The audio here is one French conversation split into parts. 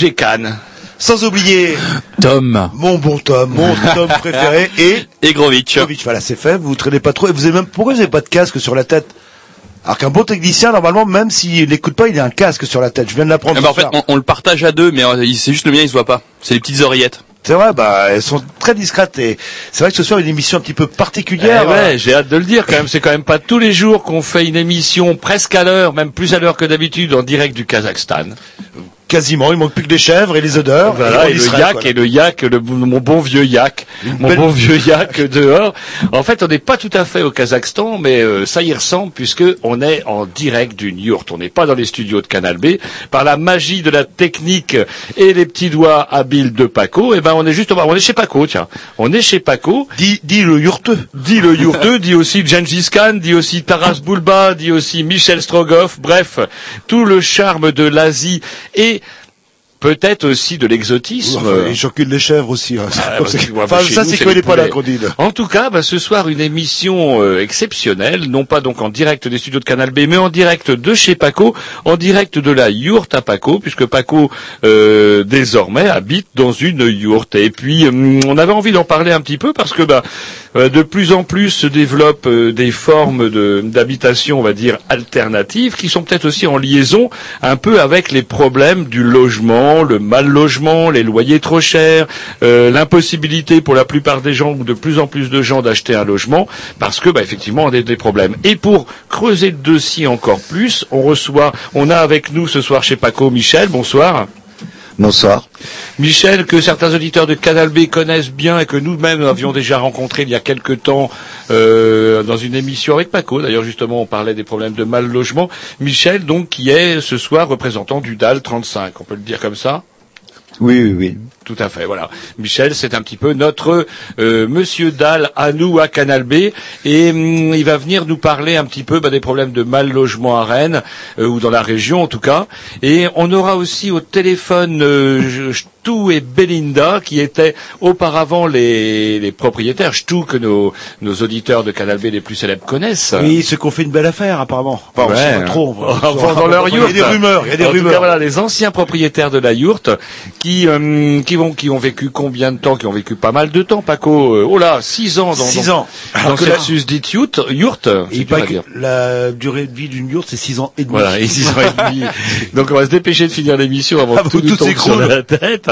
Roger Kahn. sans oublier Tom. mon bon Tom, mon Tom préféré et Et Grovitch. Kovic. Voilà, c'est fait. Vous traînez pas trop. Et vous avez même pourquoi vous avez pas de casque sur la tête? Alors qu'un bon technicien, normalement, même s'il n'écoute pas, il a un casque sur la tête. Je viens de l'apprendre. Ah bah, en fait, on, on le partage à deux, mais euh, il- c'est juste le mien, il se voit pas. C'est les petites oreillettes. C'est vrai, bah, elles sont très discrètes et c'est vrai que ce soir une émission un petit peu particulière. Eh ouais, j'ai hâte de le dire quand même. C'est quand même pas tous les jours qu'on fait une émission presque à l'heure, même plus à l'heure que d'habitude, en direct du Kazakhstan. Quasiment, il manque plus que les chèvres et les odeurs. Voilà, et le serait, yak, voilà. et le yak, le, mon bon vieux yak, mon belle- bon vieux yak dehors. En fait, on n'est pas tout à fait au Kazakhstan, mais euh, ça y ressemble puisque on est en direct d'une yourte. On n'est pas dans les studios de Canal B. Par la magie de la technique et les petits doigts habiles de Paco, eh ben on est juste, on est chez Paco, tiens. On est chez Paco. Dis, dis le yurteux. Dit le Yourteux, dit aussi Gengis Khan, dit aussi Taras Bulba, dit aussi Michel Strogoff, bref, tout le charme de l'Asie et peut-être aussi de l'exotisme. Enfin, j'encule les chèvres aussi. hein. Ah, enfin, ça, c'est les n'est pas là qu'on. En tout cas, bah, ce soir, une émission euh, exceptionnelle, non pas donc en direct des studios de Canal B, mais en direct de chez Paco, en direct de la yourte à Paco, puisque Paco, euh, désormais, habite dans une yourte. Et puis, hum, on avait envie d'en parler un petit peu, parce que bah, euh, de plus en plus se développent euh, des formes de- d'habitation, on va dire, alternatives, qui sont peut-être aussi en liaison un peu avec les problèmes du logement, le mal logement, les loyers trop chers, euh, l'impossibilité pour la plupart des gens ou de plus en plus de gens d'acheter un logement, parce que bah, effectivement on a des problèmes. Et pour creuser le dossier encore plus, on reçoit, on a avec nous ce soir chez Paco Michel. Bonsoir. Bonsoir. Michel, que certains auditeurs de Canal B connaissent bien et que nous-mêmes avions déjà rencontré il y a quelque temps euh, dans une émission avec Paco. D'ailleurs, justement, on parlait des problèmes de mal logement. Michel, donc, qui est ce soir représentant du DAL 35, on peut le dire comme ça? Oui, oui, oui. Tout à fait, voilà. Michel, c'est un petit peu notre euh, Monsieur Dalle à nous à Canal B, et hum, il va venir nous parler un petit peu bah, des problèmes de mal logement à Rennes euh, ou dans la région en tout cas. Et on aura aussi au téléphone euh, Stu et Belinda qui étaient auparavant les, les propriétaires. Stu que nos, nos auditeurs de Canal B les plus célèbres connaissent. Oui, ceux qui ont fait une belle affaire, apparemment. Enfin, on Ouais. sait pas trop. on va- dans leur Il y a des rumeurs, il y a des En tout rumeurs. cas, voilà, les anciens propriétaires de la yourte qui euh, qui vont qui ont vécu combien de temps Qui ont vécu pas mal de temps, Paco. Euh, oh là, six ans dans Six dans- ans. dans cette la- susdite paraît dire. que la durée de vie d'une yourte, c'est 6 ans et demi. Voilà, et six ans et demi. Donc on va se dépêcher de finir l'émission avant Avant que tout tout tombe sur s'écroule. la tête.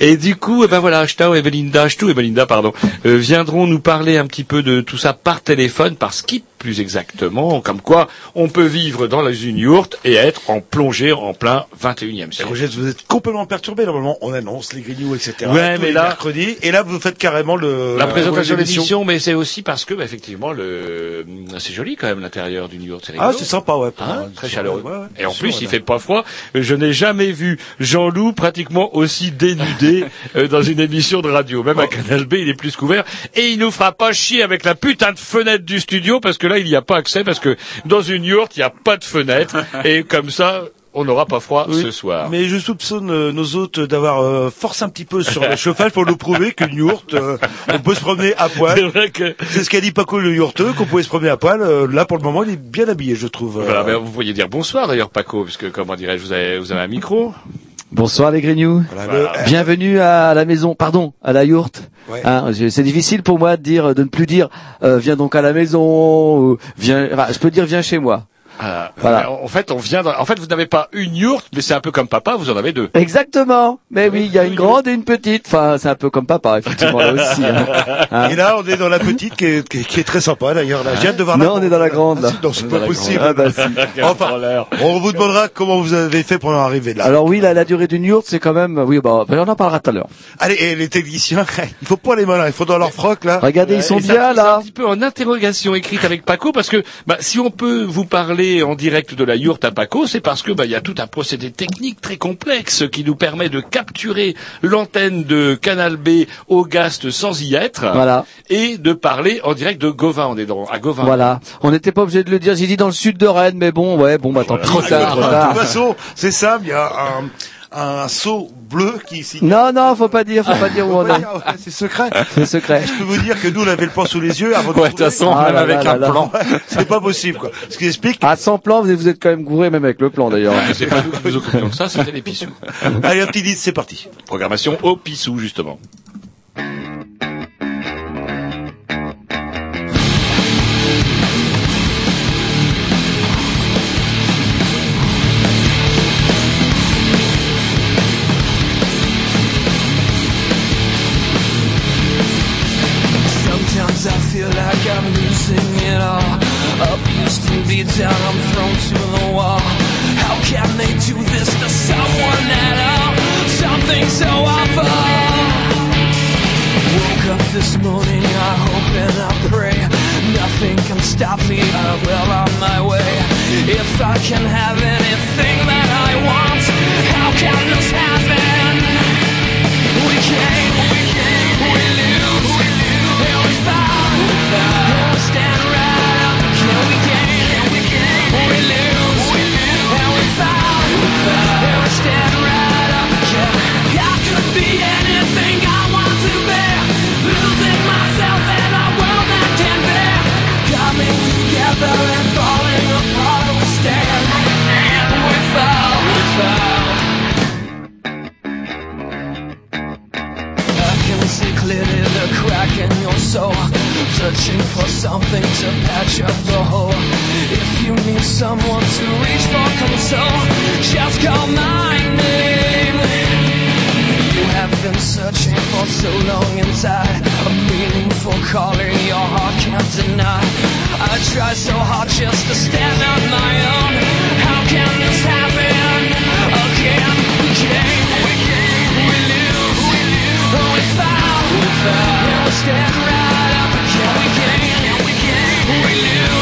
Et du coup, eh ben voilà, Stau et Belinda, Stu et Belinda, pardon, euh, viendront nous parler un petit peu de tout ça par téléphone, par Skype, plus exactement, comme quoi on peut vivre dans une yourte et être en plongée en plein 21e Et siècle. Roger, vous êtes complètement perturbé. Normalement, on annonce les grignoux, etc. Ouais, mais là- mercredis. Et là, vous faites carrément le La présentation de l'émission. mais c'est aussi parce que, bah, effectivement, le, c'est joli quand même l'intérieur d'une yourte. Ah, c'est sympa, ouais. Hein, très chaleureux. ouais, ouais, et en plus, sûr, il fait pas froid. Je n'ai jamais vu Jean-Loup pratiquement aussi dénudé euh, dans une émission de radio. Même à Canal B, il est plus couvert. Et il nous fera pas chier avec la putain de fenêtre du studio parce que là, il n'y a pas accès parce que dans une yourte, il n'y a pas de fenêtre. et comme ça, on n'aura pas froid Oui, ce soir. Mais je soupçonne euh, nos hôtes d'avoir euh, forcé un petit peu sur le chauffage pour nous prouver qu'une yourte, euh, on peut se promener à C'est poil. vrai que C'est ce qu'a dit Paco le yourteux, qu'on pouvait se promener à poil. Euh, là, pour le moment, il est bien habillé, je trouve. Euh, Voilà, ben, vous pourriez dire bonsoir d'ailleurs, Paco, puisque comment dirais-je, vous avez, vous avez un micro. Bonsoir les Grignoux. voilà. Bienvenue à la maison, pardon, à la yourte. Ouais. Hein, c'est difficile pour moi de dire, de ne plus dire, euh, viens donc à la maison, ou viens, enfin, je peux dire viens chez moi. Ah, Voilà. En fait, on vient. dans- En fait, vous n'avez pas une yourte, mais c'est un peu comme papa. Vous en avez deux. Exactement. Mais oui, il y a une grande et une petite. Enfin, c'est un peu comme papa, effectivement, là aussi. hein. Hein. Et là, on est dans la petite qui est, qui est, qui est très sympa d'ailleurs. Là, j'ai hâte de voir. la Non, on est dans la grande, là. Ah, Non, c'est pas possible. Ah, bah, si. Enfin, on vous demandera comment vous avez fait pour en arriver là. Alors oui, la, la durée d'une yourte, c'est quand même, oui, bah, ben, on en parlera tout à l'heure. Allez, et les techniciens, il faut pas les malins, il faut dans leur froc là. Regardez, ils sont bien là. Un petit peu en interrogation écrite avec Paco, parce que bah, si on peut vous parler en direct de la yourte à Paco, c'est parce que bah, il y a tout un procédé technique très complexe qui nous permet de capturer l'antenne de Canal B au Gast sans y être, Voilà, et de parler en direct de Gauvin. On est dans, à Gauvin. voilà. On n'était pas obligé de le dire. J'ai dit dans le sud de Rennes, mais bon, ouais, bon, bah tant pis, Trop ça, tard. De toute façon, c'est simple, il y a un, un seau bleu qui ici. Non, non, faut pas dire, faut pas dire où on est. C'est secret. C'est secret. Je peux vous dire que nous, on avait le plan sous les yeux avant de Ouais, de toute façon, Ah même là avec là un là plan. C'est pas possible, quoi. Ce qui explique. À 100 plans, vous êtes quand même gouré, même avec le plan d'ailleurs. C'est pas nous qui nous occupions de ça, c'était les pissous. Allez, un petit disque, c'est parti. Programmation au pissou, justement. Sometimes I feel like I'm losing it all. Up used to be down, I'm thrown to the wall. How can they do this to someone at all? Something so awful. Woke up this morning, I hope and I pray. Nothing can stop me, I'm well on my way. If I can have anything that I want, how can this happen? Searching for something to patch up the hole If you need someone to reach for console Just call my name. You have been searching for so long inside. A meaningful calling your heart can't deny. I try so hard just to stand on my own. How can this happen again? We came, we came, we lose, we we right up. Can we gain, we gain, we lose,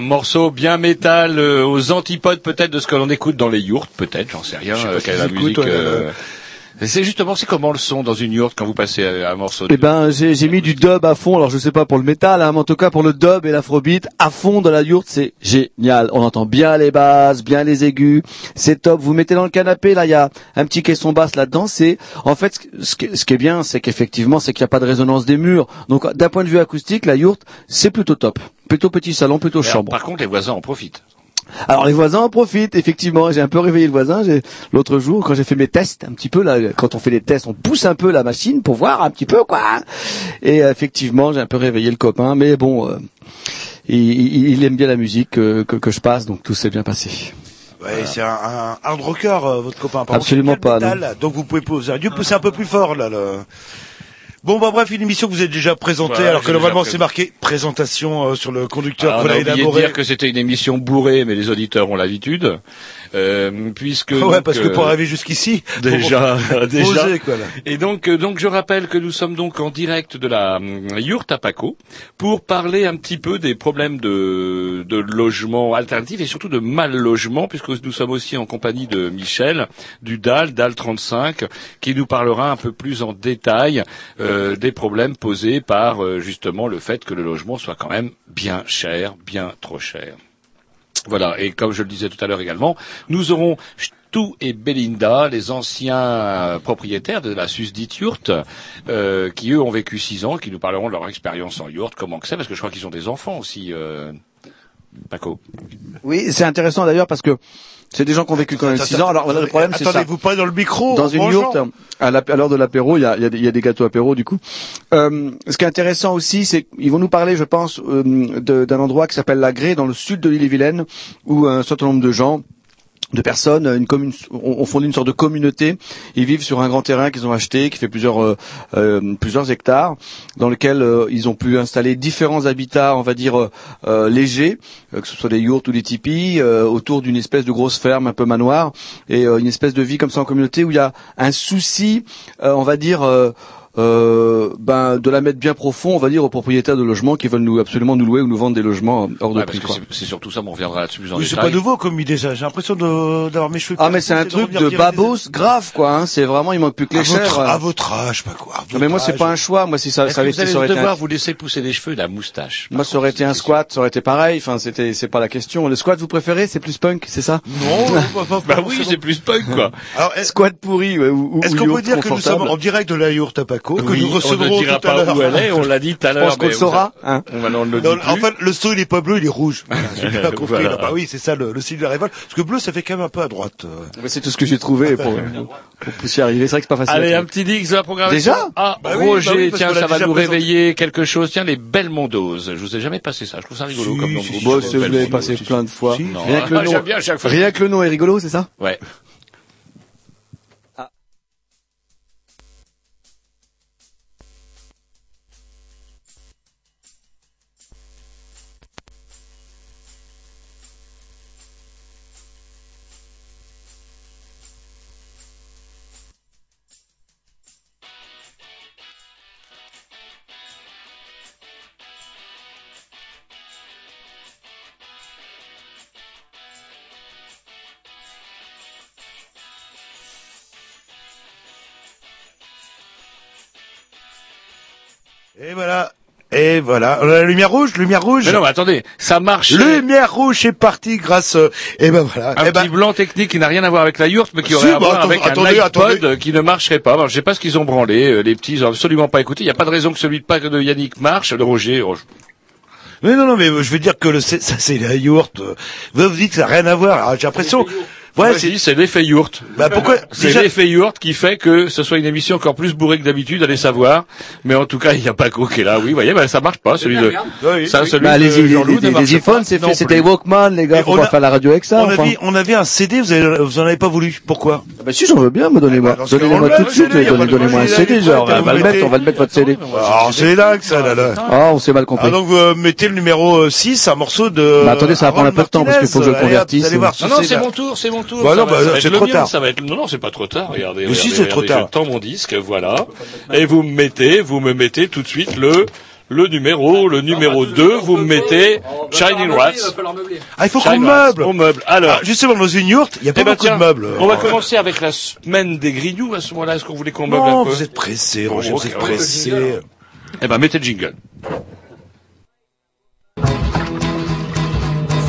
un morceau bien métal euh, aux antipodes peut-être de ce que l'on écoute dans les yourtes, peut-être, j'en sais rien, Je sais pas euh, la musique. euh, C'est justement, c'est comment le son dans une yourte quand vous passez à un morceau de... Eh ben, j'ai j'ai mis du dub à fond. Alors, je sais pas pour le métal, hein, mais en tout cas pour le dub et l'afrobeat, à fond dans la yourte, c'est génial. On entend bien les basses, bien les aigus. C'est top. Vous mettez dans le canapé, là, il y a un petit caisson basse là-dedans. C'est, en fait, ce- ce qui, ce qui est bien, c'est qu'effectivement, c'est qu'il n'y a pas de résonance des murs. Donc, d'un point de vue acoustique, la yourte, c'est plutôt top. Plutôt petit salon, plutôt Alors, chambre. par contre, les voisins en profitent. Alors les voisins en profitent, effectivement. J'ai un peu réveillé le voisin. J'ai l'autre jour quand j'ai fait mes tests, un petit peu là, quand on fait les tests, on pousse un peu la machine pour voir un petit peu quoi. Et euh, effectivement, j'ai un peu réveillé le copain, mais bon, euh, il, aime bien la musique que, que, que je passe, donc tout s'est bien passé. Ouais, c'est un, un hard rocker, euh, votre copain. Par Absolument contre, pas, Donc vous pouvez poser Dieu pousser un peu plus fort là. le- Bon bah bref, une émission que vous avez déjà présentée, Voilà, alors que normalement c'est marqué présentation euh, sur le conducteur Alors, qu'on on a a oublié de élaboré. dire que c'était une émission bourrée, mais les auditeurs ont l'habitude, euh, puisque ouais, donc, parce que euh, pour arriver jusqu'ici, déjà, déjà. oser, quoi, là. Et donc, euh, donc je rappelle que nous sommes donc en direct de la yourte à Paco pour parler un petit peu des problèmes de, de logement alternatif et surtout de mal logement, puisque nous sommes aussi en compagnie de Michel du DAL, DAL 35, qui nous parlera un peu plus en détail euh, des problèmes posés par euh, justement le fait que le logement soit quand même bien cher, bien trop cher. Voilà, et comme je le disais tout à l'heure également, nous aurons Stu et Belinda, les anciens euh, propriétaires de la susdite yourte, euh, qui eux ont vécu six ans, qui nous parleront de leur expérience en yourte, comment que c'est, parce que je crois qu'ils ont des enfants aussi, euh, Paco. Oui, c'est intéressant d'ailleurs parce que c'est des gens qui ont vécu quand même Attends, 6 ans. Alors voilà, le problème c'est Attendez, ça. vous parlez dans le micro. dans une yourte, à l'heure de l'apéro, il y a, y a des- il y a des gâteaux apéro du coup. Euh, ce qui est intéressant aussi, c'est qu'ils vont nous parler, je pense, euh, d'un endroit qui s'appelle la Grée, dans le sud de l'île-et-Vilaine, où un certain nombre de gens de personnes, une commune, ont fondé une sorte de communauté. Ils vivent sur un grand terrain qu'ils ont acheté, qui fait plusieurs euh, euh, plusieurs hectares, dans lequel euh, ils ont pu installer différents habitats, on va dire euh, euh, légers, euh, que ce soit des yourtes ou des tipis, autour d'une espèce de grosse ferme un peu manoir, et une espèce de vie comme ça en communauté où il y a un souci, on va dire. Euh, ben de la mettre bien profond, on va dire aux propriétaires de logements qui veulent nous absolument nous louer ou nous vendre des logements hors de Ouais, prix. c'est- surtout ça, mais on reviendra là-dessus plus en Oui, c'est pas nouveau comme idée ça. J'ai l'impression de- d'avoir mes cheveux. Ah mais c'est un de truc de des- babos grave quoi. Hein. C'est vraiment il manque plus que À les votre, chairs. à votre âge, pas quoi. votre mais moi c'est pas un choix. Moi si ça, ça avait été, ça allez aurait été devoir un- vous laisser pousser les cheveux, la moustache moi ça aurait été un squat, ça aurait été pareil. Enfin c'était c'est pas la question. Le squat vous préférez c'est plus punk, c'est ça? Non, Bah oui, c'est plus punk, quoi. Alors, est-ce Squat pourri est-ce qu'on peut dire que nous sommes en direct de la yourte que nous on recevrons ne dira tout à pas l'heure où elle est, on l'a dit tout à Je l'heure. pense qu'on le saura. Hein. on ne le dit Non, plus. en fait, le saut il est pas bleu, il est rouge. Voilà, J'ai bien compris. Voilà. là. Bah oui, c'est ça le, le signe de la révolte. Parce que bleu, ça fait quand même un peu à droite. euh. Mais C'est tout ce que j'ai trouvé pour, pour, pour y arriver. C'est vrai que c'est pas facile. Allez, un petit dix de la programmation. Déjà Ah, Bah oui, Roger, bah oui, tiens, ça va nous présenté. réveiller quelque chose. Tiens, les Belmondoses. Je vous ai jamais passé ça. Je trouve ça rigolo Si, comme nom si, si, vous l'avez passé plein de ah, fois. Rien que le nom est rigolo, c'est ça? Ouais. Voilà. Et voilà. On a la lumière rouge, lumière rouge. Mais non, mais attendez, ça marche. Lumière rouge est parti grâce. euh, Et ben voilà. Un Eh ben, petit blanc technique qui n'a rien à voir avec la yourte, mais qui Si, aurait à bah, voir attends- avec attendez, un iPod attendez. qui ne marcherait pas. Alors, je sais pas ce qu'ils ont branlé. euh, Les petits, ils ont absolument pas écouté. Il n'y a pas de raison que celui de, pas de Yannick marche. Le Roger, oh, je- Mais non, non, mais je veux dire que le, c'est- ça c'est la yourte. Vous vous dites que ça n'a rien à voir. Alors, J'ai l'impression. Je c'est. l'effet yourte. Bah pourquoi C'est déjà l'effet yourte qui fait que ce soit une émission encore plus bourrée que d'habitude, allez savoir. Mais en tout cas, il n'y a pas qu'au qui est là. Oui, vous voyez, bah, ça marche pas, celui de, Oui, ça, oui. celui Bah, de les, Jean-Loup les, ne les marche iPhones, pas c'est fait, c'était. Walkman, les gars, faut on pas a- faire la radio avec ça. on enfin. avait, on avait un CD, vous, avez, vous en avez pas voulu. Pourquoi? Ah Bah si, j'en veux bien, me donnez-moi. bah, on Donnez-moi tout de suite, donnez-moi un CD, genre, on va le mettre, on va le mettre votre CD. Alors c'est dingue ça là. là. Ah, on s'est mal compris. Ah donc vous euh, mettez le numéro 6, un morceau de. Bah, attendez, ça va prendre un peu de temps, parce qu'il faut que je le convertisse. Non, c'est mon tour, c'est mon tour. Bah non, bah, c'est trop mien, tard. Ça va être, non, non, c'est pas trop tard. Regardez, Mais si, c'est trop tard. Je tends mon disque, voilà. Et vous me mettez, vous me mettez tout de suite le, le numéro, le numéro 2, vous me mettez Shining Rats. Ah, il faut qu'on meuble. On meuble. Alors, Ah, justement, dans une yourte, il y a pas eh ben, beaucoup tiens, de meubles. on va commencer avec la semaine des grignoux. À ce moment-là, est-ce qu'on voulait qu'on meuble Non, un peu vous êtes pressé, Roger, Bon, vous êtes pressé. Eh ben, mettez le jingle.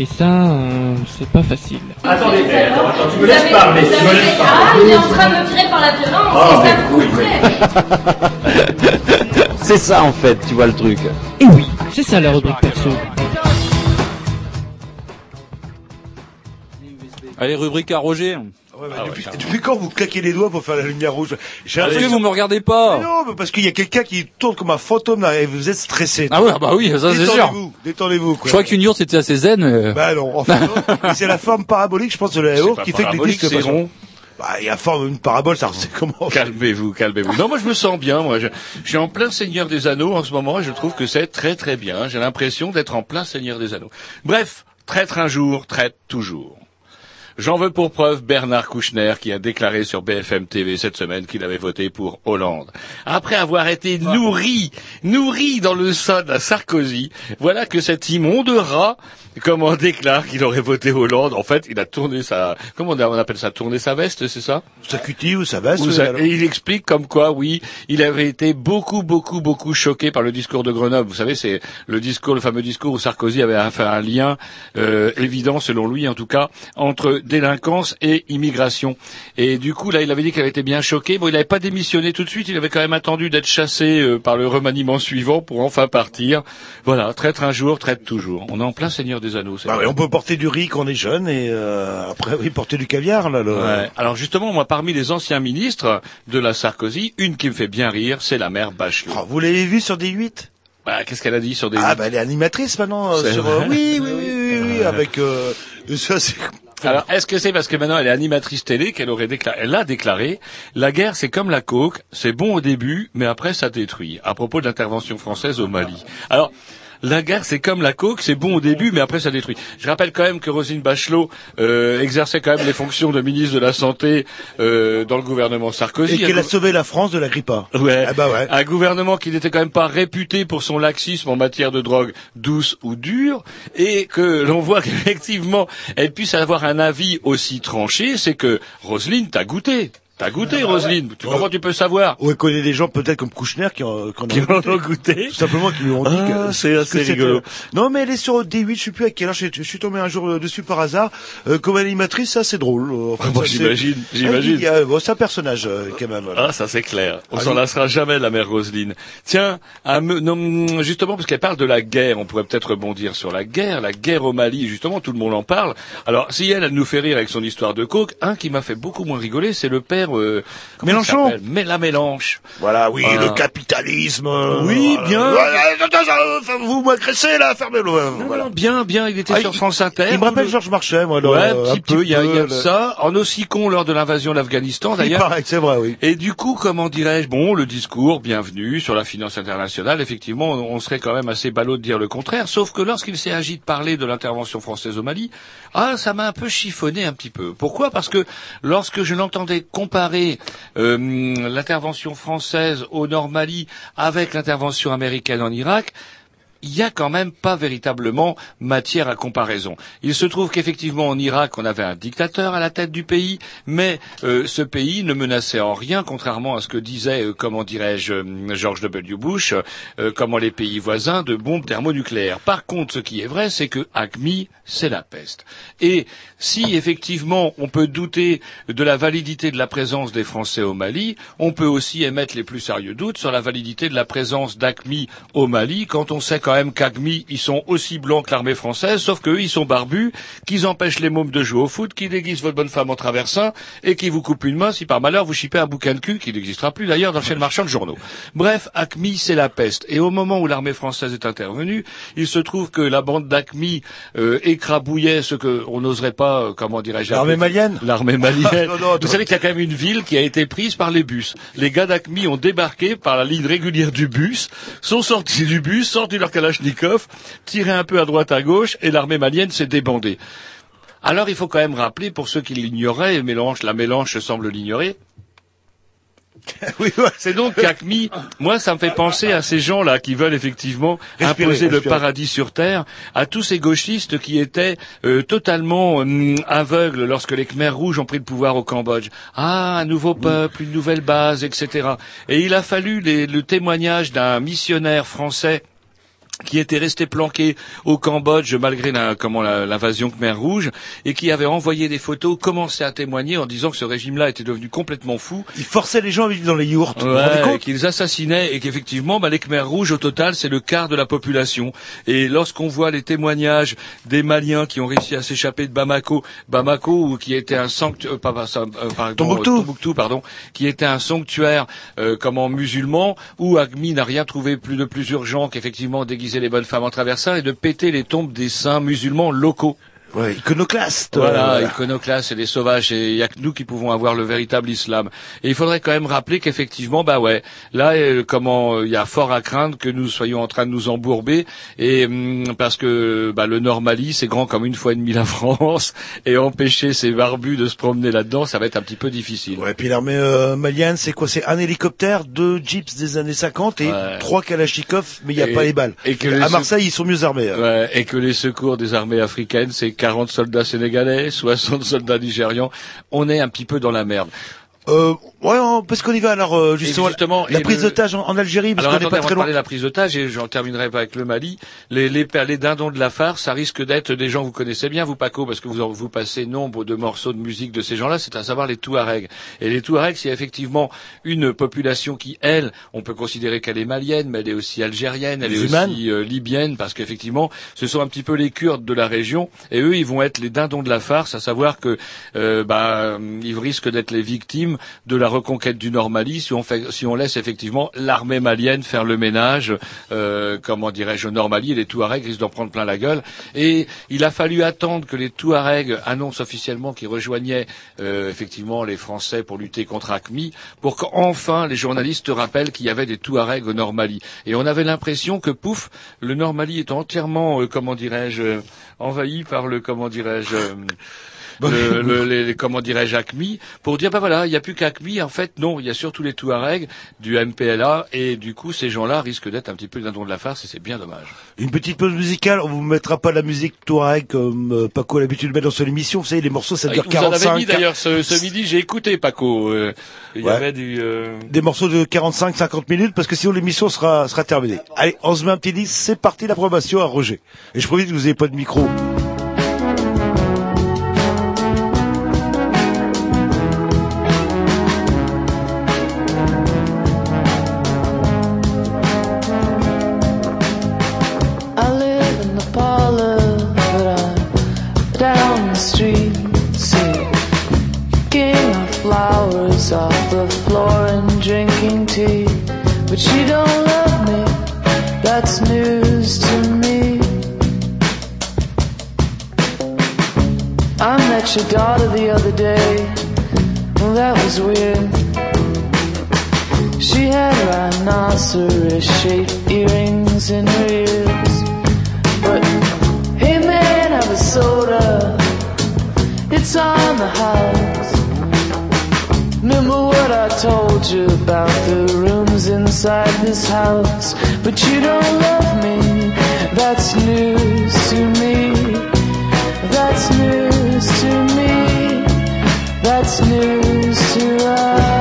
Et ça, euh, c'est pas facile. Attendez, attends, tu me laisses parler, tu me laisses Ah, il est en train de me tirer par la violence, c'est ça que vous voulez. C'est ça en fait, tu vois le truc. Et oui, c'est ça la rubrique perso. Allez, rubrique à Roger. Ouais, bah, depuis, depuis quand vous claquez les doigts pour faire la lumière rouge J'ai Parce que vous me regardez pas. Mais Non, mais parce qu'il y a quelqu'un qui tourne comme un fantôme là et vous êtes stressé. Ah ouais, bah oui, ça c'est sûr. Détendez-vous, détendez-vous. Je crois qu'une yourte c'était assez zen. euh. Bah non, enfin non. C'est la forme parabolique, je pense, de la yaourt qui fait que les disques rond. Bah, il y a forme une parabole, ça c'est comment Calmez-vous, calmez-vous. Non, moi je me sens bien. Moi, je, je suis en plein Seigneur des Anneaux en ce moment. et Je trouve que c'est très très bien. J'ai l'impression d'être en plein Seigneur des Anneaux. Bref, traître un jour, traite toujours. J'en veux pour preuve Bernard Kouchner qui a déclaré sur BFM TV cette semaine qu'il avait voté pour Hollande. Après avoir été nourri, nourri dans le sein de la Sarkozy, voilà que cet immonde rat, comment déclare qu'il aurait voté Hollande. En fait, il a tourné sa, comment on appelle ça, tourner sa veste, c'est ça? Sa cutie ou sa veste Ou et il explique comme quoi, oui, il avait été beaucoup, beaucoup, beaucoup choqué par le discours de Grenoble. Vous savez, c'est le discours, le fameux discours où Sarkozy avait fait un lien euh, évident, selon lui en tout cas, entre délinquance et immigration. Et du coup, là, il avait dit qu'il avait été bien choqué. Bon, il n'avait pas démissionné tout de suite. Il avait quand même attendu d'être chassé euh, par le remaniement suivant pour enfin partir. Voilà, traître un jour, traite toujours. On est en plein Seigneur des Anneaux. Bah oui, on peut porter du riz quand on est jeune et euh, après oui porter du caviar là. le- Ouais. Alors justement, moi, parmi les anciens ministres de la Sarkozy, une qui me fait bien rire, c'est la mère Bachelot. Oh, vous l'avez vu sur des 8 Bah, qu'est-ce qu'elle a dit sur des Ah bah elle est animatrice maintenant euh, sur euh, oui oui oui oui, oui, avec euh, ça c'est Alors, est-ce que c'est parce que maintenant elle est animatrice télé qu'elle aurait déclaré, elle a déclaré, la guerre c'est comme la coke, c'est bon au début, mais après ça détruit. À propos de l'intervention française au Mali. Alors, la guerre, c'est comme la coke, c'est bon au début, mais après ça détruit. Je rappelle quand même que Roselyne Bachelot euh, exerçait quand même les fonctions de ministre de la Santé euh, dans le gouvernement Sarkozy. et qu'elle a sauvé la France de la grippe. Ouais. Ah bah ouais. Un gouvernement qui n'était quand même pas réputé pour son laxisme en matière de drogue douce ou dure, et que l'on voit qu'effectivement elle puisse avoir un avis aussi tranché, c'est que Roselyne t'a goûté. T'as goûté, Roselyne? Tu, comment tu peux savoir Ou elle connaît des gens peut-être comme Kouchner qui en, qui en Qui ont en goûté. ont goûté Tout simplement qui lui ont dit Ah, que c'est assez rigolo. Non mais elle est sur D8, je sais plus à quelle heure, je, je suis tombé un jour euh, dessus par hasard. Euh, comme animatrice, ça c'est drôle. Euh, enfin, Moi, c'est- j'imagine, j'imagine. euh, bon, c'est un personnage euh, quand même. voilà. Ah, ça c'est clair. On Ah, s'en oui. lassera jamais, la mère Roselyne. Tiens, un non, justement, parce qu'elle parle de la guerre, on pourrait peut-être rebondir sur la guerre, la guerre au Mali, justement, tout le monde en parle. Alors, si elle, elle nous fait rire avec son histoire de coke, un qui m'a fait beaucoup moins rigoler, c'est le père... Euh, Mélenchon. Mais la Mélenche. Voilà, oui, Voilà. le capitalisme. euh, Oui, voilà. bien. Attends, vous m'agressez là, fermez-le. euh, Non, voilà. non, bien, bien, il était Ah, sur France Inter. Il me rappelle Le- Georges Marchais, moi. là, Ouais, euh, un petit peu, il y a, il y a de le- ça. En aussi con lors de l'invasion de l'Afghanistan, Il d'ailleurs. c'est vrai, oui. Et du coup, comment dirais-je, bon, le discours, bienvenue sur la finance internationale, effectivement, on on serait quand même assez ballot de dire le contraire, sauf que lorsqu'il s'est agi de parler de l'intervention française au Mali, ah, ça m'a un peu chiffonné un petit peu. Pourquoi? Parce que lorsque je l'entendais comparer euh, l'intervention française au Nord Mali avec l'intervention américaine en Irak, il y a quand même pas véritablement matière à comparaison. Il se trouve qu'effectivement en Irak, on avait un dictateur à la tête du pays, mais euh, ce pays ne menaçait en rien, contrairement à ce que disait, euh, comment dirais-je, euh, George W. Bush, euh, comment les pays voisins de bombes thermonucléaires. Par contre, ce qui est vrai, c'est que ACMI, c'est la peste. Et si effectivement on peut douter de la validité de la présence des Français au Mali, on peut aussi émettre les plus sérieux doutes sur la validité de la présence d'ACMI au Mali quand on sait quand même qu'Agmi, ils sont aussi blancs que l'armée française, sauf qu'eux, ils sont barbus, qu'ils empêchent les mômes de jouer au foot, qu'ils déguisent votre bonne femme en traversin, et qui vous coupent une main si par malheur vous chipez un bouquin de cul, qui n'existera plus d'ailleurs dans le chaîne marchand de journaux. Bref, Acmi, c'est la peste. Et au moment où l'armée française est intervenue, il se trouve que la bande d'Acmi euh, écrabouillait ce que on n'oserait pas, euh, comment dirais-je, L'armée malienne L'armée malienne. Non, non, Vous savez qu'il y a quand même une ville qui a été prise par les bus. Les gars d'Acmi ont débarqué par la ligne régulière du bus, sont sortis du bus, sortis leur kalachnikov, tiré un peu à droite à gauche, et l'armée malienne s'est débandée. Alors il faut quand même rappeler, pour ceux qui l'ignoraient, et Mélange, la Mélange semble l'ignorer, c'est donc qu'Acmi, moi ça me fait penser à ces gens-là qui veulent effectivement Respirer, imposer le paradis sur terre, à tous ces gauchistes qui étaient euh, totalement hum, aveugles lorsque les Khmers rouges ont pris le pouvoir au Cambodge. Ah, un nouveau peuple, une nouvelle base, etc. Et il a fallu les- le témoignage d'un missionnaire français qui était resté planqué au Cambodge malgré la- comment l'invasion Khmer rouge et qui avait envoyé des photos, commençait à témoigner en disant que ce régime-là était devenu complètement fou Il forçait les gens à vivre dans les yourtes. Ouais, qu'ils assassinaient et qu'effectivement, bah, les Khmers rouges, au total, c'est le quart de la population. Et lorsqu'on voit les témoignages des Maliens qui ont réussi à s'échapper de Bamako, Bamako, ou qui était un sanctuaire, euh, pas, pas, euh, pardon, Tombouctou. Tombouctou, pardon, qui était un sanctuaire, euh, comment, musulman, où Agmi n'a rien trouvé plus de plus urgent qu'effectivement déguiser les bonnes femmes en traversing et de péter les tombes des saints musulmans locaux. Ouais, iconoclaste. Voilà, Euh, iconoclastes et des sauvages, et il y a que nous qui pouvons avoir le véritable islam. Et il faudrait quand même rappeler qu'effectivement, bah ouais, là, euh, comment, euh, il y a fort à craindre que nous soyons en train de nous embourber, et hum, parce que bah, le Nord Mali, c'est grand comme une fois et demie la France, et empêcher ces barbus de se promener là-dedans, ça va être un petit peu difficile. Ouais, puis l'armée euh, malienne, c'est quoi? C'est un hélicoptère, deux jeeps des années 50 et Ouais. trois kalachnikov, mais il n'y a Et- pas les balles. et que à Marseille, ils sont mieux armés. hein. Ouais, et que les secours des armées africaines, c'est 40 soldats sénégalais, 60 soldats nigérians. On est un petit peu dans la merde. Euh, ouais, on- parce qu'on y va alors euh, justement, Et justement, la prise le- d'otage en, en Algérie, parce Alors qu'on n'est pas très loin. parler de la prise d'otage et j'en terminerai pas avec le Mali. Les, les, les dindons de la farce, ça risque d'être des gens que vous connaissez bien, vous Paco, parce que vous, en- vous passez nombre de morceaux de musique de ces gens-là, c'est à savoir les Touaregs. Et les Touaregs, c'est effectivement une population qui, elle, on peut considérer qu'elle est malienne, mais elle est aussi algérienne, elle est aussi euh, libyenne, parce qu'effectivement, ce sont un petit peu les Kurdes de la région, et eux, ils vont être les dindons de la farce, à savoir que, euh, bah, ils risquent d'être les victimes de la reconquête du Nord Mali si on, laisse effectivement l'armée malienne faire le ménage, euh, comment dirais-je, au Nord Mali, et les Touaregs risquent d'en prendre plein la gueule. Et il a fallu attendre que les Touaregs annoncent officiellement qu'ils rejoignaient euh, effectivement les Français pour lutter contre ACMI, pour qu'enfin les journalistes rappellent qu'il y avait des Touaregs au Nord Mali. Et on avait l'impression que, pouf, le Nord Mali est entièrement, euh, comment dirais-je, envahi par le, comment dirais-je, euh, le, le- les, les- comment dirais-je, ACMI, pour dire, bah voilà, il n'y a plus qu'ACMI, en fait, non, il y a surtout les Touaregs du MPLA, et du coup, ces gens-là risquent d'être un petit peu d'un de la farce, et c'est bien dommage. Une petite pause musicale, on vous mettra pas la musique Touareg comme euh, Paco a l'habitude de mettre dans son émission. Vous savez, les morceaux, ça Ah, dure Vous en avez 45, mis d'ailleurs ce, ce midi, j'ai écouté Paco. euh, il y avait du. euh, des morceaux de 45-50 minutes, parce que sinon l'émission sera, sera terminée. Allez, on se met un petit disque, c'est parti l'approbation à Roger. Et je préviens que vous n'avez pas de micro. Met your daughter the other day. Well, that was weird. She had rhinoceros shaped earrings in her ears. But hey man, have a soda. It's on the house. Remember what I told you about the rooms inside this house? But you don't love me. That's news to me. That's news to me. That's news to I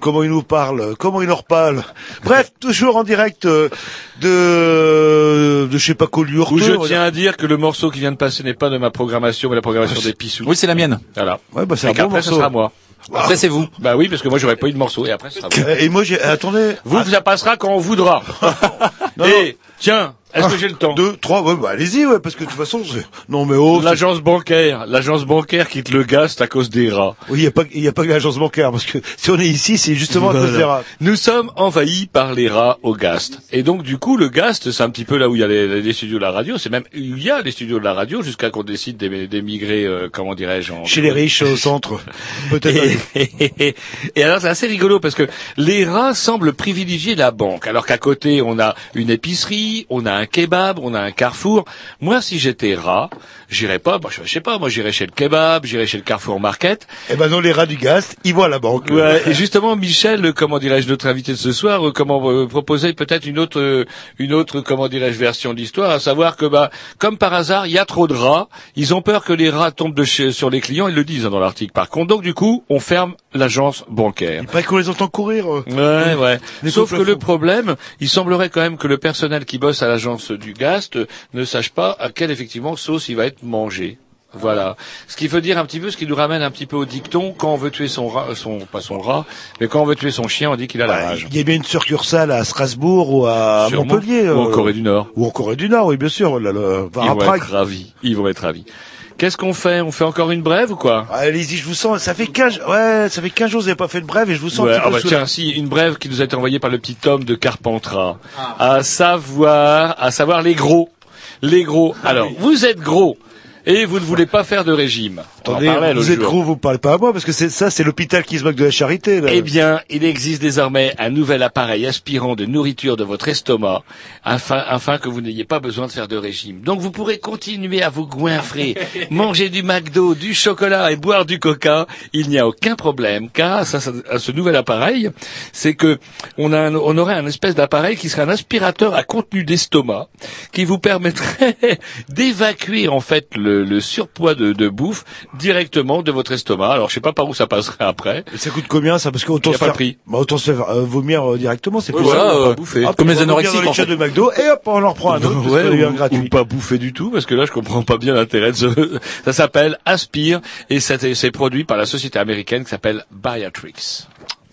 Comment il nous parle, comment il nous reparle. Bref, toujours en direct euh, de de je sais pas quoi lui Où je tiens à dire que le morceau qui vient de passer n'est pas de ma programmation, mais la programmation des Pissous. Oui, c'est la mienne. Voilà. Ouais, bah c'est un bon qu'après, ce morceau. sera moi. Après, c'est vous. Bah oui, parce que moi, j'aurais pas eu de morceau, et après, ce sera vous. Et moi j'ai attendez. Vous, ça passera quand on voudra. Non, et, tiens, est-ce que j'ai le temps Deux, trois, ouais, bah allez-y, ouais, parce que de toute façon, c'est- non mais oh, c'est- L'agence bancaire, l'agence bancaire quitte le gast à cause des rats. oui, il y a pas, il y a pas que l'agence bancaire, parce que si on est ici, c'est justement à cause des rats. Nous sommes envahis par les rats au Gast. Et donc du coup, le Gast, c'est un petit peu là où il y a les, les studios de la radio. C'est même il y a les studios de la radio jusqu'à qu'on décide d'é- d'émigrer, euh, comment dirais-je, en- Chez les riches au centre, peut-être. Et, et alors c'est assez rigolo parce que les rats semblent privilégier la banque, alors qu'à côté on a une épicerie, on a un kebab, on a un carrefour. Moi, si j'étais rat, j'irais pas, bah, je sais pas, moi j'irais chez le kebab, j'irais chez le Carrefour Market. Eh ben non, les rats du gaz, ils vont à la banque. Ouais, et justement, Michel, comment dirais-je, notre invité de ce soir, euh, comment euh, proposer peut-être une autre, euh, une autre, comment dirais-je, version de l'histoire, à savoir que, bah, comme par hasard, il y a trop de rats. Ils ont peur que les rats tombent de chez- sur les clients. Ils le disent hein, dans l'article. Par contre, donc du coup, on ferme l'agence bancaire. Il paraît qu'on les entend courir. euh. Ouais, ouais. Les Sauf que le problème, il semblerait quand même que le personnel qui bosse à l'agence du Gast ne sache pas à quelle effectivement sauce il va être mangé. Voilà. Ce qui veut dire un petit peu, ce qui nous ramène un petit peu au dicton, quand on veut tuer son rat, son, pas son rat, mais quand on veut tuer son chien, on dit qu'il a la rage. Il y a bien une succursale à Strasbourg ou à Sûrement. Montpellier. Ou en euh, Corée du Nord. Ou en Corée du Nord, oui, bien sûr. Là, là, Ils vont être ravis. Ils vont être ravis. Qu'est-ce qu'on fait? On fait encore une brève ou quoi? Allez-y, je vous sens. Ça fait 15, ouais, ça fait 15 jours que vous n'avez pas fait de brève et je vous sens Ouais, un petit ah peu bah sous tiens, si une brève qui nous a été envoyée par le petit Tom de Carpentras, à savoir, à savoir les gros, les gros. Alors, vous êtes gros et vous ne voulez pas faire de régime. Attendez, vous êtes jour. gros, vous parlez pas à moi parce que c'est ça, c'est l'hôpital qui se moque de la charité. Là. Eh bien, il existe désormais un nouvel appareil aspirant de nourriture de votre estomac afin, afin que vous n'ayez pas besoin de faire de régime. Donc vous pourrez continuer à vous goinfrer, manger du McDo, du chocolat et boire du coca. Il n'y a aucun problème car à ce, à ce nouvel appareil, c'est que on, a un- on aurait un espèce d'appareil qui serait un aspirateur à contenu d'estomac qui vous permettrait d'évacuer en fait le, le surpoids de, de bouffe directement de votre estomac. Alors je sais pas par où ça passerait après. Et ça coûte combien ça? Parce qu'autant Il y a se pas faire, de prix. bah, autant se faire euh, vomir euh, directement, c'est plus voilà, simple. euh, bouffer. Hop, Comme les anorexiques, dans les en chats fait. de McDo et hop, on en reprend un autre. Ouais, eu un ou, gratuit. ou pas bouffer du tout, parce que là, je comprends pas bien l'intérêt de ce... Ça s'appelle Aspire, et c'est c'est produit par la société américaine qui s'appelle Biotrix.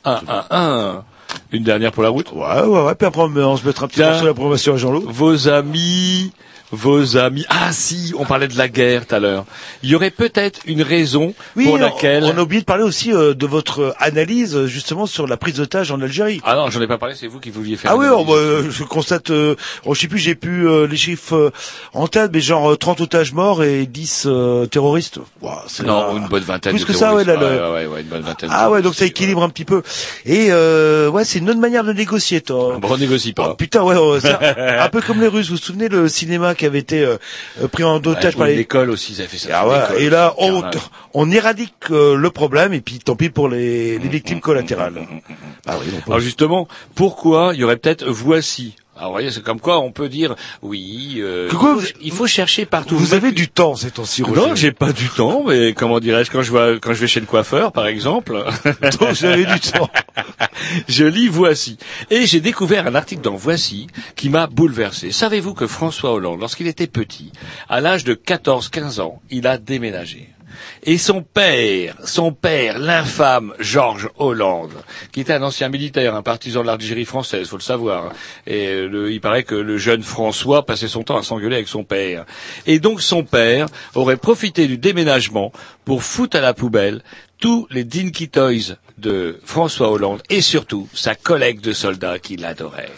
Un, un, un. Une dernière pour la route? Ouais, ouais, ouais. Puis après, on se mettra un petit morceau de la promotion à Jean-Loup. Vos amis, vos amis. Ah si, on parlait de la guerre tout à l'heure. Il y aurait peut-être une raison Oui, pour on- laquelle. on a oublié de parler aussi euh, de votre analyse euh, justement sur la prise d'otage en Algérie. Ah non, j'en ai pas parlé. C'est vous qui vouliez faire. Ah oui, bah, analyse. euh, je constate, euh, oh, je sais plus, j'ai plus euh, les chiffres euh, en tête, mais genre euh, 30 otages morts et 10 euh, terroristes. C'est Non, une bonne vingtaine. Plus de que ça, ouais, là, le- ouais, ouais, ouais, une bonne vingtaine. Ah ouais, donc ça équilibre un petit peu. Et euh, ouais, c'est une autre manière de négocier, toi. Bon, on négocie pas. Oh, putain, ouais, un, un peu comme les Russes. Vous vous souvenez le cinéma qui avait été euh, euh, pris en otage par les l'école aussi, avaient fait ça. ah ouais, et là, on, éradique euh, le problème et puis tant pis pour les, les victimes collatérales. Oui, Alors justement, pourquoi il y aurait peut-être voici Alors, vous voyez, c'est comme quoi on peut dire, oui, euh, quoi, il, faut, il faut chercher partout. Vous avez du temps ces temps-ci. Non, j'ai pas du temps, mais comment dirais-je, quand je vais, quand je vais chez le coiffeur, par exemple. Donc, avez du temps. je lis Voici. Et j'ai découvert un article dans Voici qui m'a bouleversé. Savez-vous que François Hollande, lorsqu'il était petit, à l'âge de 14-15 ans, il a déménagé? Et son père, son père, l'infâme Georges Hollande, qui était un ancien militaire, un partisan de l'Algérie française, faut le savoir. Et euh, le- il paraît que le jeune François passait son temps à s'engueuler avec son père. Et donc son père aurait profité du déménagement pour foutre à la poubelle tous les Dinky Toys de François Hollande et surtout sa collègue de soldats qui l'adorait.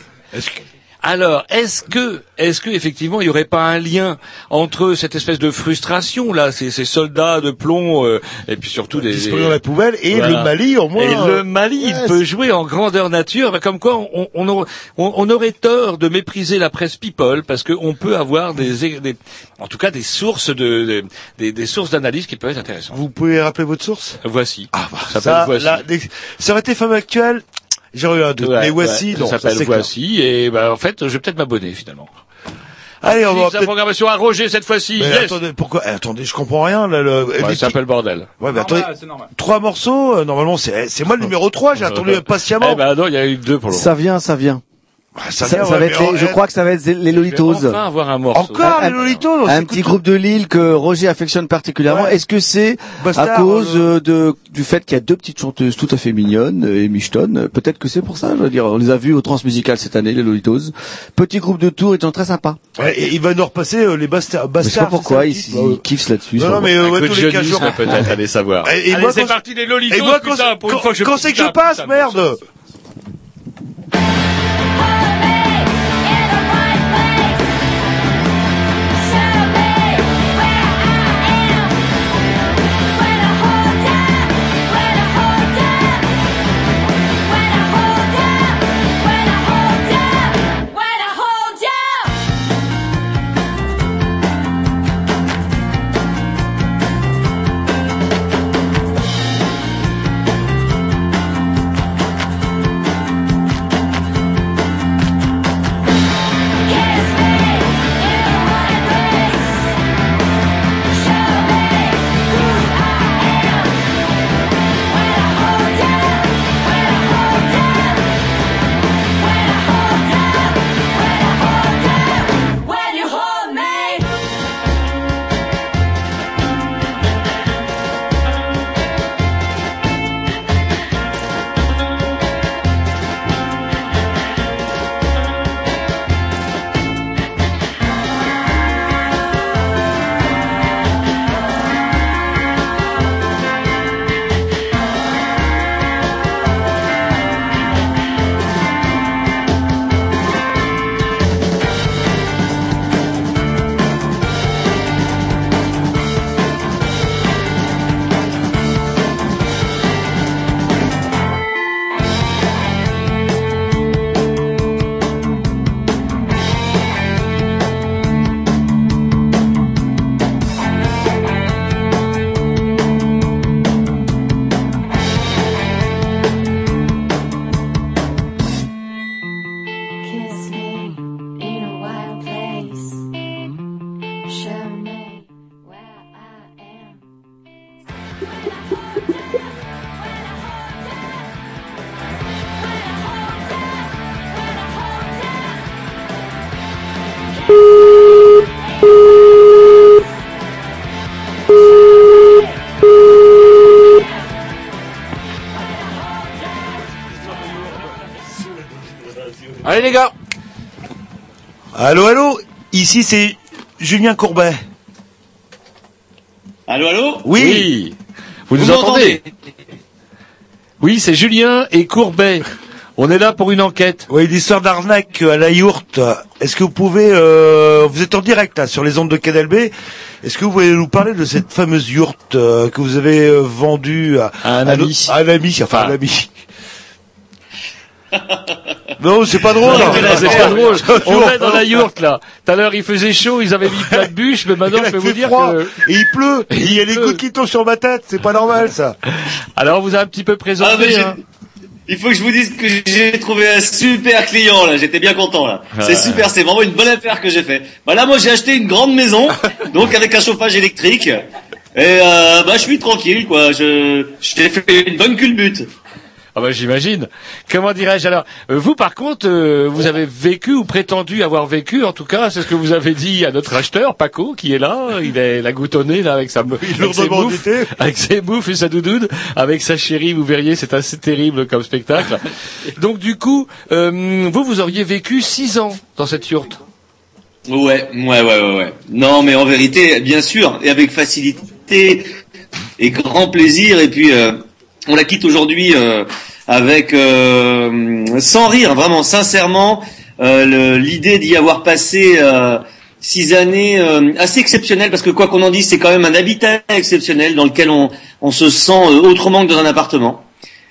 Alors, est-ce que, est-ce que effectivement, il n'y aurait pas un lien entre cette espèce de frustration là, ces, ces soldats de plomb, euh, et puis surtout des dans la poubelle et Voilà. le Mali, au moins. Et euh, le Mali, il peut jouer en grandeur nature, comme quoi on, on, aurait- on- on aurait tort de mépriser la presse people parce qu'on peut avoir des, des- en tout cas des sources de, de- des, des sources d'analyse qui peuvent être intéressantes. Vous pouvez rappeler votre source? Voici. Ah, bah, Ça ça, s'appelle Voici. ça aurait été femme actuelle, j'aurais eu un doute. Ouais, mais voici, ouais, non. ça s'appelle c'est clair. Voici, et bah, en fait, je vais peut-être m'abonner finalement. Allez, on va la programmation à Roger cette fois-ci. Yes. attendez, pourquoi eh, Attendez, je comprends rien, là. Le... Ouais, les ça s'appelle bordel. Ouais, mais attendez, c'est normal. trois morceaux, euh, normalement, c'est c'est moi le numéro 3, j'ai attendu patiemment. Eh ben non, il y a eu deux pour le moment. Ça vient, ça vient. Ah, Ça, vient, ça ouais, va être les- je crois que ça va être les Je vais Lolitos. enfin avoir un morceau. Encore Un- les Lolitos Un petit groupe de Lille que Roger affectionne particulièrement. Ouais. Est-ce que c'est à cause euh, euh, de, du fait qu'il y a deux petites chanteuses tout à fait mignonnes euh, et michetonnes Peut-être que c'est pour ça. Je veux dire, on les a vus au Transmusical cette année, les Lolitos. Petit groupe de tours, sont très sympas. Ouais, et il va nous repasser euh, les Bastards. Je sais Bastards pas pourquoi, ils, ils kiffent là-dessus. Non, non, mais euh, tous les quatre jours. jeunisme peut-être, allez savoir. Et, moi, c'est parti les Lolitos, Et moi, quand, c'est que je passe, merde Allez les gars Allô, allô Ici, c'est Julien Courbet. Allô, allô Oui, Vous nous entendez Oui, c'est Julien et Courbet. On est là pour une enquête. Oui, l'histoire d'arnaque à la yourte. Est-ce que vous pouvez, euh, vous êtes en direct là, sur les ondes de Canal B. Est-ce que vous pouvez nous parler de cette fameuse yourte euh, que vous avez euh, vendue à, À un à ami. no- à un ami, enfin Ah. un ami. Non, c'est pas drôle. Non, là, c'est pas drôle. On est dans la yourte là. Tout à l'heure il faisait chaud, ils avaient mis plein de bûches, mais maintenant je a peux vous dire froid, que... et il pleut, et il y a les gouttes qui tombent sur ma tête, c'est pas normal ça. Alors on vous a un petit peu Ah, mais présenté. j'ai- hein. il faut que je vous dise que j'ai trouvé un super client là. J'étais bien content là. Ouais. C'est super, c'est vraiment une bonne affaire que j'ai fait. Bah là, moi, j'ai acheté une grande maison, donc avec un chauffage électrique. Et euh, bah, je suis tranquille quoi. Je j'ai fait une bonne culbute. Ah bah j'imagine. Comment dirais-je alors euh, Vous par contre, euh, vous avez vécu ou prétendu avoir vécu, en tout cas, c'est ce que vous avez dit à notre acheteur Paco, qui est là. Il est la nez là avec sa avec ses bouffes, avec ses bouffes et sa doudoune, avec sa chérie. Vous verriez, c'est assez terrible comme spectacle. Donc du coup, euh, vous vous auriez vécu six ans dans cette yourte. Ouais, ouais, ouais, ouais, ouais. Non, mais en vérité, bien sûr, et avec facilité et grand plaisir. Et puis, euh, on la quitte aujourd'hui euh, avec euh, sans rire, vraiment, sincèrement, euh, l'idée d'y avoir passé euh, six années euh, assez exceptionnelles, parce que quoi qu'on en dise, c'est quand même un habitat exceptionnel dans lequel on, on se sent euh, autrement que dans un appartement.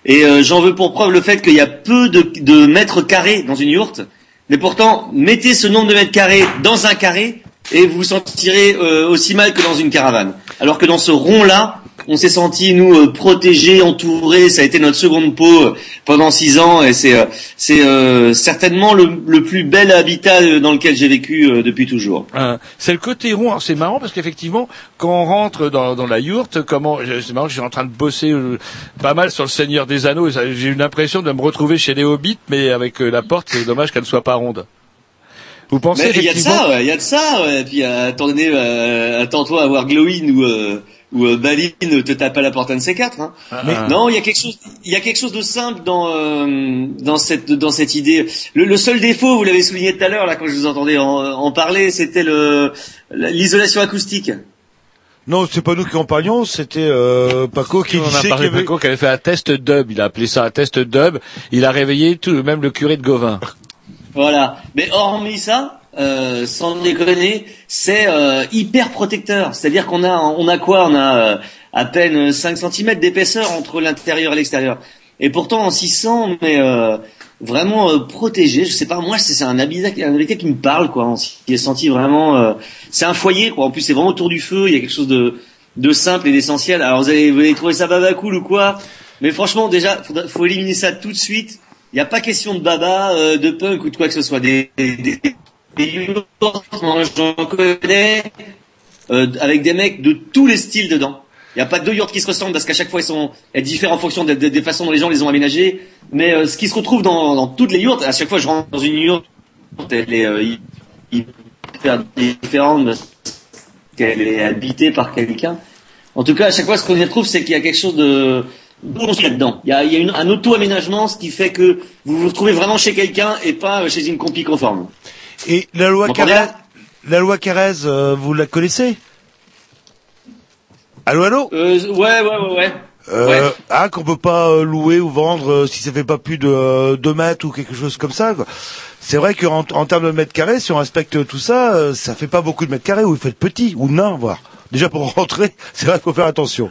Et j'en veux pour preuve le fait qu'il y a peu de, de mètres carrés dans une yourte. Mais pourtant, mettez ce nombre de mètres carrés dans un carré et vous vous sentirez aussi mal que dans une caravane. Alors que dans ce rond-là, on s'est senti nous euh, protégés, entourés. Ça a été notre seconde peau euh, pendant six ans et c'est euh, c'est euh, certainement le, le plus bel habitat dans lequel j'ai vécu euh, depuis toujours. Euh, c'est le côté rond. Alors, C'est marrant parce qu'effectivement, quand on rentre dans, dans la yourte, comment c'est marrant, je suis en train de bosser euh, pas mal sur le Seigneur des Anneaux. J'ai eu l'impression de me retrouver chez les Hobbits, mais avec la porte. C'est dommage qu'elle ne soit pas ronde. Vous pensez il y a de ça, ouais, il y a de ça. Ouais. Et puis attendez, euh, attends-toi à voir Glowin ou euh, ou euh, Balin te tape à la porte un de ces quatre. Hein. Mais- non, il y a quelque chose, il y a quelque chose de simple dans euh, dans cette dans cette idée. Le, le seul défaut, vous l'avez souligné tout à l'heure là quand je vous entendais en, en parler, c'était le la- l'isolation acoustique. Non, c'est pas nous qui en parlions, c'était euh, Paco qui en a parlé avait... Paco qui avait fait un test dub. Il a appelé ça un test dub. Il a réveillé tout, même le curé de Gauvin. Voilà. Mais hormis ça, euh, sans déconner, c'est euh, hyper protecteur. C'est-à-dire qu'on a, on a quoi? On a euh, à peine 5 cm d'épaisseur entre l'intérieur et l'extérieur. Et pourtant, en 600, mais euh, vraiment euh, protégé. Je sais pas, moi, c'est un habitat, un habitat qui me parle, quoi. On s'y est senti vraiment. euh, c'est un foyer, quoi. En plus, c'est vraiment autour du feu. Il y a quelque chose de, de simple et d'essentiel. Alors, vous allez, vous allez trouver ça baba cool ou quoi? Mais franchement, déjà, faudra- faut éliminer ça tout de suite. Il n'y a pas question de baba, euh, de punk ou de quoi que ce soit. J'en connais euh, avec des mecs de tous les styles dedans. Il n'y a pas deux yurts qui se ressemblent parce qu'à chaque fois ils sont elles diffèrent en fonction des, des- façons dont les gens les ont aménagés. Mais euh, ce qui se retrouve dans, toutes les yurts, à chaque fois je rentre dans une yurte, elle est euh, hy- hyper différente parce qu'elle est habitée par quelqu'un. En tout cas, à chaque fois ce qu'on y retrouve, c'est qu'il y a quelque chose de là-dedans. Il y a, un auto-aménagement, ce qui fait que vous vous retrouvez vraiment chez quelqu'un et pas euh, chez une compie conforme. Et la loi Carrez, là la loi Carrez, euh, vous la connaissez? Allô, allô? Euh, Ouais, ouais, ouais, ouais. Euh, Ouais. Ah, qu'on peut pas louer ou vendre si ça fait pas plus de 2 mètres ou quelque chose comme ça. C'est vrai qu'en en termes de mètres carrés, si on respecte tout ça, ça fait pas beaucoup de mètres carrés ou il faut être petit ou nain, voire. Déjà pour rentrer, c'est vrai qu'il faut faire attention.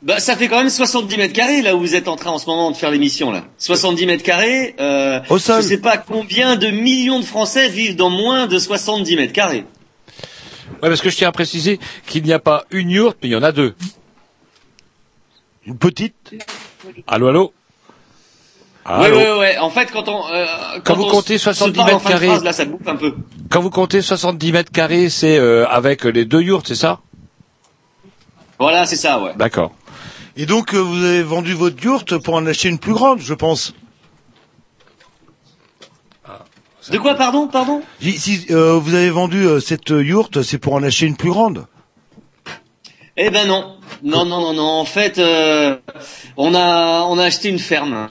Bah, ça fait quand même 70 mètres carrés là où vous êtes en train en ce moment de faire l'émission là. 70 mètres carrés. Euh, Au sol. Je sais pas combien de millions de Français vivent dans moins de 70 mètres carrés. Ouais, parce que je tiens à préciser qu'il n'y a pas une yourte, mais il y en a deux. Une petite Allô, allô Ouais, Allô ouais, ouais. En fait, quand on euh, Quand vous on comptez se 70 parle en mètres fin de carrés. phrase, là, ça bouffe un peu. Quand vous comptez 70 mètres carrés, c'est euh, avec les deux yourtes, c'est ça? Voilà, c'est ça, ouais. D'accord. Et donc euh, vous avez vendu votre yourte pour en acheter une plus grande, je pense. De quoi, pardon, pardon? Si, si, euh, vous avez vendu euh, cette yourte, c'est pour en acheter une plus grande. Eh ben non, non, non, non, non. En fait, euh, on a on a acheté une ferme.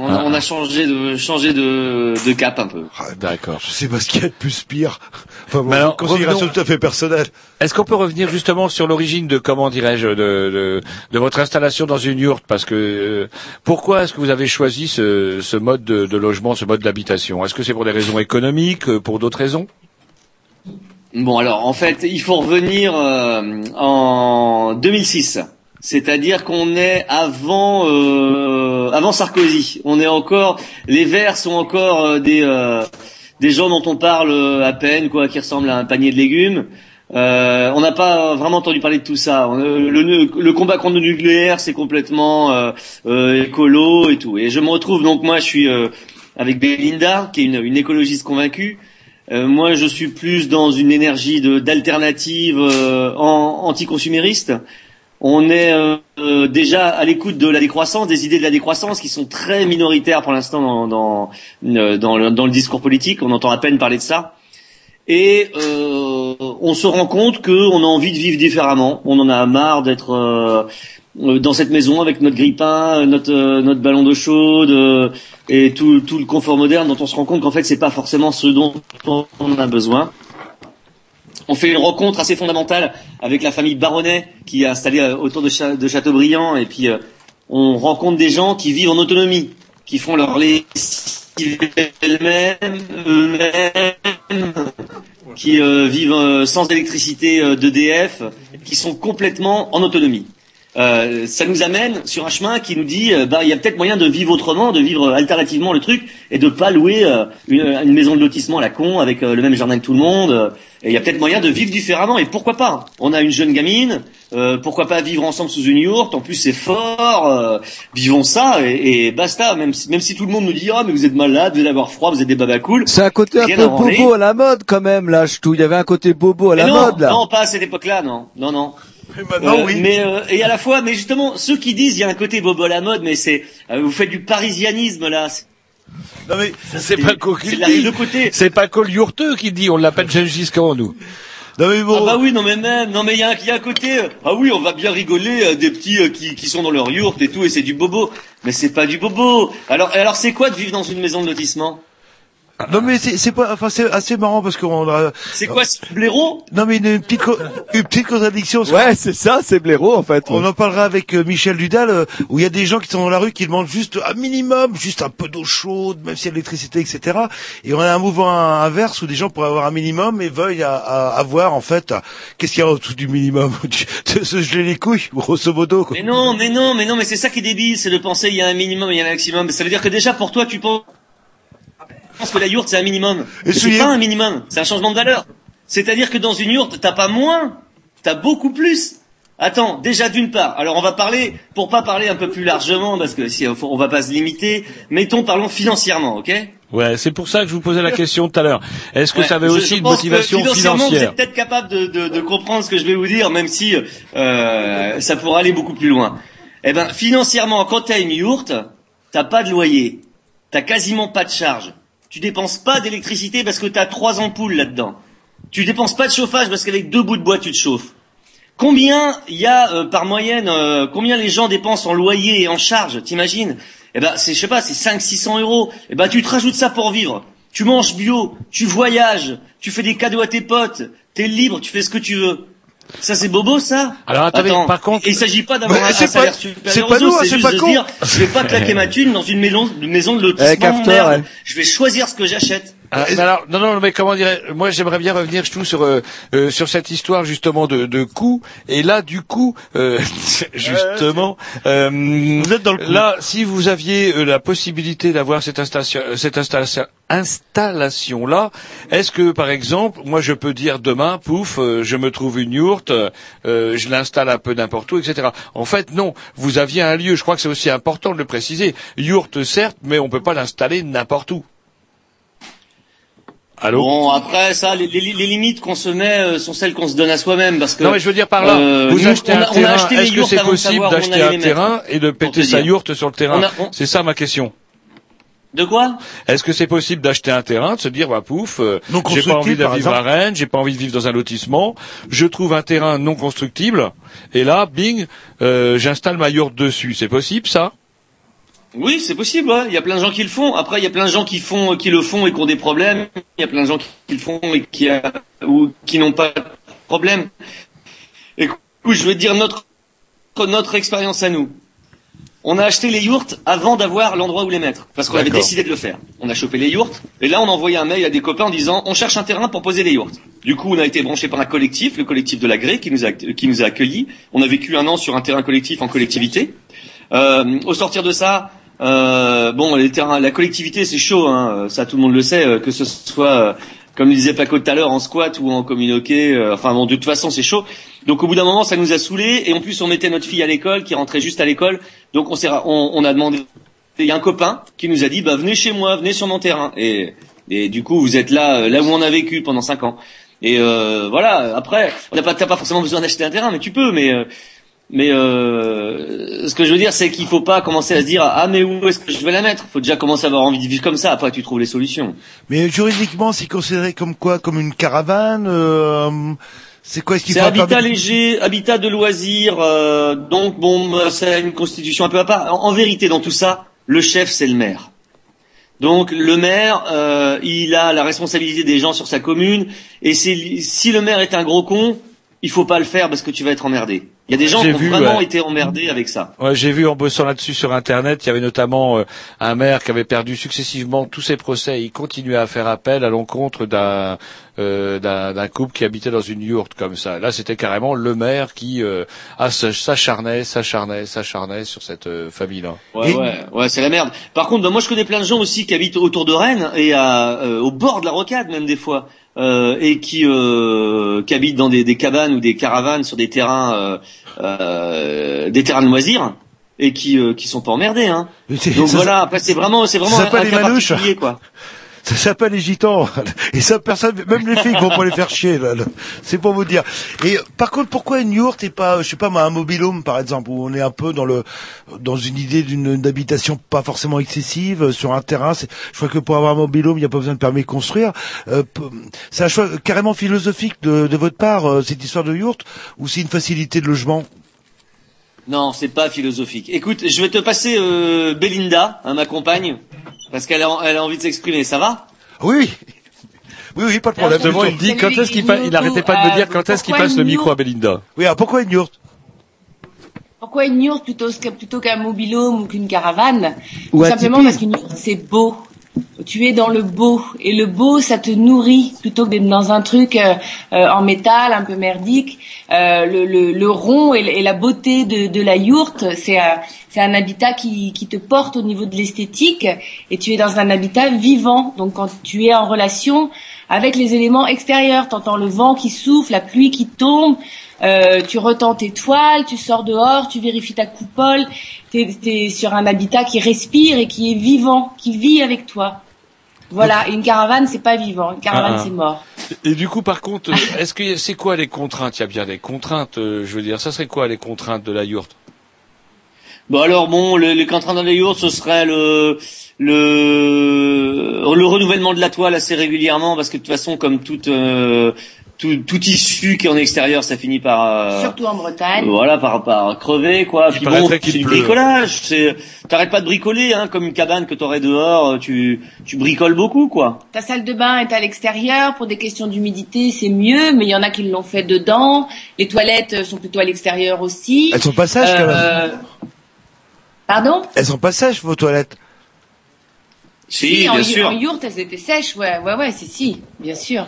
On, Ah. on a changé de changé de, de cap un peu. D'accord. Je sais pas ce qu'il y a de plus pire. Enfin, bon, Mais alors, considération revenons- tout à fait personnelle. Est-ce qu'on peut revenir justement sur l'origine de comment dirais-je de, de, de votre installation dans une yourte Parce que euh, pourquoi est-ce que vous avez choisi ce, ce mode de, de logement, ce mode d'habitation? Est-ce que c'est pour des raisons économiques, euh, pour d'autres raisons? Bon, alors en fait, il faut revenir euh, en 2006. C'est-à-dire qu'on est avant euh, avant Sarkozy. On est encore les Verts sont encore euh, des euh, des gens dont on parle euh, à peine quoi, qui ressemblent à un panier de légumes. Euh, on n'a pas vraiment entendu parler de tout ça. Le, le- combat contre le nucléaire, c'est complètement écolo et tout. Et je me retrouve donc moi, je suis avec Belinda, qui est une, une écologiste convaincue. Moi, je suis plus dans une énergie d'alternative anticonsumériste. On est euh, déjà à l'écoute de la décroissance, des idées de la décroissance qui sont très minoritaires pour l'instant dans, dans, euh, le, dans le discours politique. On entend à peine parler de ça. Et euh, on se rend compte qu'on a envie de vivre différemment. On en a marre d'être euh, euh, dans cette maison avec notre grille-pain, notre, euh, notre ballon d'eau chaude et tout, tout le confort moderne dont on se rend compte qu'en fait c'est pas forcément ce dont on a besoin. On fait une rencontre assez fondamentale avec la famille Baronnet qui est installée euh, autour de, Châteaubriand et puis euh, on rencontre des gens qui vivent en autonomie, qui font leur lessive elles-mêmes, eux-mêmes, qui euh, vivent sans électricité d'EDF, qui sont complètement en autonomie. Euh, ça nous amène sur un chemin qui nous dit euh, bah il y a peut-être moyen de vivre autrement, de vivre alternativement le truc et de pas louer euh, une, une maison de lotissement à la con avec euh, le même jardin que tout le monde. euh, et il y a peut-être moyen de vivre différemment et pourquoi pas On a une jeune gamine, euh, pourquoi pas vivre ensemble sous une yourte En plus c'est fort, euh, vivons ça et, et basta. Même si, même si tout le monde nous dit ah mais vous êtes malade, vous allez avoir froid, vous êtes des babacools. C'est un côté un peu à bobo à la mode quand même, là, tout. Il y avait un côté bobo à Mais la non, mode, là. non, pas à cette époque-là, non, non, non. Maintenant, Euh, oui. Mais euh, et à la fois, mais justement, ceux qui disent il y a un côté bobo à la mode, mais c'est euh, vous faites du parisianisme là. C'est- Non mais C'est pas Co qui c'est pas qui dit. On l'appelle Gengis Khan, nous. Non mais bon. Ah bah oui, non mais même, non mais il y a, un- il y a un côté, euh, ah oui, on va bien rigoler euh, des petits euh, qui, qui sont dans leur yourte et tout, et c'est du bobo. Mais c'est pas du bobo. Alors, alors c'est quoi de vivre dans une maison de lotissement? Non mais c'est c'est pas, enfin c'est assez marrant parce qu'on a. C'est quoi, ce blaireau? Non mais une, une petite une petite contradiction. Ouais, c'est ça, c'est blaireau, en fait. On en parlera avec euh, Michel Dudal, euh, où il y a des gens qui sont dans la rue qui demandent juste un minimum, juste un peu d'eau chaude, même s'il y a de l'électricité, etc. Et on a un mouvement inverse où des gens pourraient avoir un minimum et veuillent à, à- avoir en fait, euh, qu'est-ce qu'il y a au-dessous du minimum? De se geler les couilles, grosso modo. Quoi. Mais non, mais non, mais non, mais c'est ça qui est débile, c'est de penser il y a un minimum et il y a un maximum. Ça veut dire que déjà pour toi, tu penses que la yourte c'est un minimum. C'est pas un minimum, c'est un changement de valeur. C'est-à-dire que dans une yourte, t'as pas moins, t'as beaucoup plus. Attends, déjà d'une part, alors on va parler, pour pas parler un peu plus largement, parce que si on va pas se limiter, mettons, parlons financièrement, ok? Ouais, c'est pour ça que je vous posais la question tout à l'heure. Est-ce que Ouais, ça avait je- aussi je une pense que motivation financièrement, Vous êtes peut-être capable de, de- de comprendre ce que je vais vous dire, même si euh, ça pourra aller beaucoup plus loin. Eh ben, financièrement, quand tu as une yourte, t'as pas de loyer, t'as quasiment pas de charge. Tu dépenses pas d'électricité parce que tu as trois ampoules là-dedans. Tu dépenses pas de chauffage parce qu'avec deux bouts de bois tu te chauffes. Combien il y a euh, par moyenne, euh, combien les gens dépensent en loyer et en charge, t'imagines? Eh ben, c'est, je sais pas, c'est 5 600 euros. Eh ben, tu te rajoutes ça pour vivre. Tu manges bio, tu voyages, tu fais des cadeaux à tes potes, t'es libre, tu fais ce que tu veux. Ça c'est bobo ça Alors, attendez, Attends, par contre- il s'agit pas d'avoir un, c'est pas- salaire c'est supérieur pas aux nous, autres, hein, c'est c'est juste pas de con. dire, je vais pas claquer ma thune dans une maison, une maison de lotissement, Eh, capteur, merde. ouais. Je vais choisir ce que j'achète. Ah, mais alors, non, non, mais comment dirais Moi, j'aimerais bien revenir tout sur euh, euh, sur cette histoire justement de, de coût. Et là, du coup, euh, justement, euh, Vous êtes dans le coup. là, si vous aviez euh, la possibilité d'avoir cette installation, cette installation, installation là, est-ce que, par exemple, moi, je peux dire demain, pouf, euh, je me trouve une yourte, euh, je l'installe un peu n'importe où, etc. En fait, non. Vous aviez un lieu. Je crois que c'est aussi important de le préciser. Yourte, certes, mais on peut pas l'installer n'importe où. Allô Bon, après ça, les, les- les limites qu'on se met euh, sont celles qu'on se donne à soi-même, parce que. Non mais je veux dire par là, euh, vous nous, achetez on un a- a terrain, acheté les est-ce que c'est possible d'acheter un terrain et de péter te sa yourte sur le terrain On C'est ça ma question. De quoi? Est-ce que c'est possible d'acheter un terrain, de se dire bah pouf, euh, j'ai pas envie de vivre à Rennes, j'ai pas envie de vivre dans un lotissement, je trouve un terrain non constructible et là, bing, euh, j'installe ma yourte dessus. C'est possible ça? Oui, c'est possible. ouais. Il y a plein de gens qui le font. Après, il y a plein de gens qui font, qui le font et qui ont des problèmes. Il y a plein de gens qui le font et qui a, ou qui n'ont pas de problème. Écoute, je vais te dire notre notre expérience à nous. On a acheté les yourtes avant d'avoir l'endroit où les mettre, parce qu'on avait décidé de le faire. On a chopé les yourtes, et là on a envoyé un mail à des copains en disant on cherche un terrain pour poser les yourtes. Du coup, on a été branché par un collectif, le collectif de la Grée, qui nous a qui nous a accueillis. On a vécu un an sur un terrain collectif en collectivité. Euh, au sortir de ça, euh, bon, les terrains, la collectivité, c'est chaud, hein, ça tout le monde le sait, euh, que ce soit euh, comme disait Paco tout à l'heure, en squat ou en communauté. enfin bon, de toute façon, c'est chaud. Donc au bout d'un moment, ça nous a saoulés. Et en plus, on mettait notre fille à l'école, qui rentrait juste à l'école. Donc on, on, on a demandé. Il y a un copain qui nous a dit, bah venez chez moi, venez sur mon terrain. Et, et du coup, vous êtes là, là où on a vécu pendant cinq ans. Et euh, voilà. Après, on n'a pas, t'as pas forcément besoin d'acheter un terrain, mais tu peux. Mais mais euh, ce que je veux dire, c'est qu'il faut pas commencer à se dire ah mais où est-ce que je vais la mettre? Faut déjà commencer à avoir envie de vivre comme ça. Après, tu trouves les solutions. Mais juridiquement, c'est considéré comme quoi? Comme une caravane euh, C'est quoi ce qu'il C'est habitat léger, habitat de loisirs. euh, donc bon, bah, c'est une constitution un peu à part. En, en vérité, dans tout ça, le chef c'est le maire. Donc le maire, euh, il a la responsabilité des gens sur sa commune. Et si le maire est un gros con, il faut pas le faire parce que tu vas être emmerdé. Il y a des gens qui ont vu, vraiment ouais. été emmerdés avec ça. Ouais, j'ai vu en bossant là-dessus sur Internet, il y avait notamment euh, un maire qui avait perdu successivement tous ses procès. Il continuait à faire appel à l'encontre d'un euh, d'un d'un couple qui habitait dans une yourte comme ça. Là, c'était carrément le maire qui euh, ah, s'acharnait, s'acharnait, s'acharnait sur cette euh, famille-là. Ouais, ouais, ouais, c'est la merde. Par contre, bah, moi, je connais plein de gens aussi qui habitent autour de Rennes et à, euh, au bord de la rocade même des fois, et qui, euh, qui habitent dans des, des cabanes ou des caravanes sur des terrains, euh, euh, des terrains de loisirs et qui, euh, qui sont pas emmerdés. Hein. Donc ça- voilà. Après, c'est vraiment, c'est vraiment ça un, s'appelle un cas particulier, quoi. Ça s'appelle les gitans. Et ça, personne, même les filles vont pas les faire chier, là. C'est pour vous dire. Et euh, par contre, pourquoi une yourte et pas, je sais pas, un mobilhome, par exemple, où on est un peu dans le, dans une idée d'une d'une habitation pas forcément excessive, euh, sur un terrain. Je crois que pour avoir un mobilhome, il n'y a pas besoin de permis de construire. Euh, c'est un choix carrément philosophique de, de votre part, euh, cette histoire de yourte, ou c'est une facilité de logement? Non, c'est pas philosophique. Écoute, je vais te passer euh, Belinda, hein, ma compagne, parce qu'elle a, elle a envie de s'exprimer. Ça va? Oui. Oui, oui, pas de problème. Justement, il dit quand est-ce qu'il pa- il arrêtait pas de me dire quand est-ce qu'il passe le micro à Belinda? Oui, alors pourquoi une yourte Pourquoi une yourte plutôt, qu'un mobilhome ou qu'une caravane? Ou Tout simplement parce qu'une yourte c'est beau. Tu es dans le beau et le beau ça te nourrit plutôt que d'être dans un truc euh, euh, en métal un peu merdique. Euh, le, le, le rond et, la beauté de, de la yourte c'est un, c'est un habitat qui, qui te porte au niveau de l'esthétique et tu es dans un habitat vivant. Donc quand tu es en relation avec les éléments extérieurs, t'entends le vent qui souffle, la pluie qui tombe, euh, tu retends tes toiles, tu sors dehors, tu vérifies ta coupole, t'es es sur un habitat qui respire et qui est vivant, qui vit avec toi. Voilà, et une caravane c'est pas vivant, une caravane Ah, ah. c'est mort. Et du coup, par contre, euh, est-ce que c'est quoi les contraintes? Il y a bien des contraintes. euh, je veux dire, ça serait quoi les contraintes de la yourte? Bon alors bon, le- les contraintes dans les yourtes, ce serait le le le renouvellement de la toile assez régulièrement parce que de toute façon, comme toute euh, tout, tout tissu qui est en extérieur, ça finit par euh, Surtout en Bretagne. voilà par par crever quoi. Puis bon, c'est du bricolage. C'est t'arrêtes pas de bricoler hein, comme une cabane que t'aurais dehors. euh, Tu tu bricoles beaucoup quoi. Ta salle de bain est à l'extérieur, pour des questions d'humidité c'est mieux, mais il y en a qui l'ont fait dedans. Les toilettes euh, sont plutôt à l'extérieur aussi. Elles sont pas sèches, quand même. Euh, Pardon? Elles sont pas sèches, vos toilettes. Si, en, bien yu- sûr. en yourte, elles étaient sèches, ouais, ouais, ouais, si, si, bien sûr.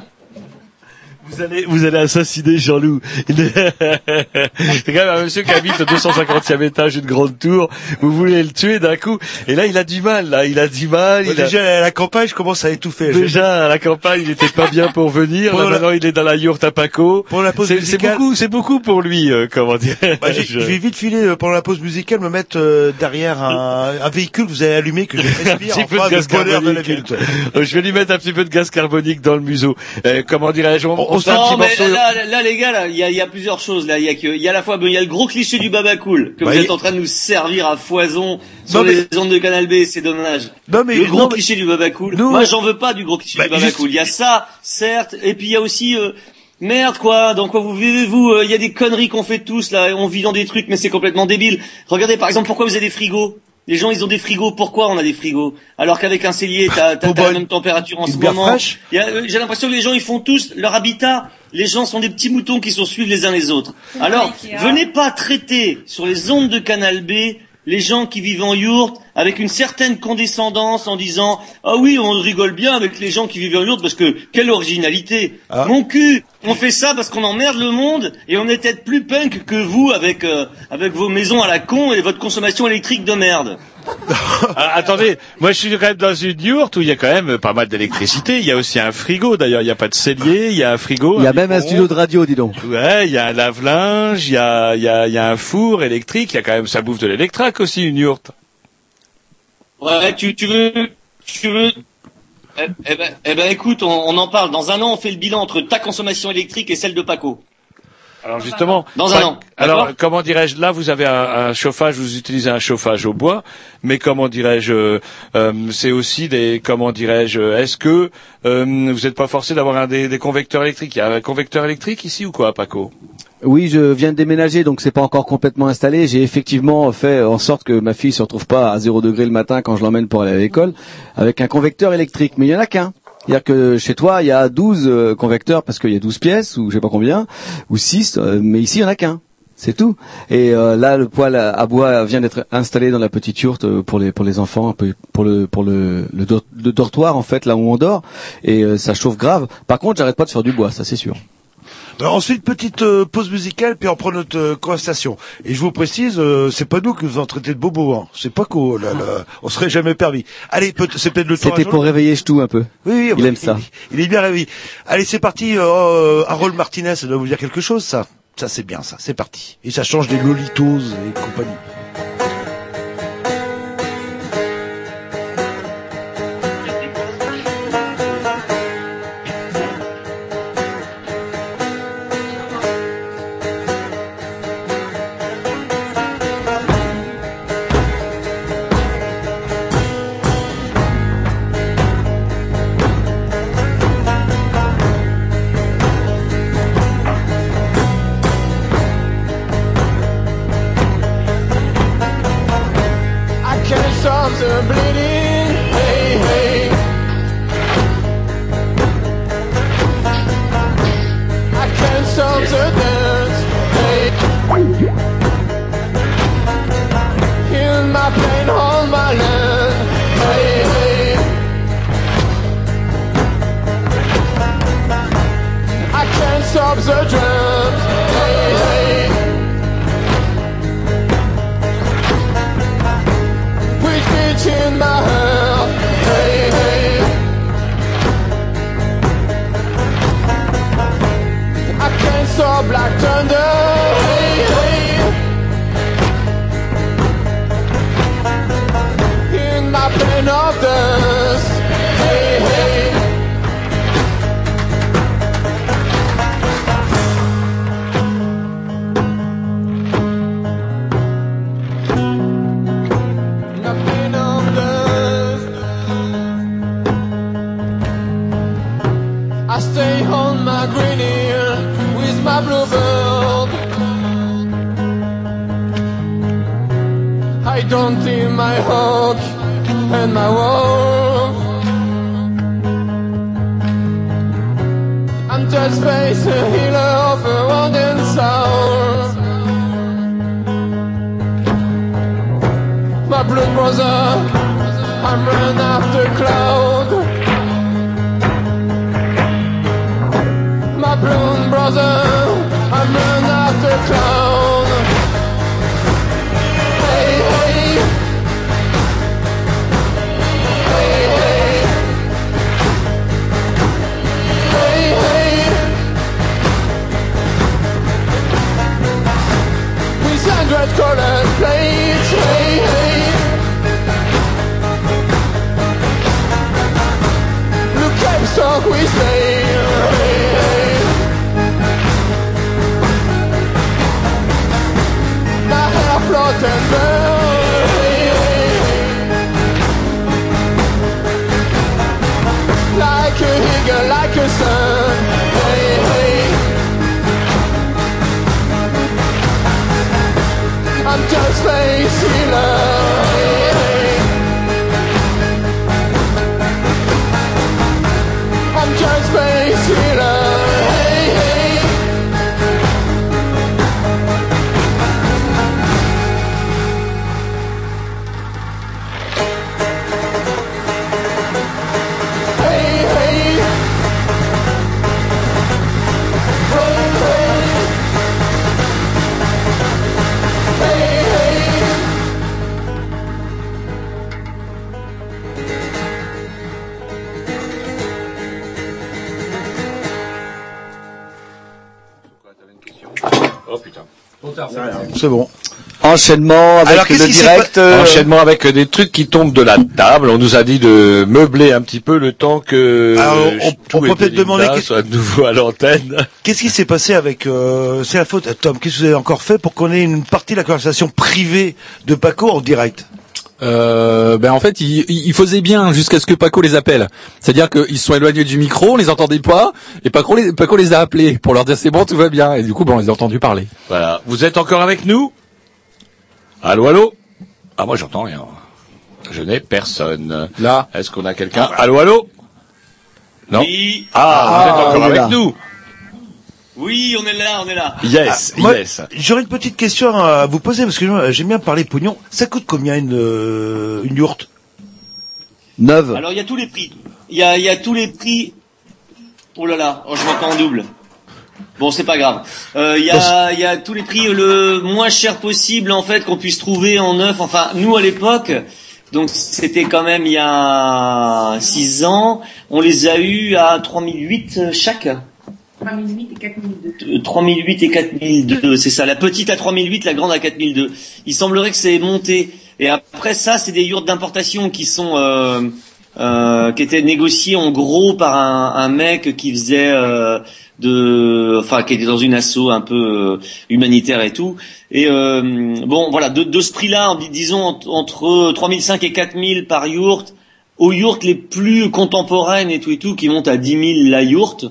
Vous allez, vous allez assassiner Jean-Loup. c'est quand même un monsieur qui habite au 250e étage d'une grande tour. Vous voulez le tuer d'un coup. Et là, il a du mal, là. Il a du mal. Il a- déjà, à la campagne, je commence à étouffer. Déjà, à la campagne, il était pas bien pour venir. Pour Là, la- maintenant, il est dans la yourte à Paco. Pour la pause C'est c'est musicale. beaucoup, c'est beaucoup pour lui, euh, comment dire. Bah, je vais vite filer euh, pendant la pause musicale, me mettre euh, derrière un, un véhicule que vous avez allumé, que je un respire petit en peu de gaz bonheur de la carbonique. ville. Euh, Je vais lui mettre un petit peu de gaz carbonique dans le museau. Euh, comment dirais-je On, on se fait un Non, petit mais morceau. là, là, là, les gars, là, il y a, il y a plusieurs choses. Là, il y a que, il y a à la fois, il y a le gros cliché du baba cool que Bah, vous êtes en train de nous servir à foison sur Non, mais- les ondes de Canal B. C'est dommage. Non, mais- le gros non, mais- cliché du baba cool. Nous- Moi, j'en veux pas du gros cliché Bah, du baba juste- cool. Il y a ça, certes, et puis il y a aussi. euh, Merde quoi, dans quoi vous vivez vous Euh, Il y a des conneries qu'on fait tous là, on vit dans des trucs mais c'est complètement débile. Regardez par exemple pourquoi vous avez des frigos? Les gens ils ont des frigos, pourquoi on a des frigos Alors qu'avec un cellier t'as t'as la même température en ce moment. euh, J'ai l'impression que les gens ils font tous leur habitat. Les gens sont des petits moutons qui se suivent les uns les autres. Alors venez pas traiter sur les ondes de Canal B les gens qui vivent en yourte avec une certaine condescendance en disant ah oui on rigole bien avec les gens qui vivent en yourte parce que quelle originalité Ah. mon cul on fait ça parce qu'on emmerde le monde et on est peut-être plus punk que vous avec euh, avec vos maisons à la con et votre consommation électrique de merde Ah, attendez, moi je suis quand même dans une yourte où il y a quand même pas mal d'électricité. Il y a aussi un frigo. D'ailleurs, il n'y a pas de cellier. Il y a un frigo. Il y a même un studio de radio, dis donc. Ouais, il y a un lave-linge. Il y a, il y a, il y a un four électrique. Il y a quand même ça bouffe de l'électrac aussi une yourte. Ouais, tu, tu veux, tu veux. Eh, eh ben, eh ben, écoute, on, on en parle. Dans un an, on fait le bilan entre ta consommation électrique et celle de Paco. Alors justement, Dans un an, Alors comment dirais-je Là, vous avez un, un chauffage, vous utilisez un chauffage au bois, mais comment dirais-je euh, euh, C'est aussi des comment dirais-je Est-ce que euh, vous n'êtes pas forcé d'avoir un des, des convecteurs électriques? Il y a un convecteur électrique ici ou quoi, Paco? Oui, je viens de déménager, donc c'est pas encore complètement installé. J'ai effectivement fait en sorte que ma fille se retrouve pas à zéro degré le matin quand je l'emmène pour aller à l'école, avec un convecteur électrique. Mais il y en a qu'un. C'est-à-dire que chez toi, il y a 12 euh, convecteurs parce qu'il y a 12 pièces, ou je sais pas combien, ou 6, euh, mais ici, il y en a qu'un. C'est tout. Et euh, là, le poêle à bois vient d'être installé dans la petite yourte pour les pour les enfants, pour le pour le, le, dor- le dortoir en fait, là où on dort. Et ça chauffe grave. Par contre, j'arrête pas de faire du bois, ça c'est sûr. Alors ensuite, petite euh, pause musicale, puis on prend notre euh, conversation. Et je vous précise, euh, c'est pas nous qui vous en traitez de bobo, hein. c'est pas cool. Là, là. On serait jamais permis. Allez, peut- c'est peut-être le à C'était pour réveiller tout un peu. Oui, oui, Il bah, aime ça. Il est bien réveillé. Allez, c'est parti. Euh, euh, Harold Martinez, ça doit vous dire quelque chose, ça. Ça, c'est bien, ça. C'est parti. Et ça change des Lolitos et compagnie. C'est bon. Enchaînement avec Alors, le direct. pas- euh, Enchaînement avec des trucs qui tombent de la table. On nous a dit de meubler un petit peu le temps que Alors, on- tout on peut peut-être demander soit de nouveau à l'antenne. Qu'est-ce qui s'est passé avec... Euh, c'est la faute... Tom, qu'est-ce que vous avez encore fait pour qu'on ait une partie de la conversation privée de Paco en direct? Euh, ben en fait, ils, ils ils faisaient bien jusqu'à ce que Paco les appelle. C'est-à-dire qu'ils se sont éloignés du micro, on les entendait pas, et Paco les, Paco les a appelés pour leur dire c'est bon, tout va bien. Et du coup, ben, on les a entendus parler. Voilà. Vous êtes encore avec nous? Allô, allô? Ah, moi, j'entends rien. Je n'ai personne. Là. Est-ce qu'on a quelqu'un? Allô, allô? Non Oui. Ah, vous Ah, êtes encore avec là. nous Oui, on est là, on est là. Yes, Moi, yes. J'aurais une petite question à vous poser parce que j'aime bien parler pognon. Ça coûte combien une, euh, une yourte? Neuve. Alors il y a tous les prix. Il y a, il y a tous les prix. Oh là là, oh, je m'entends en double. Bon, c'est pas grave. Euh, Il y, a, il y a tous les prix le moins cher possible en fait qu'on puisse trouver en neuf. Enfin, nous à l'époque, donc c'était quand même il y a 6 ans, on les a eu à 3008 chaque. 3008 et 4002. Euh, 3008 et 4002, c'est ça. La petite à 3008, la grande à 4002. Il semblerait que c'est monté. Et après ça, c'est des yurts d'importation qui sont euh, euh, qui étaient négociés en gros par un, un mec qui faisait euh, de, enfin qui était dans une asso un peu euh, humanitaire et tout. Et euh, bon, voilà, de, de ce prix-là, dis- disons ent- entre 3005 et 4000 par yourt, aux yourtes les plus contemporaines et tout et tout, qui montent à 10 000 la yourte.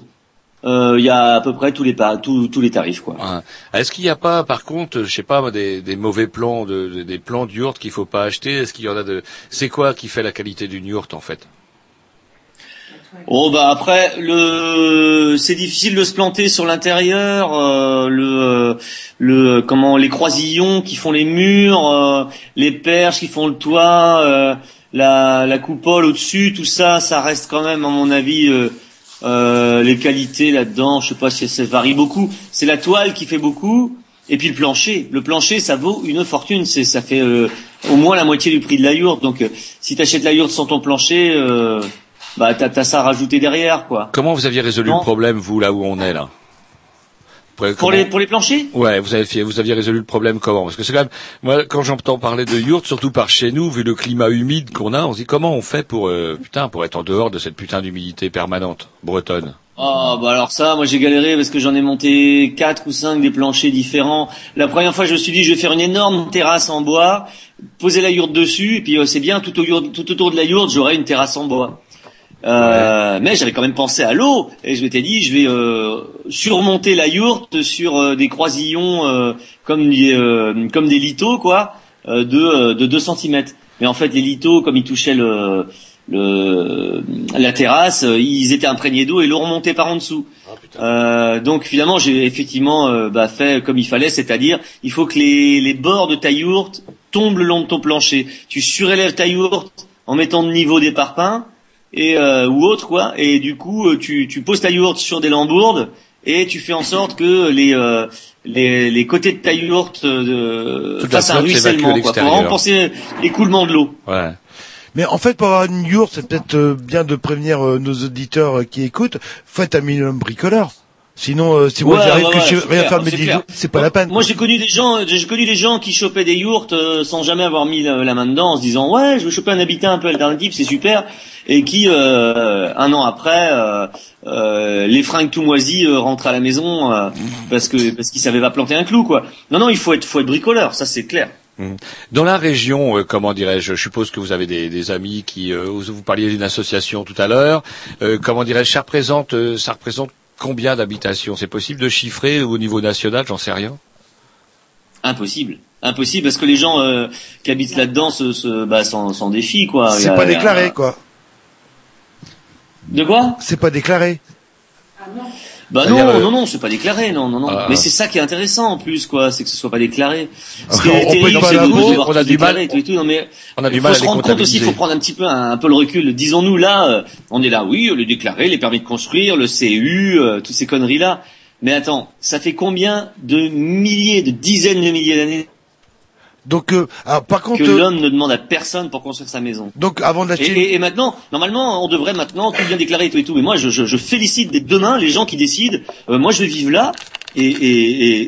Euh, Il y a à peu près tous les tous, tous les tarifs quoi. Ouais. Est-ce qu'il n'y a pas, par contre, je sais pas, des, des mauvais plans, de, de- des plans de yourte qu'il faut pas acheter? Est-ce qu'il y en a de C'est quoi qui fait la qualité d'une yourte en fait? Oh bah après le c'est difficile de se planter sur l'intérieur euh, le le comment les croisillons qui font les murs euh, les perches qui font le toit euh, la la coupole au-dessus tout ça ça reste quand même à mon avis euh, les qualités là-dedans je sais pas si ça varie beaucoup. C'est la toile qui fait beaucoup et puis le plancher. Le plancher ça vaut une fortune. C'est ça fait euh, au moins la moitié du prix de la yourte. Donc euh, si tu achètes la yourte sans ton plancher euh, bah t'as t'as ça à rajouter derrière quoi. Comment vous aviez résolu Non. le problème, vous, là où on est là? Pour, les pour les planchers? Ouais, vous avez vous aviez résolu le problème comment? Parce que c'est quand même, moi, quand j'entends parler de yourte, surtout par chez nous, vu le climat humide qu'on a, on se dit comment on fait pour, euh, putain, pour être en dehors de cette putain d'humidité permanente bretonne? Ah bah alors ça, moi j'ai galéré parce que j'en ai monté quatre ou cinq des planchers différents. La première fois, je me suis dit je vais faire une énorme terrasse en bois, poser la yourte dessus, et puis euh, c'est bien tout, au tout autour de la yourte, j'aurai une terrasse en bois. Euh, Mais j'avais quand même pensé à l'eau et je m'étais dit je vais euh, surmonter la yourte sur euh, des croisillons euh, comme des euh, comme des lithos quoi euh, de euh, de 2 cm. Mais en fait les lithos comme ils touchaient le le la terrasse, ils étaient imprégnés d'eau et l'eau remontait par en dessous. Euh, donc finalement j'ai effectivement bah, fait comme il fallait, c'est-à-dire il faut que les, les bords de ta yourte tombent le long de ton plancher. Tu surélèves ta yourte en mettant de niveau des parpaings et euh, ou autre quoi, et du coup euh, tu, tu poses ta yourte sur des lambourdes et tu fais en sorte que les euh, les, les côtés de ta yourte euh, fassent un ruissellement quoi, pour penser l'écoulement de l'eau. Ouais. Mais en fait, pour avoir une yourte, c'est peut-être euh, bien de prévenir euh, nos auditeurs qui écoutent, faites un minimum bricoleur. Sinon, euh, si moi Ouais, j'arrive ouais, que je rien faire de mes c'est dix clair. jours, c'est pas la peine. Moi j'ai connu des gens, j'ai connu des gens qui chopaient des yourtes euh, sans jamais avoir mis la, la main dedans, en se disant ouais je veux choper un habitat un peu alternatif, c'est super, et qui euh, un an après euh, euh, les fringues tout moisies euh, rentrent à la maison euh, parce que parce qu'ils savaient pas planter un clou quoi. Non non il faut être faut être bricoleur, ça c'est clair. Mhm. Dans la région, euh, comment dirais-je, je suppose que vous avez des, des amis qui, euh, vous, vous parliez d'une association tout à l'heure, euh, comment dirais-je, ça représente, euh, ça représente combien d'habitations C'est possible de chiffrer au niveau national, j'en sais rien. Impossible. Impossible parce que les gens euh, qui habitent là-dedans se, se bah, s'en, s'en défient quoi. C'est a- pas a- déclaré, quoi. De quoi? C'est pas déclaré. Bah non, euh, non, non, c'est pas déclaré, non, non, non. Ah, Mais c'est ça qui est intéressant en plus, quoi, c'est que ce soit pas déclaré. Ce qui on est peut terrible, pas c'est de l'avoir, devoir on a du mal- tout et tout. Non, mais on a du mal faut à se rendre compte aussi, il faut prendre un petit peu un, un peu le recul. Disons-nous là, euh, on est là, oui, le déclaré, les permis de construire, le CU, euh, toutes ces conneries là. Mais attends, ça fait combien de milliers, de dizaines de milliers d'années Donc, euh, alors, par contre, que euh, l'homme ne demande à personne pour construire sa maison. donc avant Et, d'acheter, et- et maintenant, normalement, on devrait maintenant tout bien déclarer et tout et tout. Mais moi, je, je, je félicite dès demain les gens qui décident. euh, moi, je vais vivre là. Et, et,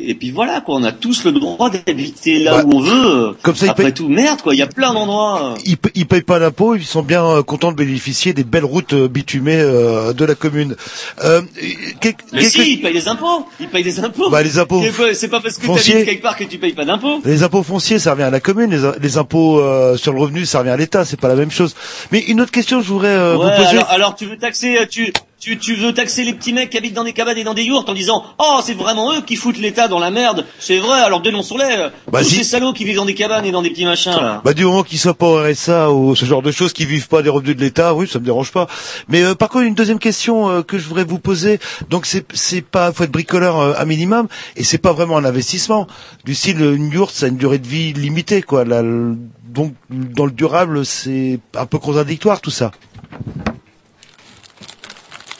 et, et puis voilà quoi, on a tous le droit d'habiter là Bah, où on veut. comme ça, Après paye- tout, merde quoi, il y a plein d'endroits. Ils, pa- ils payent pas d'impôts, ils sont bien euh, contents de bénéficier des belles routes euh, bitumées euh, de la commune. Euh, quel- Mais quel- si, ils payent des impôts, ils payent des impôts. Bah, les impôts C'est pas- parce que tu habites quelque part que tu payes pas d'impôts. Les impôts fonciers, ça revient à la commune. Les, les impôts euh, sur le revenu, ça revient à l'État. C'est pas la même chose. Mais une autre question, je voudrais euh, Ouais, vous poser. alors, alors tu veux taxer, euh, tu, tu, tu veux taxer les petits mecs qui habitent dans des cabanes et dans des yourtes en disant oh c'est vraiment eux qui foutent l'État dans la merde. C'est vrai, alors dénonçons-les. euh, Bah, Tous si. ces salauds qui vivent dans des cabanes et dans des petits machins là. Bah du moment qu'ils soient pas au RSA ou ce genre de choses, qui vivent pas des revenus de l'État, oui, ça me dérange pas. Mais euh, par contre, une deuxième question euh, que je voudrais vous poser, donc c'est c'est pas faut être bricoleur euh, à minimum et c'est pas vraiment un investissement. Du style une yourte, ça a une durée de vie limitée, quoi. Le- donc dans le durable, c'est un peu contradictoire tout ça.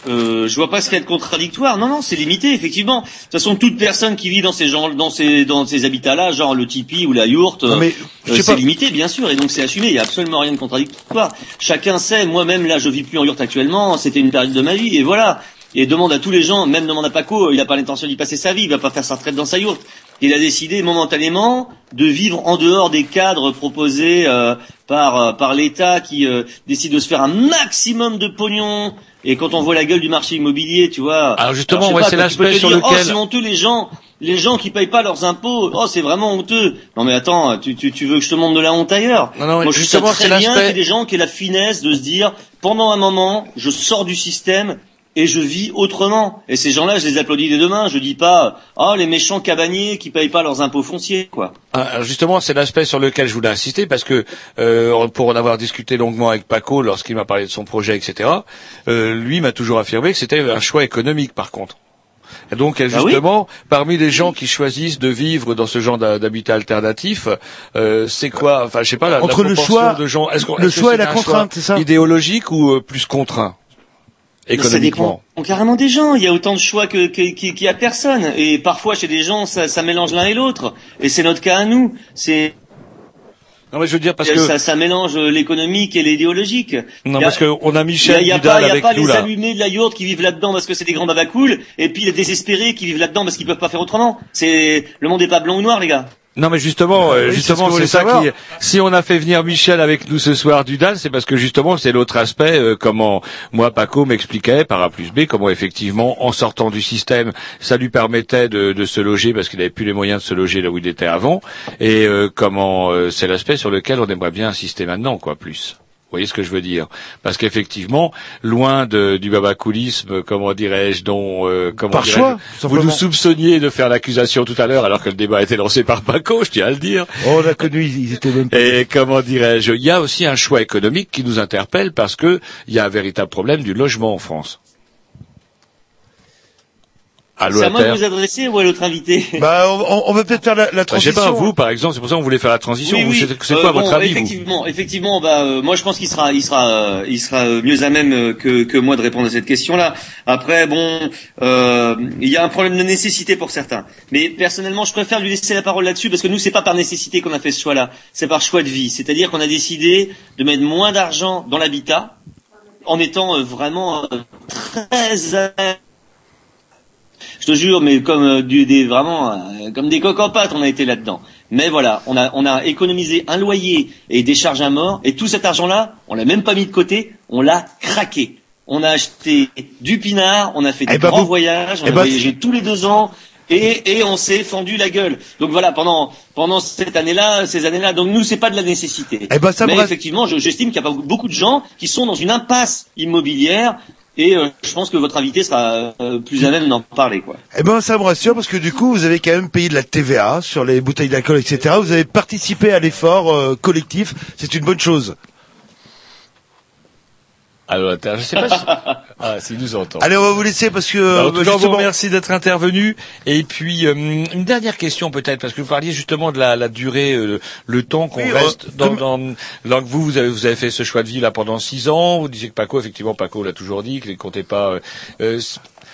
Euh, je vois pas ce qu'il y a de contradictoire. Non, non, c'est limité, effectivement. De toute façon, toute personne qui vit dans ces gens, dans ces, dans ces habitats-là, genre le tipi ou la yourte, euh, c'est limité, bien sûr, et donc c'est assumé. Il y a absolument rien de contradictoire. Chacun sait. Moi-même, là, je vis plus en yourte actuellement. C'était une période de ma vie, et voilà. Et demande à tous les gens, même demande à Paco, il n'a pas l'intention d'y passer sa vie, il va pas faire sa retraite dans sa yourte. Il a décidé momentanément de vivre en dehors des cadres proposés euh, par euh, par l'État qui euh, décide de se faire un maximum de pognon. Et quand on voit la gueule du marché immobilier, tu vois. Alors justement, ouais, c'est l'aspect sur dire, lequel- Oh, c'est honteux les gens, les gens qui payent pas leurs impôts. Oh, c'est vraiment honteux. Non mais attends, tu, tu, tu veux que je te montre de la honte ailleurs? Non, non, Moi, je sais justement, très c'est bien qu'il y a des gens qui aient la finesse de se dire, pendant un moment, je sors du système et je vis autrement. Et ces gens-là, je les applaudis dès demain. Je dis pas, oh les méchants cabaniers qui payent pas leurs impôts fonciers, quoi. Ah, alors justement, c'est l'aspect sur lequel je voulais insister parce que euh, pour en avoir discuté longuement avec Paco lorsqu'il m'a parlé de son projet, etc. euh, lui m'a toujours affirmé que c'était un choix économique, par contre. Et donc, Bah oui. justement, parmi les gens qui choisissent de vivre dans ce genre d'ha- d'habitat alternatif, euh, c'est quoi Enfin, je sais pas. La, la Entre le proportion choix- de gens, est-ce qu'on- le est-ce que choix et la contrainte, c'est ça? Idéologique ou euh, plus contraint? Économiquement dépend carrément des gens. Il y a autant de choix que que- qu'il y a personne. Et parfois, chez des gens, ça, ça mélange l'un et l'autre. Et c'est notre cas à nous. C'est Non, mais je veux dire parce que ça, ça mélange l'économique et l'idéologique. non, Il y a- parce qu'on a Michel Il n'y a, Vidal pas, il y a pas nous les là. allumés de la yourte qui vivent là-dedans parce que c'est des grands babacools, et puis les désespérés qui vivent là-dedans parce qu'ils peuvent pas faire autrement. C'est le monde n'est pas blanc ou noir, les gars. Non mais justement, euh, Oui, c'est ce justement c'est ça savoir. qui. Si on a fait venir Michel avec nous ce soir du DAL, c'est parce que justement c'est l'autre aspect. euh, comment moi Paco m'expliquait par A plus B comment effectivement en sortant du système, ça lui permettait de, de se loger parce qu'il n'avait plus les moyens de se loger là où il était avant. Et euh, comment euh, c'est l'aspect sur lequel on aimerait bien insister maintenant, quoi, plus. Vous voyez ce que je veux dire? Parce qu'effectivement, loin de, du babacoulisme, comment dirais-je, dont euh, comment Par choix, vous nous soupçonniez de faire l'accusation tout à l'heure, alors que le débat a été lancé par Paco, je tiens à le dire. Oh, on a connu, ils ils étaient même pas. Et comment dirais-je Il y a aussi un choix économique qui nous interpelle parce que il y a un véritable problème du logement en France. Allô, C'est à moi de vous adresser ou à l'autre invité? Bah, on, on va peut-être faire la, la Bah, je sais transition. pas, vous par exemple, c'est pour ça qu'on voulait faire la transition. Oui. C'est c'est Euh, quoi bon, votre avis vous? Effectivement, effectivement, bah, euh, moi je pense qu'il sera, il sera, euh, il sera euh, mieux à même euh, que, que moi de répondre à cette question-là. Après, bon, euh, il y a un problème de nécessité pour certains, mais personnellement, je préfère lui laisser la parole là-dessus parce que nous, c'est pas par nécessité qu'on a fait ce choix-là, c'est par choix de vie. C'est-à-dire qu'on a décidé de mettre moins d'argent dans l'habitat en étant euh, vraiment euh, très à- je te jure, mais comme euh, du, des vraiment euh, comme des coques en pâte, on a été là-dedans. Mais voilà, on a on a économisé un loyer et des charges à mort, et tout cet argent-là, on l'a même pas mis de côté, on l'a craqué. On a acheté du pinard, on a fait des Eh ben, grands vous- voyages, on eh a ben, voyagé tous les deux ans. Et, et on s'est fendu la gueule. Donc voilà, pendant pendant cette année-là, ces années-là. Donc nous, c'est pas de la nécessité. Eh ben, ça Mais effectivement, je- j'estime qu'il y a pas beaucoup de gens qui sont dans une impasse immobilière. Et euh, je pense que votre invité sera euh, plus à même d'en parler, quoi. Eh ben, ça me rassure parce que du coup, vous avez quand même payé de la TVA sur les bouteilles d'alcool, etc. Vous avez participé à l'effort euh, collectif. C'est une bonne chose. Allô, Inter, je sais pas si... Ah, s'il nous entend. Allez, on va vous laisser parce que Alors, en euh, tout cas, on vous remercie d'être intervenu. Et puis, euh, une dernière question peut-être, parce que vous parliez justement de la, la durée, euh, le temps qu'on Oui, euh, reste dans, comme- dans, vous, vous avez, vous avez fait ce choix de vie là pendant six ans. Vous disiez que Paco, effectivement, Paco l'a toujours dit, qu'il ne comptait pas. euh, euh,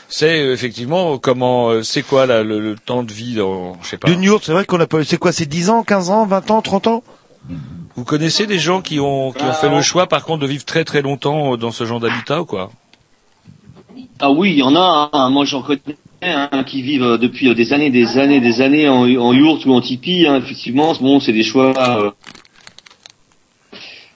c'est euh, effectivement comment, euh, c'est quoi là, le, le temps de vie dans, je sais pas. d'une yourte, c'est vrai qu'on a pas. C'est quoi C'est 10 ans, 15 ans, 20 ans, 30 ans? Vous connaissez des gens qui ont, qui ont fait le choix, par contre, de vivre très très longtemps dans ce genre d'habitat ou quoi? Ah oui, il y en a. hein. Moi, j'en connais hein, qui vivent euh, depuis euh, des années, des années, des années en, en yourte ou en tipi, hein, effectivement, bon, c'est des choix. euh,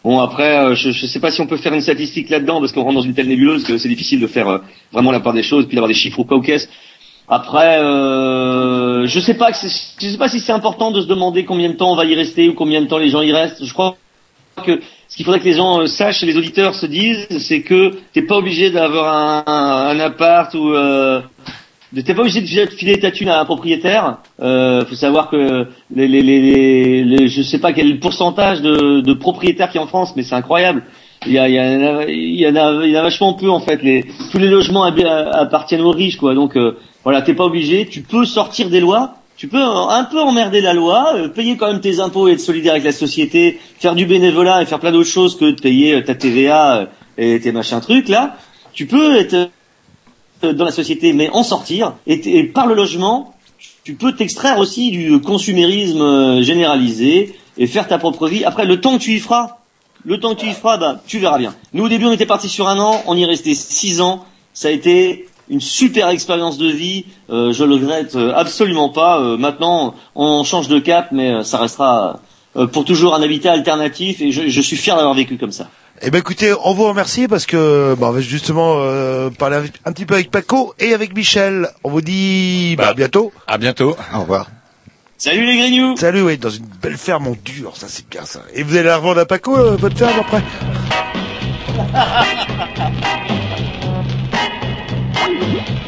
Bon après, euh, je ne sais pas si on peut faire une statistique là-dedans parce qu'on rentre dans une telle nébuleuse que c'est difficile de faire vraiment la part des choses, puis d'avoir des chiffres ou pas aux caisses. Après, je sais pas, je sais pas si c'est important de se demander combien de temps on va y rester ou combien de temps les gens y restent. Je crois que ce qu'il faudrait que les gens euh, sachent, les auditeurs se disent, c'est que t'es pas obligé d'avoir un, appart ou euh, t'es pas obligé de filer ta thune à un propriétaire. Euh, faut savoir que les, les, les, les, je sais pas quel pourcentage de, de propriétaires qui en France, mais c'est incroyable. Il y, a, en a, vachement peu en fait. Tous les logements appartiennent aux riches, quoi. Donc euh, voilà, t'es pas obligé. Tu peux sortir des lois. Tu peux un peu emmerder la loi, euh, payer quand même tes impôts et être solidaire avec la société, faire du bénévolat et faire plein d'autres choses que de payer euh, ta TVA euh, et tes machins trucs là. Tu peux être dans la société, mais en sortir. Et, par le logement, tu peux t'extraire aussi du consumérisme généralisé et faire ta propre vie. Après, le temps que tu y feras, le temps que tu y feras, bah, tu verras bien. Nous, au début, on était parti sur un an, on y est resté six ans. Ça a été une super expérience de vie. Euh, je le regrette euh, absolument pas. Euh, maintenant, on change de cap, mais euh, ça restera pour toujours un habitat alternatif. Et je, je suis fier d'avoir vécu comme ça. Eh ben écoutez, on vous remercie parce que bon, on va justement euh, parler avec- un petit peu avec Paco et avec Michel. On vous dit bah, à bientôt. À bientôt. Au revoir. Salut les grignoux Salut, oui, dans une belle ferme en dur, ça c'est bien ça. Et vous allez la revendre à Paco, euh, votre ferme après? Thank you.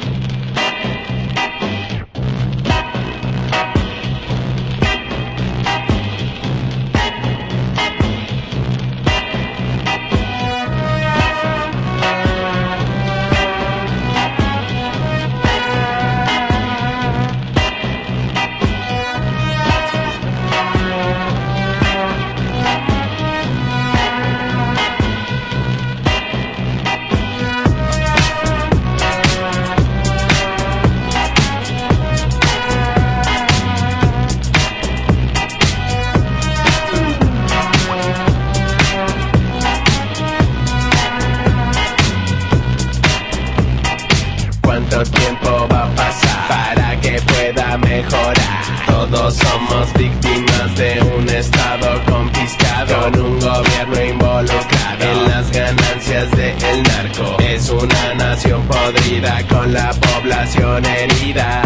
La población herida.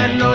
Ya no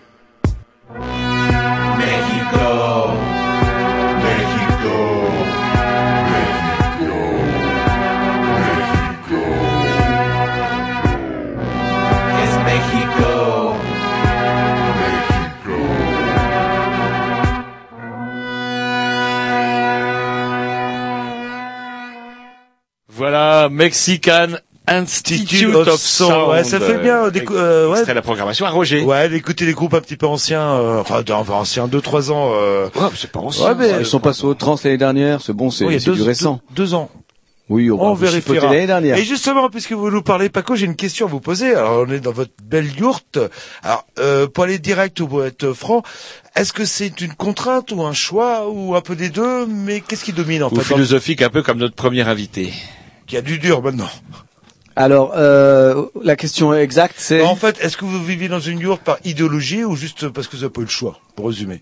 México, México, México, México. Es México. Voilà, Mexican Institute of Sound. Ouais, ça fait bien euh, ouais. De la programmation à Roger. Ouais, d'écouter des groupes un petit peu anciens, euh, enfin, anciens, 2-3 ans. Euh... Ouais, c'est pas ancien. Ouais, mais Ils sont passés au trans l'année dernière, c'est bon, c'est Oui, deux- du récent. Deux, deux ans. Oui, on, On vérifiera. l'année dernière. Et justement, puisque vous nous parlez, Paco, j'ai une question à vous poser. Alors, on est dans votre belle yourte. Alors, euh, pour aller direct ou pour être franc, est-ce que c'est une contrainte ou un choix ou un peu des deux? Mais qu'est-ce qui domine en Ou fait dans- philosophique, un peu comme notre premier invité. Qui a du dur maintenant. Alors, euh, la question exacte, c'est... En fait, est-ce que vous vivez dans une yourte par idéologie ou juste parce que vous n'avez pas eu le choix, pour résumer?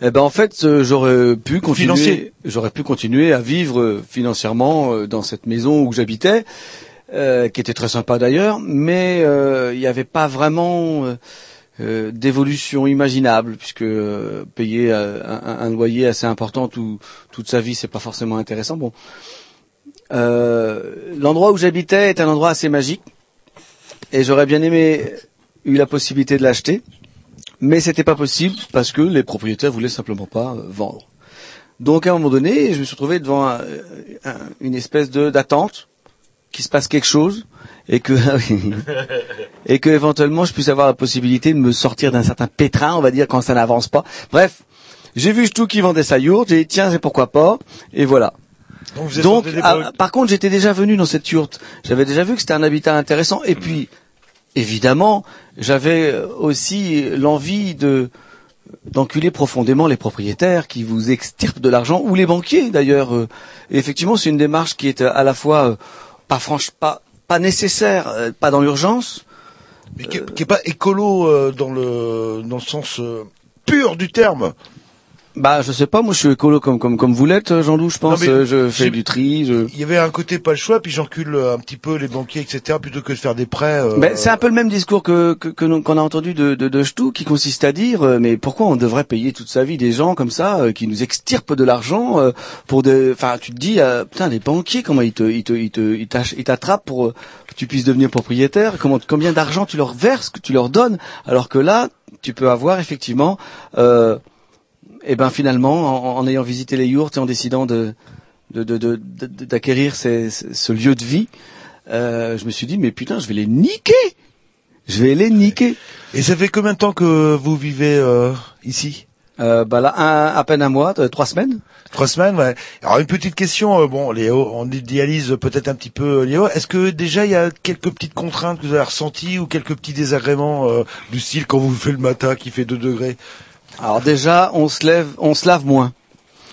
Eh ben en fait, euh, j'aurais pu continuer, Financier. j'aurais pu continuer à vivre euh, financièrement euh, dans cette maison où j'habitais, euh, qui était très sympa d'ailleurs, mais euh, il n'y avait pas vraiment d'évolution imaginable puisque euh, payer un, un loyer assez important tout, toute sa vie, c'est pas forcément intéressant. Bon, l'endroit où j'habitais est un endroit assez magique et j'aurais bien aimé eu la possibilité de l'acheter. Mais c'était pas possible parce que les propriétaires voulaient simplement pas euh, vendre. Donc à un moment donné, je me suis retrouvé devant un- une espèce d'attente qu'il se passe quelque chose et que et que éventuellement je puisse avoir la possibilité de me sortir d'un certain pétrin, on va dire quand ça n'avance pas. Bref, j'ai vu tout qui vendait sa yourte, j'ai dit tiens, c'est pourquoi pas et voilà. Donc, ah, par contre, j'étais déjà venu dans cette yourte. J'avais déjà vu que c'était un habitat intéressant. Et puis, évidemment, j'avais aussi l'envie de d'enculer profondément les propriétaires qui vous extirpent de l'argent ou les banquiers d'ailleurs. euh. Et effectivement, c'est une démarche qui est euh, à la fois euh, pas franche, pas pas nécessaire, pas dans l'urgence. Mais qui, est- qui est pas écolo euh, dans le dans le sens euh, pur du terme. Bah, je sais pas, moi je suis écolo comme comme comme vous l'êtes, Jean-Loup, je pense. Non, Euh, je fais du tri. Je... Il y avait un côté pas le choix, puis j'encule euh, un petit peu les banquiers, etc., plutôt que de faire des prêts. euh, Ben, c'est un peu le même discours que que- qu'on a entendu de de, de Ch'tou, qui consiste à dire euh, mais pourquoi on devrait payer toute sa vie des gens comme ça euh, qui nous extirpent de l'argent euh, pour des enfin tu te dis euh, putain les banquiers comment ils te ils te ils te ils t'attrapent pour euh, que tu puisses devenir propriétaire comment combien d'argent tu leur verses que tu leur donnes alors que là tu peux avoir effectivement euh, et ben finalement en, en ayant visité les yourtes et en décidant de de- de- de- d'acquérir ce lieu de vie euh, je me suis dit mais putain je vais les niquer. Je vais les niquer. Et ça fait combien de temps que vous vivez euh, ici? Euh, bah là un- à peine un mois euh, trois semaines. Trois semaines, ouais. Alors une petite question, euh, bon, Léo, on idéalise peut-être un petit peu euh, Léo. Est-ce que déjà il y a quelques petites contraintes que vous avez ressenties ou quelques petits désagréments euh, du style quand vous vous faites le matin qui fait 2 degrés? Alors déjà on se lève on se lave moins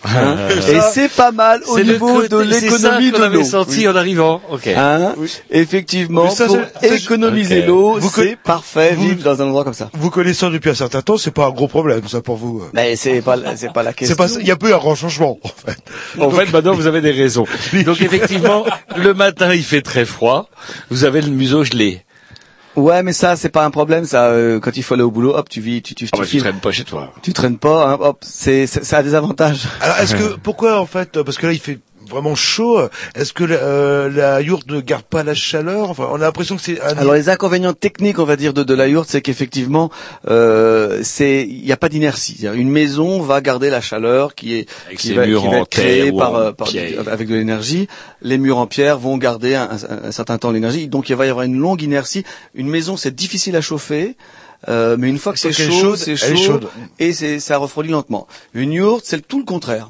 Hein et c'est pas mal au c'est le niveau de l'économie de avait l'eau. senti Oui. en arrivant. Ok. Hein Effectivement, ça, pour économiser l'eau, c'est parfait, vous- vivre dans un endroit comme ça. Vous connaissant depuis un certain temps, c'est pas un gros problème, ça pour vous. euh. Mais c'est pas, c'est pas la question. C'est pas, il y a peu un grand changement, en fait. En fait, maintenant, vous avez des raisons. Donc, effectivement, le matin, il fait très froid. Vous avez le museau gelé. Ouais, mais ça, c'est pas un problème, ça. euh, quand il faut aller au boulot, hop, tu vis, tu, tu, Ah bah, tu files. traînes pas chez toi. Tu traînes pas, hein, hop, c'est, c'est- ça a des avantages. Alors, est-ce que, pourquoi, en fait, parce que là, il fait vraiment chaud, est-ce que la, euh, la yourte ne garde pas la chaleur? Enfin, on a l'impression que c'est un... Alors les inconvénients techniques, on va dire, de, de la yourte, c'est qu'effectivement, euh, c'est, il n'y a pas d'inertie. Une maison va garder la chaleur qui est Avec qui ses va, murs qui va en être créée par, avec de l'énergie. Les murs en pierre vont garder un, un- un certain temps l'énergie. Donc il va y avoir une longue inertie. Une maison, c'est difficile à chauffer. euh, mais une fois que c'est chaud, c'est chaud et ça refroidit lentement. Une yourte, c'est tout le contraire.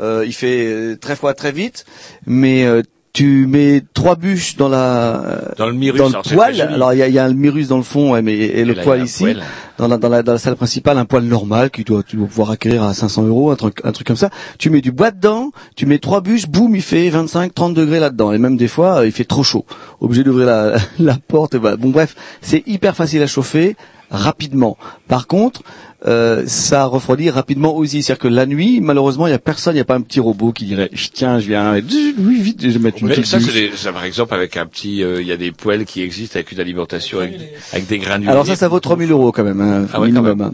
Euh, il fait euh, très froid très vite, mais euh, tu mets trois bûches dans la Dans le mirus, dans alors le c'est poêle. Alors il y a, y a un mirus dans le fond, ouais, mais et, le là, poêle ici, poêle. dans la, dans la dans la salle principale, un poêle normal qui doit tu dois pouvoir acquérir à 500 euros, un truc un truc comme ça. Tu mets du bois dedans, tu mets trois bûches, boum, il fait 25-30 degrés là-dedans, et même des fois euh, il fait trop chaud, obligé d'ouvrir la, la porte. Et voilà. Bon bref, c'est hyper facile à chauffer. Rapidement. Par contre, euh, ça refroidit rapidement aussi. C'est-à-dire que la nuit, malheureusement, il y a personne, il n'y a pas un petit robot qui dirait tiens, je viens, et oui, vite, je vais mettre une Mais petite ça, c'est des- ça, par exemple, avec un petit, euh, il y a des poêles qui existent avec une alimentation avec, avec des granules. Alors ça, ça vaut 3000 euros quand même, hein, Ah ouais, quand minimum. même.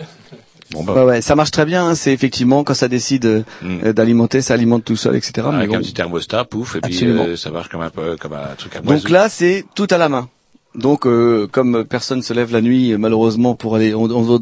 hein. Bon, bah, Ouais, ouais, ça marche très bien. hein, C'est effectivement quand ça décide euh, euh, d'alimenter, ça alimente tout seul, etc. Mais avec bon. un petit thermostat, pouf, et puis euh, ça marche comme un peu, comme un truc à Donc moiseau. là, c'est tout à la main. Donc, euh, comme personne se lève la nuit, euh, malheureusement, pour aller, on, on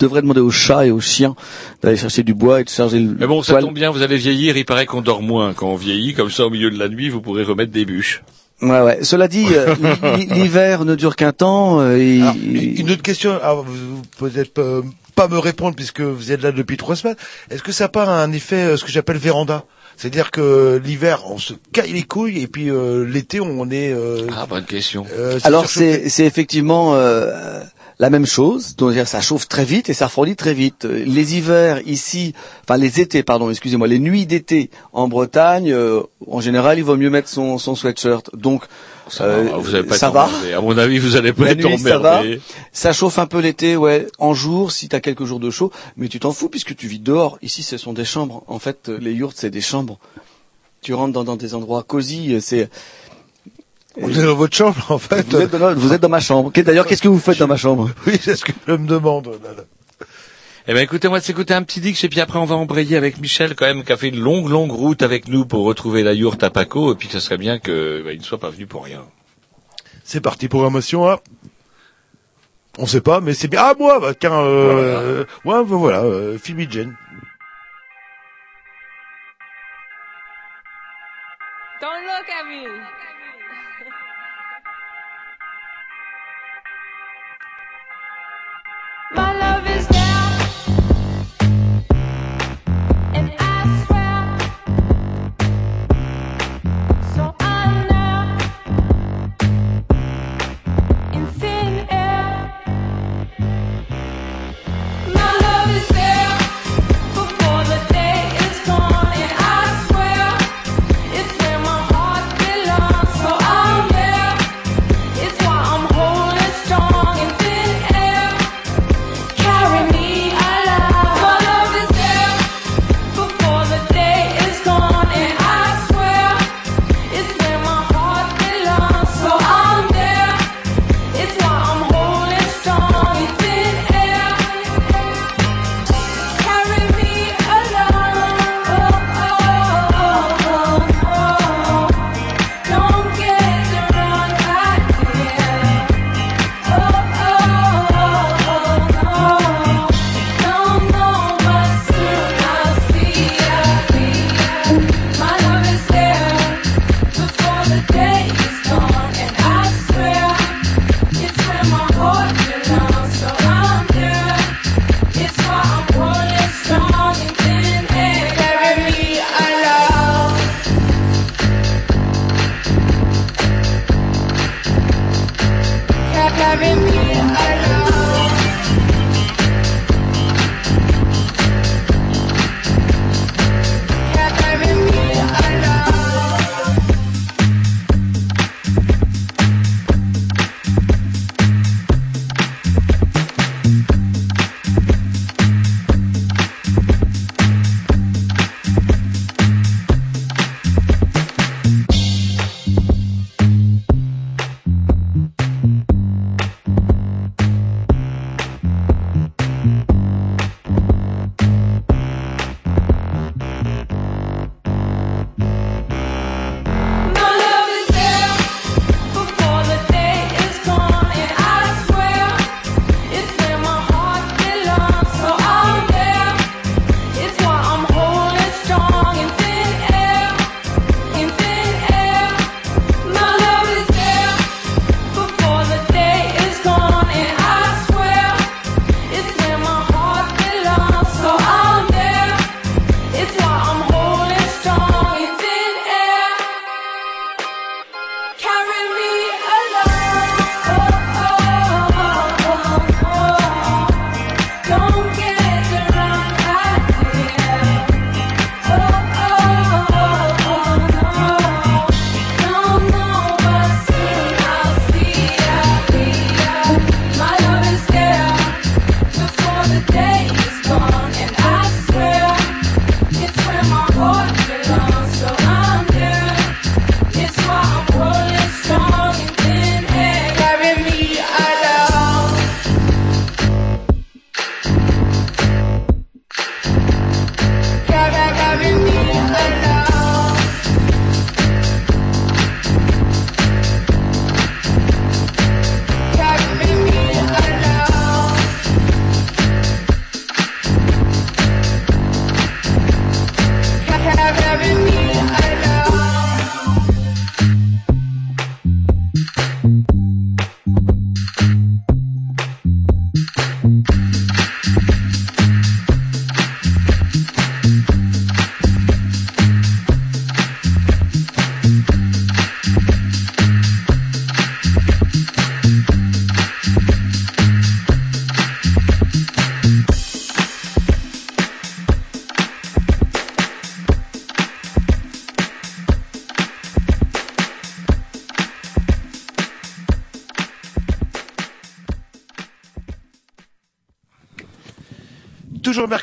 devrait demander aux chats et aux chiens d'aller chercher du bois et de charger le Mais bon, ça tombe bien, vous allez vieillir, il paraît qu'on dort moins quand on vieillit, comme ça au milieu de la nuit, vous pourrez remettre des bûches. Ouais, ouais. Cela dit, euh, l'hiver ne dure qu'un temps. euh, et- Alors, une autre question, alors, vous, vous peut-être pas me répondre puisque vous êtes là depuis trois semaines. Est-ce que ça n'a pas un effet, euh, ce que j'appelle véranda? C'est-à-dire que l'hiver, on se caille les couilles et puis euh, l'été, on est... euh, Ah, bonne question. euh, Alors c'est c'est effectivement euh, la même chose, donc ça chauffe très vite et ça refroidit très vite. Les hivers ici, enfin les étés, pardon, excusez-moi, les nuits d'été en Bretagne, euh, en général, il vaut mieux mettre son, son sweatshirt. Donc euh, Ah, vous allez pas ça va. À mon avis, vous allez pas La être nuit, ça va. Ça chauffe un peu l'été, ouais, en jour, si t'as quelques jours de chaud, mais tu t'en fous puisque tu vis dehors. Ici, ce sont des chambres. En fait, les yurts, c'est des chambres. Tu rentres dans, dans des endroits cosy, euh, c'est... Vous êtes dans votre chambre, en fait. Vous êtes dans, vous êtes dans ma chambre. D'ailleurs, qu'est-ce que vous faites dans ma chambre? Oui, c'est ce que je me demande. là, là. Eh ben, écoutez, moi, de s'écouter un petit dix, et puis après, on va embrayer avec Michel, quand même, qui a fait une longue, longue route avec nous pour retrouver la yourte à Paco, et puis ça serait bien que, bah, il ne soit pas venu pour rien. C'est parti, programmation A. On sait pas, mais c'est bien. Ah, moi, bah, tiens, euh, ouais, bah, voilà, euh, Phoebe Jane. Don't look at me.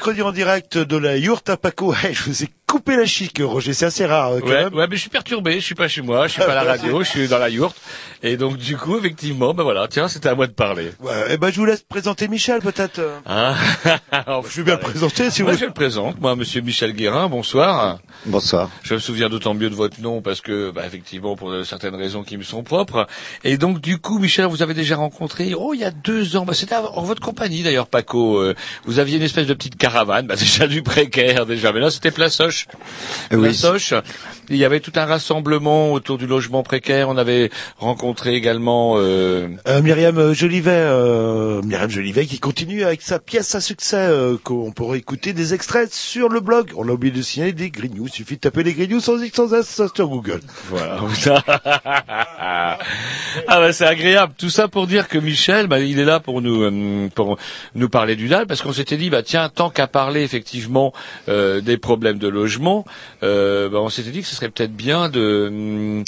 Mercredi en direct de la yourte à Paco. Hey, je vous ai coupé la chic, Roger, c'est assez rare. quand Ouais, même. ouais, mais je suis perturbé, je suis pas chez moi, je suis pas à la radio, je suis dans la yourte. Et donc, du coup, effectivement, ben voilà, tiens, c'était à moi de parler. Ouais, eh ben, je vous laisse présenter Michel, peut-être. Hein je vais bien le présenter, si Moi, vous je le présente, moi, monsieur Michel Guérin, bonsoir. Bonsoir. Je me souviens d'autant mieux de votre nom parce que, bah, effectivement, pour certaines raisons qui me sont propres. Et donc, du coup, Michel, vous avez déjà rencontré, oh, il y a deux ans, bah, c'était en votre compagnie, d'ailleurs, Paco. euh, vous aviez une espèce de petite caravane, bah, déjà du précaire, déjà. Mais là, c'était Plaçoche. Oui. Il y avait tout un rassemblement autour du logement précaire. On avait rencontré également, euh, Euh, Myriam Jolivet, euh, Myriam Jolivet qui continue avec sa pièce à succès euh, qu'on pourrait écouter des extraits sur le blog. On a oublié de signaler des Grignoux. Il suffit de taper les Grignoux sans X sans S sur Google. Voilà. ah bah c'est agréable. Tout ça pour dire que Michel, bah, il est là pour nous euh, pour nous parler du DAL parce qu'on s'était dit bah tiens tant qu'à parler effectivement euh, des problèmes de logement, euh, bah, on s'était dit que ce serait peut-être bien de hum,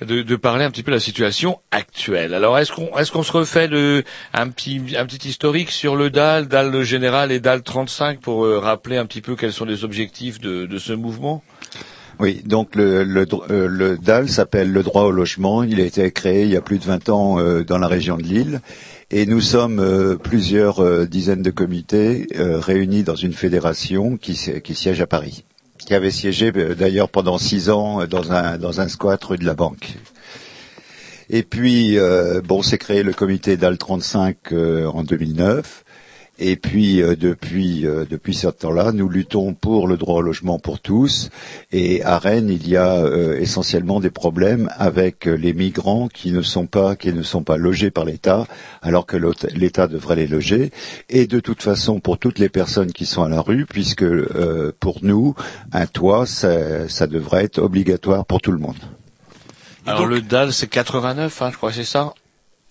de, parler un petit peu de la situation actuelle. Alors est-ce qu'on se refait un petit historique sur le DAL, DAL général et DAL 35 pour euh, rappeler un petit peu quels sont les objectifs de, ce mouvement? Oui, donc le, DAL s'appelle le droit au logement. Il a été créé il y a plus de 20 ans dans la région de Lille. Et nous sommes euh, plusieurs euh, dizaines de comités euh, réunis dans une fédération qui, si- qui siège à Paris, qui avait siégé d'ailleurs pendant six ans dans un, squat rue de la Banque. Et puis, bon, c'est créé le comité DAL 35 euh, en 2009. Et puis euh, depuis euh, depuis ce temps-là, nous luttons pour le droit au logement pour tous. Et à Rennes, il y a euh, essentiellement des problèmes avec euh, les migrants qui ne sont pas qui ne sont pas logés par l'État, alors que l'État devrait les loger. Et de toute façon, pour toutes les personnes qui sont à la rue, puisque euh, pour nous, un toit, ça, ça devrait être obligatoire pour tout le monde. Alors le DAL c'est 89, hein, je crois, c'est ça?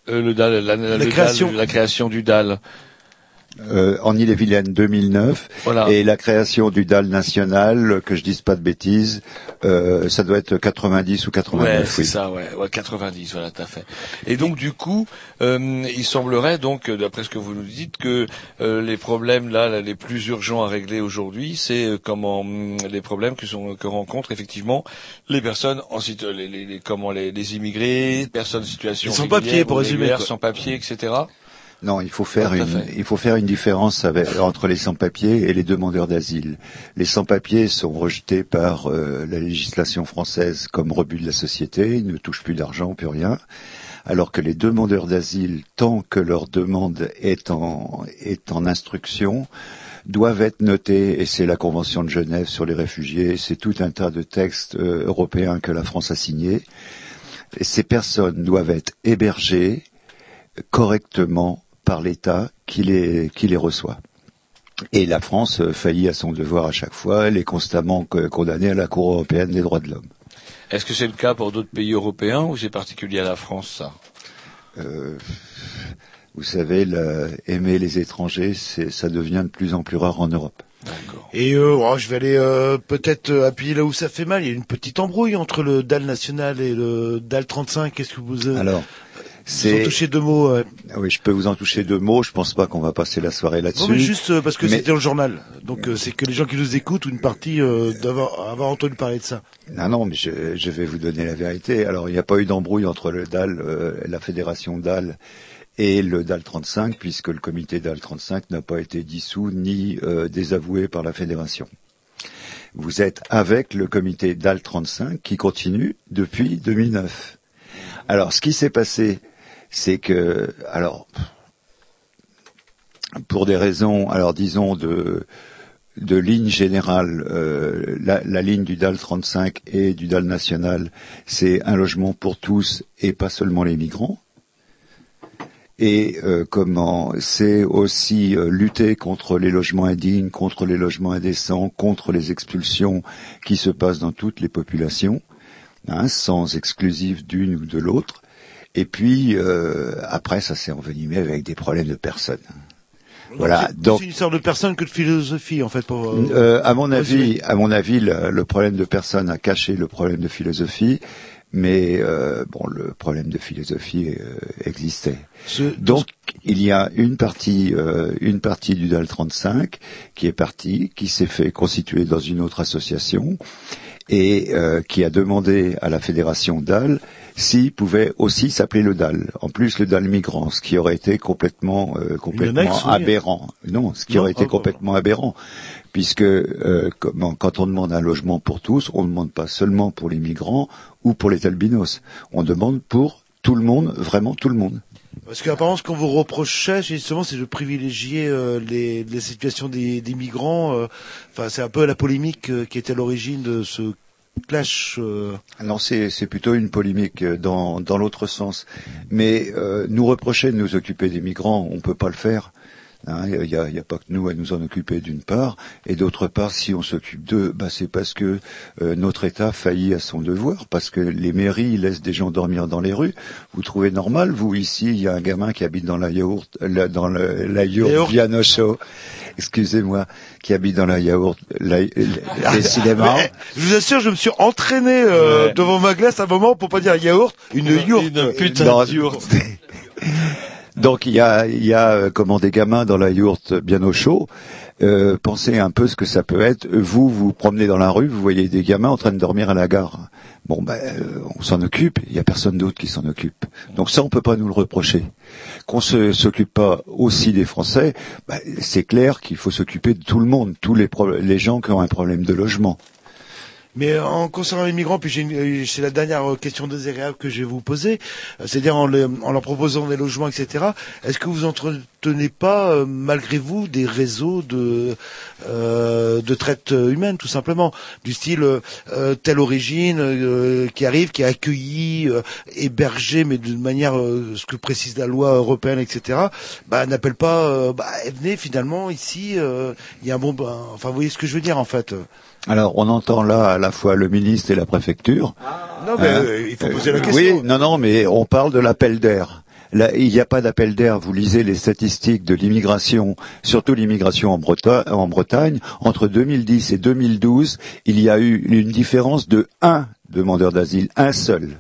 Euh, le DAL, la, la- le DAL, création. la création du DAL. Euh, en Ille-et-Vilaine 2009 Voilà. et la création du DAL national, que je dise pas de bêtises, euh, ça doit être 90 ou 89. Ouais, c'est oui. ça, ouais, ouais, 90, voilà, tout à fait. Et donc du coup, euh, il semblerait donc, d'après ce que vous nous dites, que euh, les problèmes là, là, les plus urgents à régler aujourd'hui, c'est euh, comment hum, les problèmes que sont que rencontrent effectivement les personnes en situ- les, les, les- comment les, les immigrés, personnes en situation sans-papiers, régulière, pour résumer, sans papier, etc. Non, il faut faire une, fait. il faut faire une différence avec- entre les sans-papiers et les demandeurs d'asile. Les sans-papiers sont rejetés par euh, la législation française comme rebut de la société, ils ne touchent plus d'argent, plus rien. Alors que les demandeurs d'asile, tant que leur demande est en, est en instruction, doivent être notés, et c'est la Convention de Genève sur les réfugiés, c'est tout un tas de textes euh, européens que la France a signés. Et ces personnes doivent être hébergées correctement par l'État qui les, qui les reçoit. Et la France euh, faillit à son devoir à chaque fois, elle est constamment co- condamnée à la Cour européenne des droits de l'homme. Est-ce que c'est le cas pour d'autres pays européens ou c'est particulier à la France ça? Euh, vous savez, la- aimer les étrangers, c'est, ça devient de plus en plus rare en Europe. Et euh, oh, je vais aller euh, peut-être appuyer là où ça fait mal. Il y a une petite embrouille entre le DAL national et le DAL 35. Qu'est-ce que vous... Euh, Alors, touchez deux mots. Ah Oui, je peux vous en toucher deux mots. Je pense pas qu'on va passer la soirée là-dessus. Non, mais juste euh, parce que Mais- c'était dans le journal. Donc euh, c'est que les gens qui nous écoutent ou une partie euh, doivent avoir entendu parler de ça. Non, non, mais je, je vais vous donner la vérité. Alors, il n'y a pas eu d'embrouille entre le DAL, euh, la fédération DAL et le DAL 35, puisque le comité DAL 35 n'a pas été dissous ni euh, désavoué par la fédération. Vous êtes avec le comité DAL 35 qui continue depuis 2009. Alors, ce qui s'est passé, c'est que, alors, pour des raisons, alors disons de de ligne générale, euh, la, ligne du DAL 35 et du DAL national, c'est un logement pour tous et pas seulement les migrants. Et euh, comment c'est aussi euh, lutter contre les logements indignes, contre les logements indécents, contre les expulsions qui se passent dans toutes les populations, hein, sans exclusif d'une ou de l'autre. Et puis euh, après, ça s'est envenimé avec des problèmes de personnes. Voilà. C'est Donc plus une histoire de personne que de philosophie en fait. Pour, euh, euh, à mon avis, à mon avis, le, le problème de personne a caché le problème de philosophie, mais euh, bon, le problème de philosophie euh, existait. Ce- Donc, il y a une partie, euh, une partie du DAL 35 qui est partie, qui s'est fait constituer dans une autre association et euh, qui a demandé à la fédération DAL s'il pouvait aussi s'appeler le DAL. En plus, le DAL migrant, ce qui aurait été complètement, euh, complètement aberrant. Non, ce qui Non, aurait été oh, complètement aberrant, puisque euh, quand on demande un logement pour tous, on ne demande pas seulement pour les migrants ou pour les albinos. On demande pour tout le monde, vraiment tout le monde. Parce qu'apparemment, ce qu'on vous reprochait, justement, c'est de privilégier euh, les, situations des, migrants. euh, Enfin, c'est un peu la polémique euh, qui était à l'origine de ce clash. euh. Alors c'est plutôt une polémique euh, dans, dans l'autre sens. Mais euh, nous reprocher de nous occuper des migrants, on peut pas le faire. Hein, Il n'y a, pas que nous à nous en occuper d'une part, et d'autre part, si on s'occupe d'eux, bah, c'est parce que euh, notre État faillit à son devoir, parce que les mairies laissent des gens dormir dans les rues. Vous trouvez normal, vous ici, il y a un gamin qui habite dans la yaourt, la- dans le, la yaourt Yaourt. Show, excusez-moi, qui habite dans la yaourt, la, la- décidément. Mais, je vous assure, je me suis entraîné euh, Ouais. devant ma glace un moment pour pas dire yaourt, une yourte. Non, Donc il y a, il y a euh, comment des gamins dans la yourte bien au chaud. Euh, pensez un peu ce que ça peut être. Vous vous promenez dans la rue, vous voyez des gamins en train de dormir à la gare. Bon ben euh, on s'en occupe. Il y a personne d'autre qui s'en occupe. Donc ça on peut pas nous le reprocher. Qu'on se s'occupe pas aussi des Français, ben, c'est clair qu'il faut s'occuper de tout le monde, tous les les gens qui ont un problème de logement. Mais en concernant les migrants, puis euh, c'est la dernière euh, question désagréable que je vais vous poser, euh, c'est-à-dire en, le- en leur proposant des logements, etc. Est-ce que vous entretenez pas, euh, malgré vous, des réseaux de euh, de traite humaine, tout simplement, du style euh, euh, telle origine euh, qui arrive, qui est accueilli, euh, hébergé, mais d'une manière, euh, ce que précise la loi européenne, etc. Bah, n'appelle pas, euh, bah, venez finalement ici, euh, il y a un bon, ben, enfin, vous voyez ce que je veux dire en fait. Alors, on entend là à la fois le ministre et la préfecture. Non, mais Hein euh, il faut poser la Euh, question. Oui, non, non, mais on parle de l'appel d'air. Là, il n'y a pas d'appel d'air. Vous lisez les statistiques de l'immigration, surtout l'immigration en, Breta- en Bretagne. Entre 2010 et 2012, il y a eu une différence de un demandeur d'asile, un seul.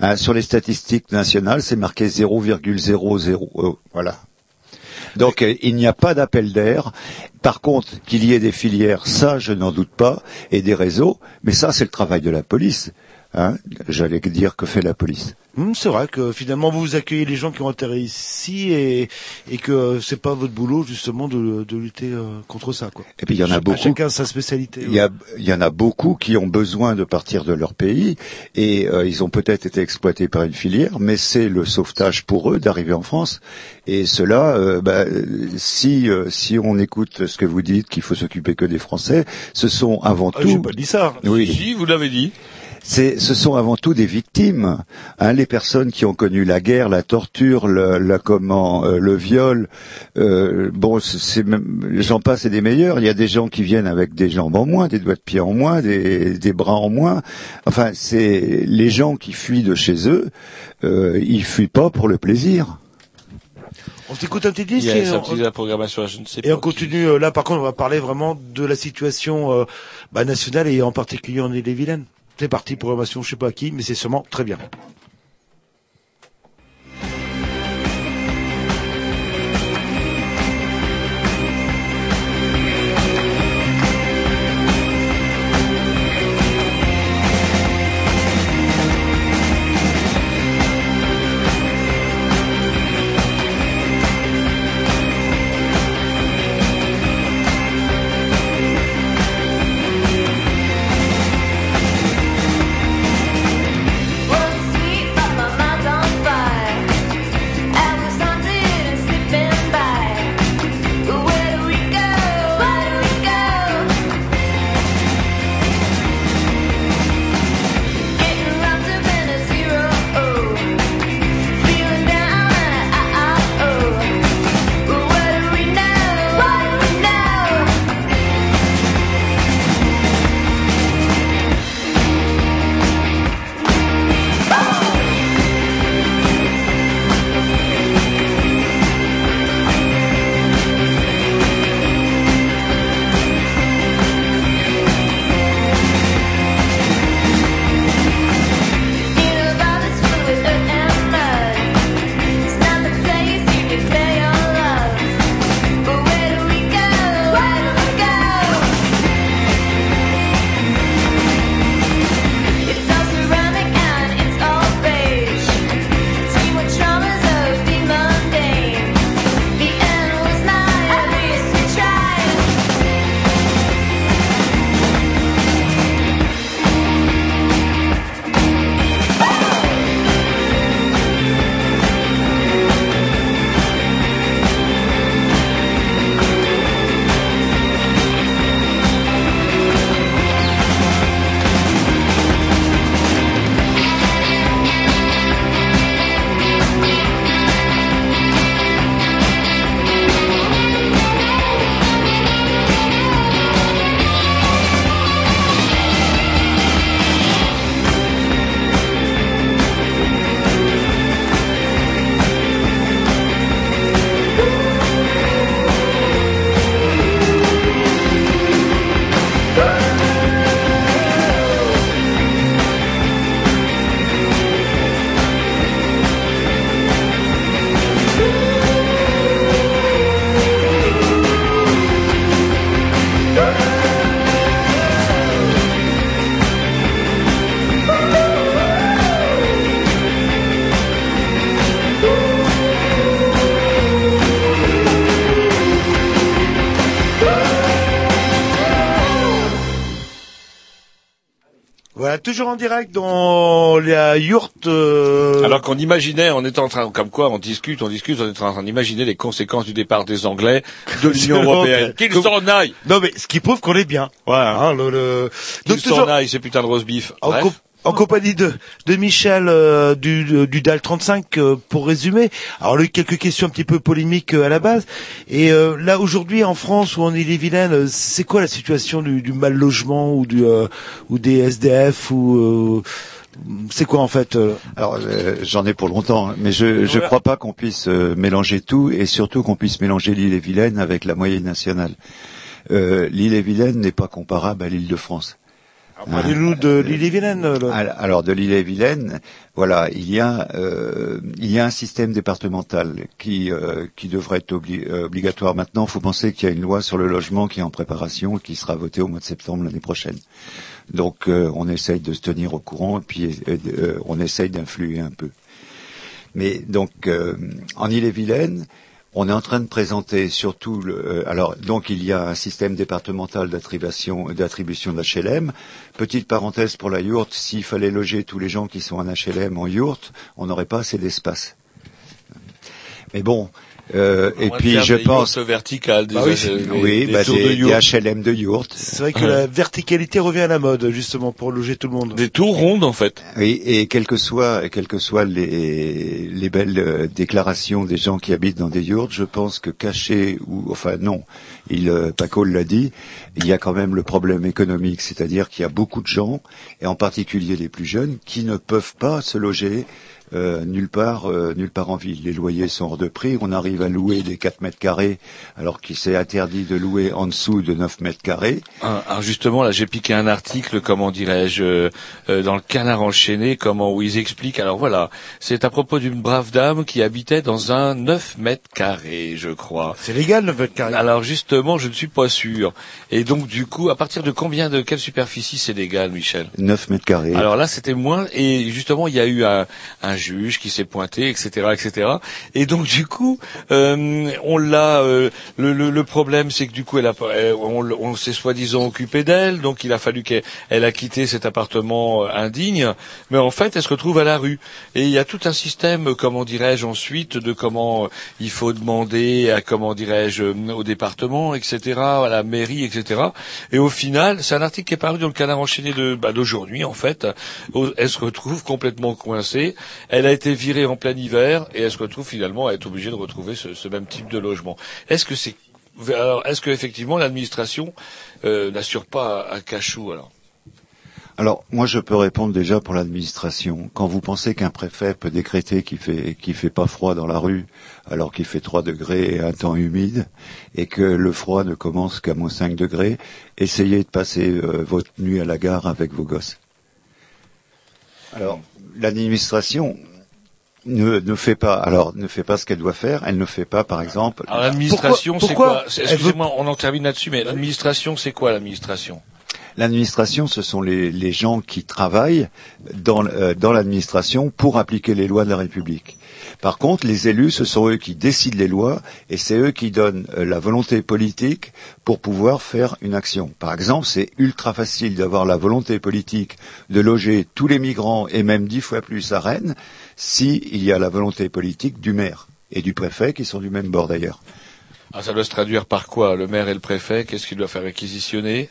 Hein, sur les statistiques nationales, c'est marqué 0,00. euh, voilà. Donc euh, il n'y a pas d'appel d'air. Par contre, qu'il y ait des filières, ça je n'en doute pas, et des réseaux, mais ça c'est le travail de la police. Hein J'allais dire que fait la police. Hum, c'est vrai que finalement vous accueillez les gens qui ont atterri ici et, et que c'est pas votre boulot justement de, de lutter euh, contre ça quoi. Et puis il y en a beaucoup. Chacun sa spécialité. Il y, a, il y en a beaucoup qui ont besoin de partir de leur pays et euh, ils ont peut-être été exploités par une filière, mais c'est le sauvetage pour eux d'arriver en France. Et cela, euh, bah, si euh, si on écoute ce que vous dites, qu'il faut s'occuper que des Français, ce sont avant Ah, j'ai tout. pas dit ça. Oui. Si, vous l'avez dit. C'est, ce sont avant tout des victimes, hein, les personnes qui ont connu la guerre, la torture, le, la comment, euh, le viol. Euh, bon, c'est c'est même, j'en passe et des meilleurs. Il y a des gens qui viennent avec des jambes en moins, des doigts de pied en moins, des, des bras en moins. Enfin, c'est les gens qui fuient de chez eux. Euh, ils fuient pas pour le plaisir. On s'écoute un petit Il disque y a et, sa on, petite la programmation, je ne sais pas. et on continue. euh, Là par contre on va parler vraiment de la situation euh, bah, nationale et en particulier en Ille-et-Vilaine. C'est parti, programmation je sais pas à qui, mais c'est sûrement très bien. Toujours en direct dans la yourte. euh, Alors qu'on imaginait, on était en train, comme quoi, on discute, on discute, on est en train d'imaginer les conséquences du départ des Anglais de l'Union européenne. Qu'ils s'en aillent Non mais ce qui prouve qu'on est bien. Voilà. hein, le, le- Qu'ils toujours s'en aillent, ces putains de roast beef. En, compagnie de, de Michel euh, du, du, DAL 35 euh, pour résumer. Alors lui quelques questions un petit peu polémiques euh, à la base. Et euh, là aujourd'hui en France ou en Ille-et-Vilaine, euh, c'est quoi la situation du, du mal logement ou du euh, ou des SDF ou euh, c'est quoi en fait Alors euh, j'en ai pour longtemps, hein, mais je je crois pas qu'on puisse euh, mélanger tout et surtout qu'on puisse mélanger l'île et Vilaine avec la moyenne nationale. Euh, l'île et Vilaine n'est pas comparable à l'île de France. Parlez-nous de l'Ille-et-Vilaine. euh, Al- Alors de l'île et Vilaine, voilà, il y a euh, il y a un système départemental qui euh, qui devrait être obli- euh, obligatoire maintenant. Il faut penser qu'il y a une loi sur le logement qui est en préparation et qui sera votée au mois de septembre l'année prochaine. Donc euh, on essaye de se tenir au courant et puis euh, euh, on essaye d'influer un peu. Mais donc euh, en Ille-et-Vilaine, on est en train de présenter surtout le, euh, alors donc il y a un système départemental d'attribution d'attribution d'HLM. Petite parenthèse pour la yourte, s'il fallait loger tous les gens qui sont en HLM en yourte, on n'aurait pas assez d'espace. Mais bon, euh, et puis je des pense verticales, des- Bah oui, des- c'est- des- oui, des bah, tours des, de des. HLM de yourte. C'est vrai que la verticalité revient à la mode justement pour loger tout le monde. Des tours rondes en fait. Oui, et quelles que soient, quelles que soient les, les belles euh, déclarations des gens qui habitent dans des yurts, je pense que caché ou, enfin non, il, euh, Paco l'a dit, il y a quand même le problème économique, c'est-à-dire qu'il y a beaucoup de gens, et en particulier les plus jeunes, qui ne peuvent pas se loger euh, nulle part, euh, nulle part en ville. Les loyers sont hors de prix. On arrive à louer des 4 mètres carrés, alors qu'il s'est interdit de louer en dessous de 9 mètres carrés. Ah, Alors justement, là, j'ai piqué un article, comment dirais-je, euh, euh, dans le Canard enchaîné, comment où ils expliquent. Alors voilà, c'est à propos d'une brave dame qui habitait dans un 9 mètres carrés, je crois. C'est légal 9 mètres carrés. Alors justement, je ne suis pas sûr. Et donc du coup, à partir de combien, de quelle superficie c'est légal, Michel? 9 mètres carrés. alors là, c'était moins, et justement, il y a eu un, un juge qui s'est pointé, etc., etc. Et donc, du coup, euh, on l'a. euh, le, le, le problème, c'est que du coup, elle a, on, on s'est soi-disant occupé d'elle, donc il a fallu qu'elle elle a quitté cet appartement euh, indigne. Mais en fait, elle se retrouve à la rue. Et il y a tout un système, comment dirais-je, ensuite, de comment euh, il faut demander, à comment dirais-je, euh, au département, etc., à la mairie, etc. Et au final, c'est un article qui est paru dans le Canard enchaîné de bah, d'aujourd'hui, en fait. Elle se retrouve complètement coincée. Elle a été virée en plein hiver et elle se retrouve finalement à être obligée de retrouver ce, ce même type de logement. Est-ce que c'est alors, est-ce que effectivement l'administration euh, n'assure pas un cachot alors? Alors, moi, je peux répondre déjà pour l'administration. Quand vous pensez qu'un préfet peut décréter qu'il fait qu'il fait pas froid dans la rue, alors qu'il fait 3 degrés et un temps humide, et que le froid ne commence qu'à moins 5 degrés, essayez de passer euh, votre nuit à la gare avec vos gosses. Alors, l'administration ne, ne fait pas, alors ne fait pas ce qu'elle doit faire. Elle ne fait pas, par exemple. Alors l'administration, c'est quoi veut- Excusez-moi, on en termine là-dessus, mais l'administration, c'est quoi l'administration? L'administration, ce sont les, les gens qui travaillent dans, euh, dans l'administration pour appliquer les lois de la République. Par contre, les élus, ce sont eux qui décident les lois et c'est eux qui donnent euh, la volonté politique pour pouvoir faire une action. Par exemple, c'est ultra facile d'avoir la volonté politique de loger tous les migrants et même dix fois plus à Rennes s'il y a la volonté politique du maire et du préfet qui sont du même bord d'ailleurs. ah, Ça doit se traduire par quoi? Le maire et le préfet, qu'est-ce qu'il doit faire? Réquisitionner?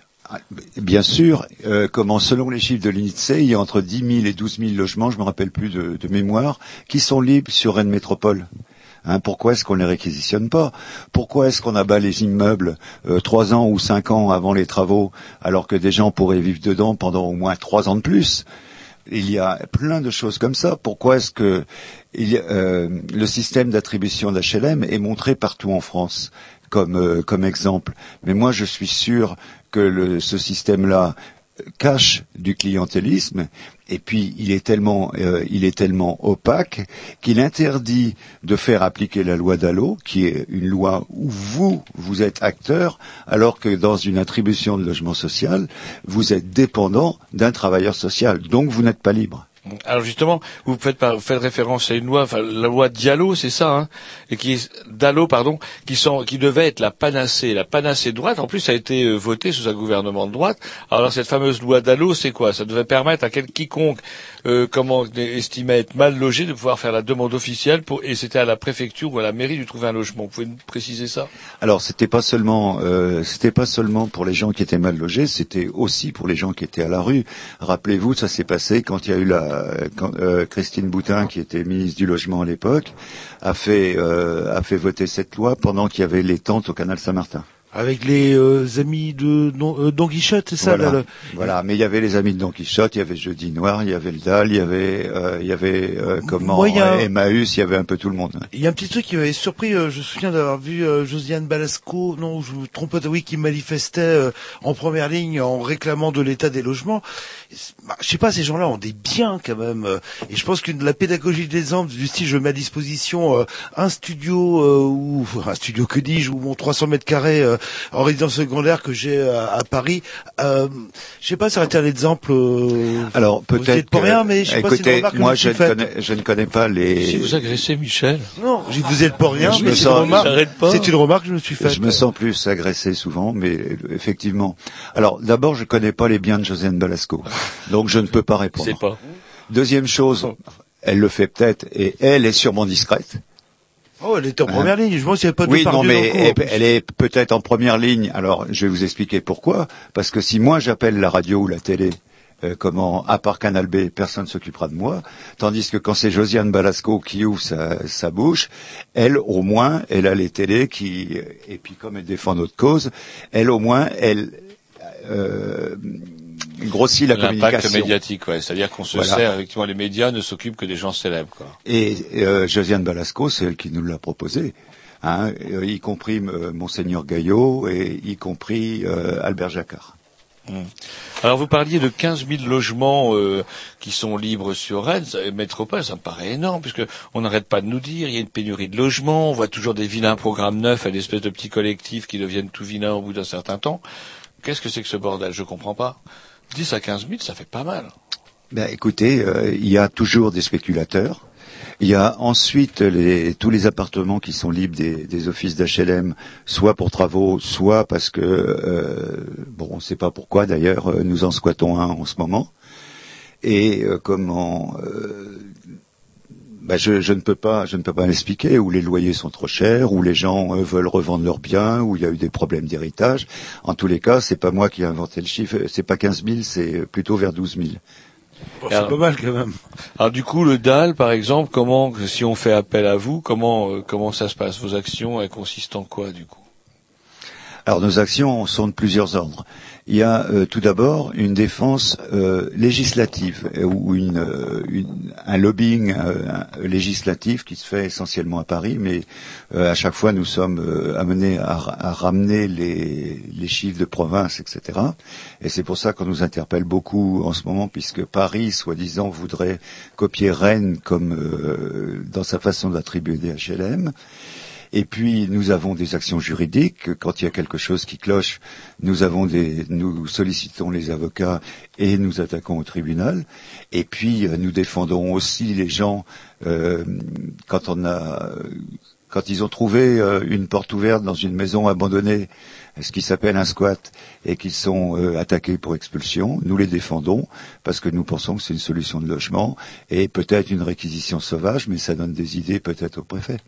Bien sûr, euh, comment selon les chiffres de l'INSEE, il y a entre 10 000 et 12 000 logements, je me rappelle plus de, mémoire, qui sont libres sur Rennes Métropole. Hein, pourquoi est-ce qu'on les réquisitionne pas? Pourquoi est-ce qu'on abat les immeubles euh, trois ans ou cinq ans avant les travaux, alors que des gens pourraient vivre dedans pendant au moins trois ans de plus? Il y a plein de choses comme ça. Pourquoi est-ce que il euh, le système d'attribution d'HLM est montré partout en France? Comme, euh, comme exemple. Mais moi, je suis sûr que ce système-là cache du clientélisme. Et puis il est tellement euh, il est tellement opaque qu'il interdit de faire appliquer la loi Dallot qui est une loi où vous vous êtes acteur alors que dans une attribution de logement social vous êtes dépendant d'un travailleur social. Donc vous n'êtes pas libre Alors justement, vous faites, vous faites référence à une loi, la loi Diallo, c'est ça, hein, qui Dallo, pardon, qui, sont, qui devait être la panacée, la panacée droite. En plus, ça a été euh, voté sous un gouvernement de droite. Alors cette fameuse loi Dallo, c'est quoi? Ça devait permettre à quel quiconque, euh, comment estimait être mal logé, de pouvoir faire la demande officielle pour, et c'était à la préfecture ou à la mairie de trouver un logement. Vous pouvez nous préciser ça? Alors c'était pas seulement euh, c'était pas seulement pour les gens qui étaient mal logés, c'était aussi pour les gens qui étaient à la rue. Rappelez-vous, ça s'est passé quand il y a eu la quand, euh, Christine Boutin qui était ministre du logement à l'époque a fait euh, a fait voter cette loi pendant qu'il y avait les tentes au canal Saint-Martin. Avec les euh, amis de Don, euh, Don Quichotte, c'est ça voilà. là, le- Voilà, mais il y avait les amis de Don Quichotte, il y avait Jeudi Noir, il y avait le Dalle, il y avait euh, il y avait euh, comment Moi, il y a- Emmaüs, il y avait un peu tout le monde. Il y a un petit truc qui m'avait surpris, euh, je me souviens d'avoir vu euh, Josiane Balasco, non, je me trompe pas, oui, qui manifestait euh, en première ligne en réclamant de l'état des logements. Bah, je sais pas, ces gens-là ont des biens quand même. et je pense que la pédagogie des exemples, du style, je mets à disposition euh, un studio euh, ou un studio que dis-je, ou mon 300 mètres carrés euh, en résidence secondaire que j'ai euh, à Paris. Euh, je sais pas, ça aurait été un exemple. euh, Alors vous êtes peut-être pour que- rien, mais je sais pas si écoutez, que moi je ne connais je ne connais pas les Si vous agressez Michel. Non, je- vous êtes pour rien, Je mais me c'est sens- une remarque. J'arrête pas. C'est une remarque que je me suis faite. Je me sens plus agressé souvent, mais euh, effectivement. Alors d'abord, je connais pas les biens de Josiane Balasco, donc je ne peux pas répondre. C'est pas. Deuxième chose, elle le fait peut-être, et elle est sûrement discrète. Oh, elle était en première ligne. Je pense qu'il n'y avait pas de Oui, non, mais elle, elle est peut-être en première ligne. Alors, je vais vous expliquer pourquoi. Parce que si moi j'appelle la radio ou la télé, euh, comment, à part Canal B, personne ne s'occupera de moi. Tandis que quand c'est Josiane Balasco qui ouvre sa, sa bouche, elle, au moins, elle a les télés qui, et puis comme elle défend notre cause, elle, au moins, elle, euh, grossit la communication. médiatique, ouais. C'est-à-dire qu'on se Voilà. sert, effectivement, les médias ne s'occupent que des gens célèbres, quoi. Et euh, Josiane Balasco, c'est elle qui nous l'a proposé, hein, euh, y compris euh, Monseigneur Gaillot et y compris euh, Albert Jacquard. Hmm. Alors vous parliez de 15 000 logements euh, qui sont libres sur Rennes, métropole, ça me paraît énorme puisque on n'arrête pas de nous dire il y a une pénurie de logements, on voit toujours des vilains programmes neufs à des espèces de petits collectifs qui deviennent tout vilains au bout d'un certain temps. Qu'est-ce que c'est que ce bordel? Je comprends pas. 10 à 15 000, ça fait pas mal. Ben, écoutez, euh, il y a toujours des spéculateurs. Il y a ensuite les, tous les appartements qui sont libres des, des offices d'HLM, soit pour travaux, soit parce que, euh, bon, on ne sait pas pourquoi d'ailleurs, euh, nous en squattons un en ce moment. Et euh, comment, ben, je, je ne peux pas, je ne peux pas l'expliquer. Où les loyers sont trop chers, où les gens euh, veulent revendre leurs biens, où il y a eu des problèmes d'héritage. En tous les cas, c'est pas moi qui ai inventé le chiffre. C'est pas 15 000, c'est plutôt vers 12 000. Bon, c'est pas mal quand même. Alors du coup, le DAL, par exemple, comment, si on fait appel à vous, comment, euh, comment ça se passe? Vos actions, elles consistent en quoi, du coup? Alors nos actions sont de plusieurs ordres. Il y a euh, tout d'abord une défense euh, législative euh, ou une, euh, une- un lobbying euh, législatif qui se fait essentiellement à Paris, mais à chaque fois nous sommes amenés à, à ramener les, les chiffres de province, etc. Et c'est pour ça qu'on nous interpelle beaucoup en ce moment, puisque Paris, soi-disant, voudrait copier Rennes comme dans sa façon d'attribuer des HLM. Et puis nous avons des actions juridiques. Quand il y a quelque chose qui cloche, nous sollicitons les avocats et nous attaquons au tribunal. Et puis euh, nous défendons aussi les gens euh, quand quand ils ont trouvé euh, une porte ouverte dans une maison abandonnée, ce qui s'appelle un squat, et qu'ils sont attaqués pour expulsion. Nous les défendons parce que nous pensons que c'est une solution de logement et peut-être une réquisition sauvage, mais ça donne des idées peut-être au préfet.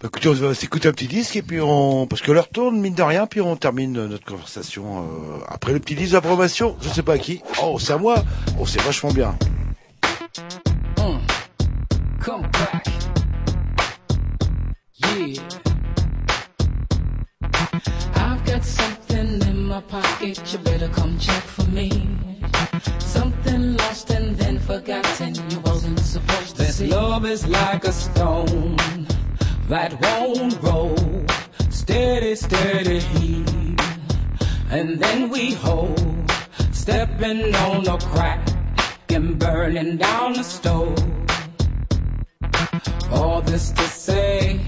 Bah, écoutez, on va s'écouter un petit disque et puis on, parce que l'heure tourne, mine de rien, puis on termine euh, notre conversation euh, après le petit disque d'approbation. Je sais pas à qui. Oh, c'est à moi. Oh, c'est vachement bien. Uh, come back. Yeah. I've got something in my pocket, you better come check for me. Something lost and then forgotten, you wasn't supposed to This see. love is like a stone that won't roll. Steady, steady. And then we hold, stepping on the crack and burning down the stove. All this to say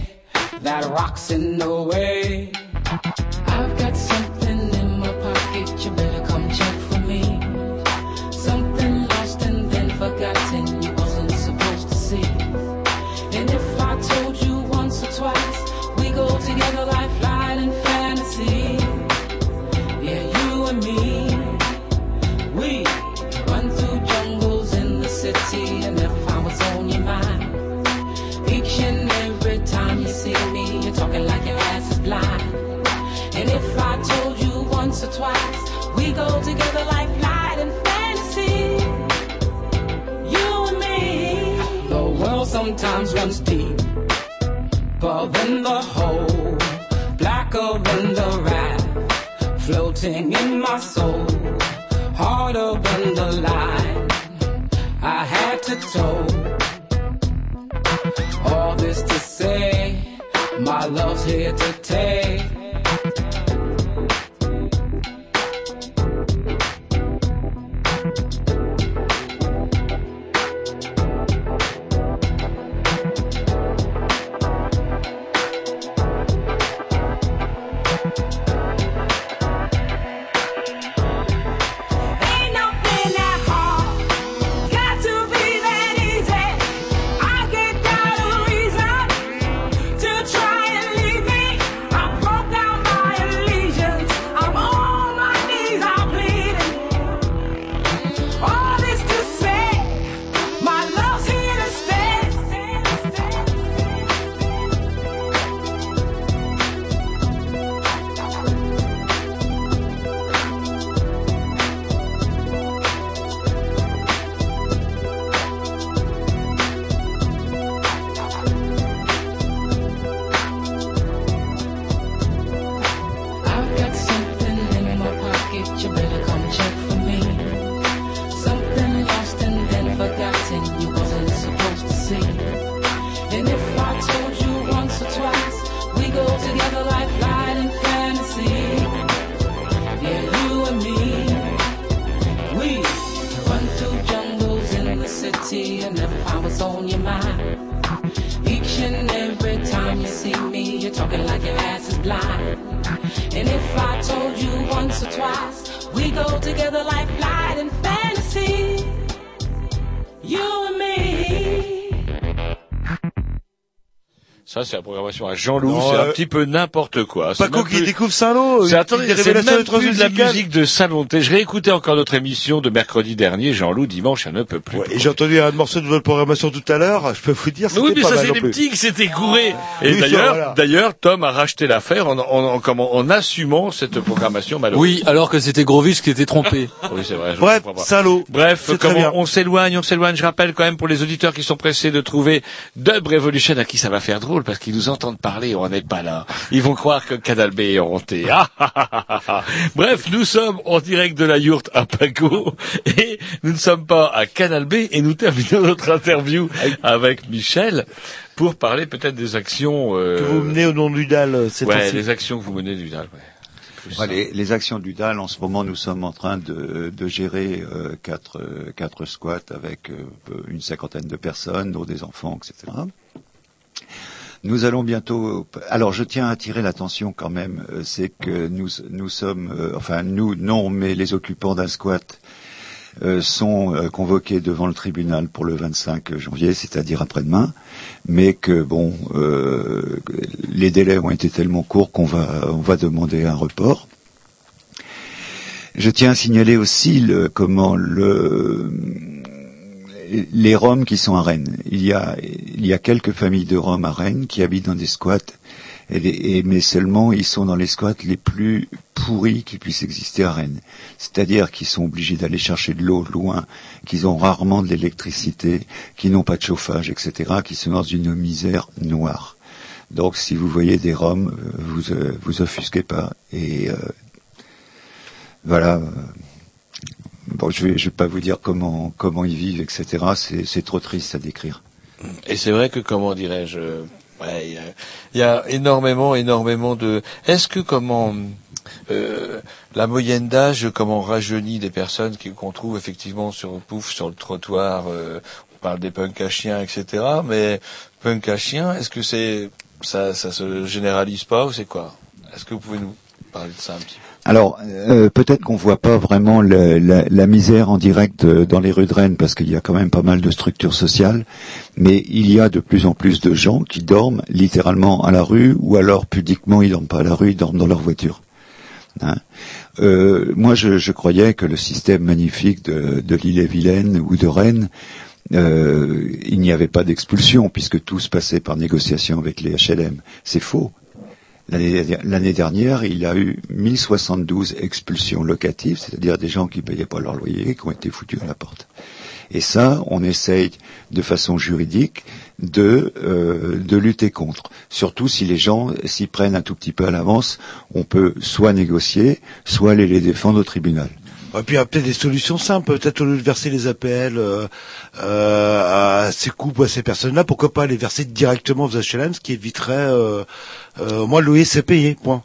that rocks in the way. sometimes runs deep, but then the hole, blacker than the wrath, floating in my soul, harder than the line I had to toe. All this to say, my love's here to take. Ça, c'est la programmation à Jean-Loup, c'est un euh, petit peu n'importe quoi. C'est Paco qui plus- découvre Saint-Lô. C'est, attendez, c'est même plus de la musique de Saint-Lô. Je réécoutais encore notre émission de mercredi dernier, Jean-Loup, dimanche, un ne peut plus. Et j'ai entendu un morceau de votre programmation tout à l'heure. Je peux vous dire, c'était Oui, mais pas ça, c'est des petits qui s'étaient courés. Et Oui, ça, d'ailleurs, voilà. d'ailleurs, Tom a racheté l'affaire en, en, en, comment- en assumant cette programmation malheureuse. Oui, alors que c'était Grovitch qui était trompé. Oui, c'est vrai. je Bref. Saint-Lô. Bref, comment on s'éloigne, on s'éloigne. Je rappelle quand même pour les auditeurs qui sont pressés de trouver Dub Revolution à qui ça va faire drôle parce qu'ils nous entendent parler on n'est pas là. Ils vont croire que Canal B est honté. Ah, ah, ah, ah, ah. Bref, nous sommes en direct de la yourte à Paco et nous ne sommes pas à Canal B et nous terminons notre interview avec Michel pour parler peut-être des actions euh, Que vous menez au nom du DAL, c'est ouais, les actions que vous menez du DAL. Ouais. Ouais, les, les actions du DAL, en ce moment, nous sommes en train de, de gérer euh, quatre, euh, quatre squats avec euh, une cinquantaine de personnes, dont des enfants, etc. Nous allons bientôt. Alors, je tiens à attirer l'attention quand même, euh, c'est que nous, nous sommes, euh, enfin nous non, mais les occupants d'un squat euh, sont euh, convoqués devant le tribunal pour le 25 janvier, c'est-à-dire après-demain, mais que bon, euh, les délais ont été tellement courts qu'on va, on va demander un report. Je tiens à signaler aussi le, comment le, les Roms qui sont à Rennes. Il y a, il y a quelques familles de Roms à Rennes qui habitent dans des squats, mais seulement ils sont dans les squats les plus pourris qui puissent exister à Rennes. C'est-à-dire qu'ils sont obligés d'aller chercher de l'eau loin, qu'ils ont rarement de l'électricité, qu'ils n'ont pas de chauffage, etc., qui sont dans une misère noire. Donc si vous voyez des Roms, euh, vous euh, vous offusquez pas. Et euh, voilà. Bon, je vais, je vais pas vous dire comment comment ils vivent, etc. C'est c'est trop triste à décrire. Et c'est vrai que, comment dirais-je, euh, ouais, il y a- il y, a énormément, énormément de. Est-ce que comment euh, la moyenne d'âge, comment rajeunit des personnes qu'on trouve effectivement sur pouf sur le trottoir. euh, on parle des punks à chiens, etc. Mais punk à chiens, est-ce que c'est ça, ça se généralise pas ou c'est quoi? Est-ce que vous pouvez nous parler de ça un petit peu? Alors, euh, peut-être qu'on voit pas vraiment la, misère en direct euh, dans les rues de Rennes parce qu'il y a quand même pas mal de structures sociales, mais il y a de plus en plus de gens qui dorment littéralement à la rue ou alors pudiquement ils dorment pas à la rue, ils dorment dans leur voiture. Hein. Euh, moi, je, croyais que le système magnifique de, de l'île-et-Vilaine ou de Rennes, il n'y avait pas d'expulsion puisque tout se passait par négociation avec les HLM. C'est faux. L'année dernière, il y a eu 1072 expulsions locatives, c'est-à-dire des gens qui ne payaient pas leur loyer, qui ont été foutus à la porte. Et ça, on essaye de façon juridique de, euh, de lutter contre. Surtout si les gens s'y prennent un tout petit peu à l'avance, on peut soit négocier, soit aller les défendre au tribunal. Et puis il peut-être des solutions simples, peut-être au lieu de verser les APL euh, euh, à ces couples ou à ces personnes-là, pourquoi pas les verser directement aux HLM, ce qui éviterait, euh, euh, moi le loyer c'est payé, point.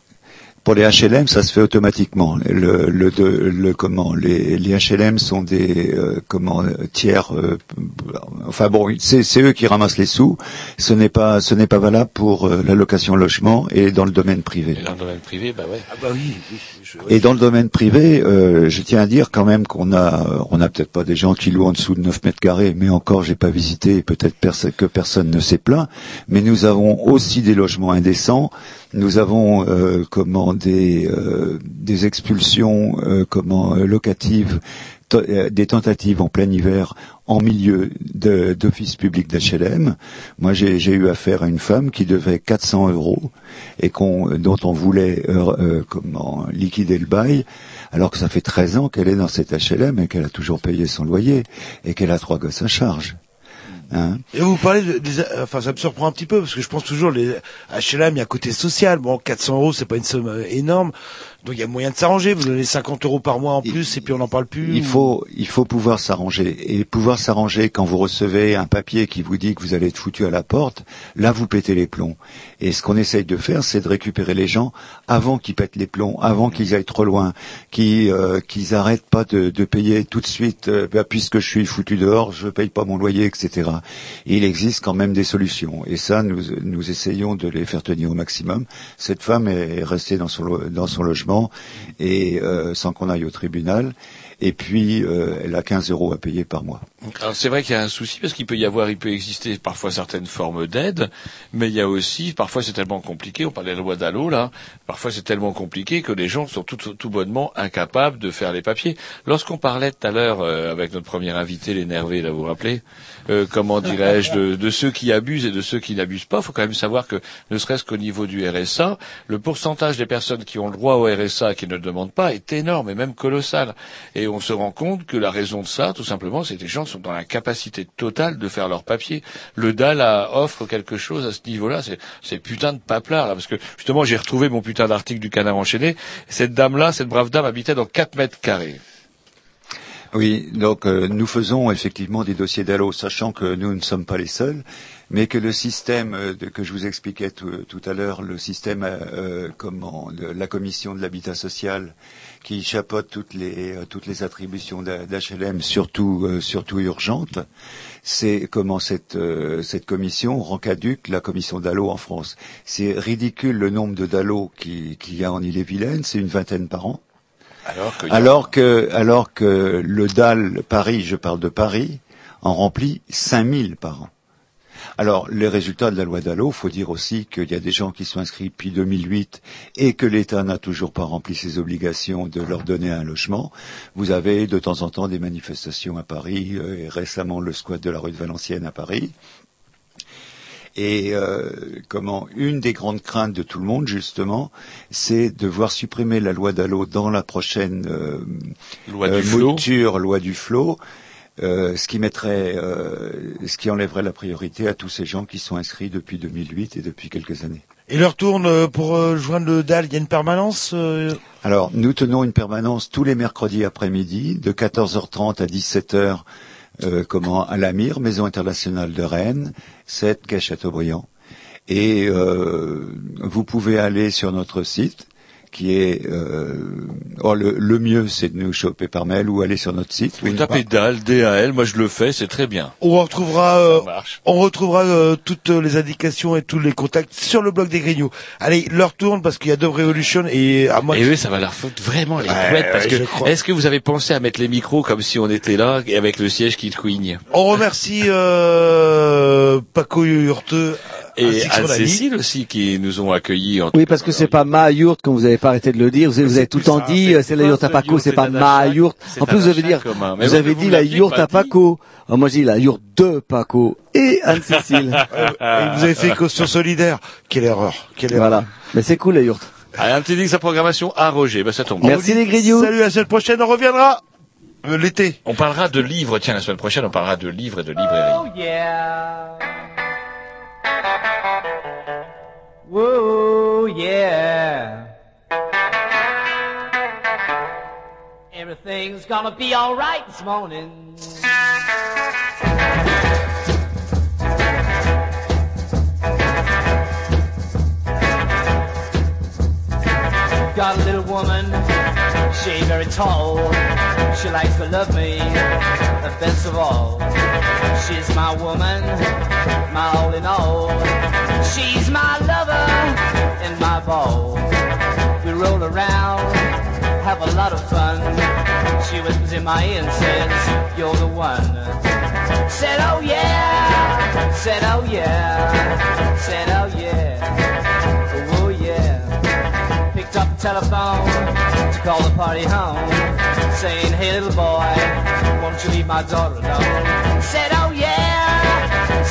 Pour les HLM, ça se fait automatiquement. Le, le, le comment les, les HLM sont des euh, comment euh, tiers. euh, enfin bon, c'est c'est eux qui ramassent les sous. Ce n'est pas ce n'est pas valable pour euh, la location logement et dans le domaine privé. Et dans le domaine privé, bah ouais. Ah bah oui. oui, je- Et dans le domaine privé, euh, je tiens à dire quand même qu'on a, on n'a peut-être pas des gens qui louent en dessous de 9 mètres carrés, mais encore, j'ai pas visité, peut-être que personne ne s'est plaint. Mais nous avons aussi des logements indécents. Nous avons euh, comment des, euh, des expulsions euh, locatives, des tentatives en plein hiver en milieu d'office public d'HLM. Moi, j'ai eu affaire à une femme qui devait 400 euros et dont on voulait liquider le bail, alors que ça fait 13 ans qu'elle est dans cette HLM et qu'elle a toujours payé son loyer et qu'elle a trois gosses à charge. Hein Et vous parlez de, des, enfin ça me surprend un petit peu parce que je pense toujours les HLM il y a côté social. Bon 400 euros c'est pas une somme euh, énorme, donc il y a moyen de s'arranger. Vous donnez 50 euros par mois en plus et puis on n'en parle plus. Il ou- faut, il faut pouvoir s'arranger. Et pouvoir s'arranger quand vous recevez un papier qui vous dit que vous allez être foutu à la porte, là vous pétez les plombs. Et ce qu'on essaye de faire, c'est de récupérer les gens avant qu'ils pètent les plombs, avant qu'ils aillent trop loin, qu'ils euh, qu'ils arrêtent pas de, de payer tout de suite, euh, bah, puisque je suis foutu dehors, je paye pas mon loyer, etc. Et il existe quand même des solutions. Et ça, nous, nous essayons de les faire tenir au maximum. Cette femme est restée dans son, lo- dans son logement et euh, sans qu'on aille au tribunal. Et puis, euh, elle a 15 euros à payer par mois. Alors c'est vrai qu'il y a un souci parce qu'il peut y avoir, il peut exister parfois certaines formes d'aide, mais il y a aussi, parfois c'est tellement compliqué, on parlait de la loi d'Allo là, parfois c'est tellement compliqué que les gens sont tout, bonnement incapables de faire les papiers. Lorsqu'on parlait tout à l'heure euh, avec notre premier invité, l'énervé, là vous vous rappelez, euh, comment dirais-je, de, ceux qui abusent et de ceux qui n'abusent pas, il faut quand même savoir que ne serait-ce qu'au niveau du RSA, le pourcentage des personnes qui ont le droit au RSA et qui ne le demandent pas est énorme et même colossal. On se rend compte que la raison de ça, tout simplement, c'est que les gens sont dans l'incapacité totale de faire leurs papiers. Le DAL offre quelque chose à ce niveau-là. C'est, putain de paplard, là. Parce que, justement, j'ai retrouvé mon putain d'article du canard enchaîné. Cette dame-là, cette brave dame habitait dans 4 mètres carrés. Oui, donc euh, nous faisons effectivement des dossiers d'allo, sachant que nous ne sommes pas les seuls, mais que le système euh, que je vous expliquais tout, à l'heure, le système euh, comment de la commission de l'habitat social qui chapeaute toutes les euh, toutes les attributions d'H- d'HLM, surtout euh, surtout urgentes, c'est comment cette euh, cette commission rend caduque la commission d'allo en France. C'est ridicule le nombre de dallo qui- qu'il y a en Ille-et-Vilaine, c'est une vingtaine par an. Alors que, Alors que, alors que le DAL Paris, je parle de Paris, en remplit 5000 par an. Alors, les résultats de la loi Dallot, faut dire aussi qu'il y a des gens qui sont inscrits depuis 2008 et que l'État n'a toujours pas rempli ses obligations de leur donner un logement. Vous avez de temps en temps des manifestations à Paris, euh, et récemment le squat de la rue de Valenciennes à Paris. Et euh, comment une des grandes craintes de tout le monde, justement, c'est de voir supprimer la loi Dallot dans la prochaine euh, Loi euh, du flot. mouture, loi du flot, euh, ce qui mettrait, euh, ce qui enlèverait la priorité à tous ces gens qui sont inscrits depuis 2008 et depuis quelques années. Et leur tourne euh, pour euh, joindre le DAL, il y a une permanence euh, Alors, nous tenons une permanence tous les mercredis après-midi, de 14h30 à 17h, euh, comment, à la MIR, Maison internationale de Rennes, 7 quai Chateaubriand. Et euh, vous pouvez aller sur notre site, qui est... Euh, oh, le, le mieux, c'est de nous choper par mail ou aller sur notre site. Vous tapez DAL, D-A-L, moi je le fais, c'est très bien. On retrouvera, euh, on retrouvera euh, toutes les indications et tous les contacts sur le blog des Grignoux. Allez, leur tourne parce qu'il y a Dove Revolution et à moi. Et oui, ça va leur foutre vraiment les Ouais, couettes parce ouais, que est-ce que vous avez pensé à mettre les micros comme si on était là et avec le siège qui couigne? On remercie euh, Paco Hurteux et. Anne-Cécile aussi qui nous ont accueillis en Oui, parce que c'est pas ma yourte, comme vous avez pas arrêté de le dire. Vous avez, vous avez tout le temps dit, euh, c'est la yourte à Paco, c'est pas ma yourte. c'est En plus, vous avez dit, vous avez dit la pas à Paco. Alors, moi, je dis la yourte de Paco et Anne-Cécile. Et vous avez fait caution solidaire. Quelle erreur. Quelle erreur. voilà. Mais c'est cool, la yourte. Allez, un petit dix sa programmation à Roger, bah ça tombe. bien. Merci les grignoux. Salut, à la semaine prochaine, on reviendra. Euh, L'été. On parlera de livres, tiens, la semaine prochaine, on parlera de livres et de librairies. Oh yeah. Whoa, yeah. Everything's gonna be alright this morning. Got a little woman, she very tall. She likes to love me, the best of all. She's my woman, my all in all. She's my lover and my ball. We roll around, have a lot of fun. She whispers in my ear and says, You're the one. Said, Oh yeah, said, Oh yeah, said, Oh yeah, oh, oh yeah. Picked up the telephone to call the party home, saying, Hey little boy, won't you leave my daughter alone? Said, Oh yeah,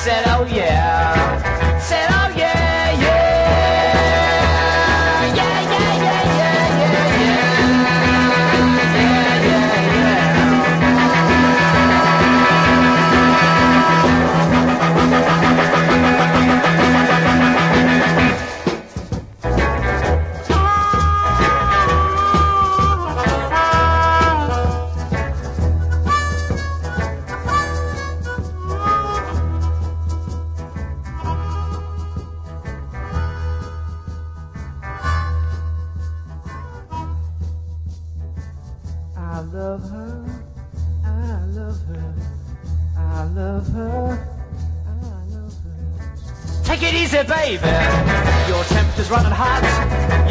said, Oh yeah, said, Oh yeah,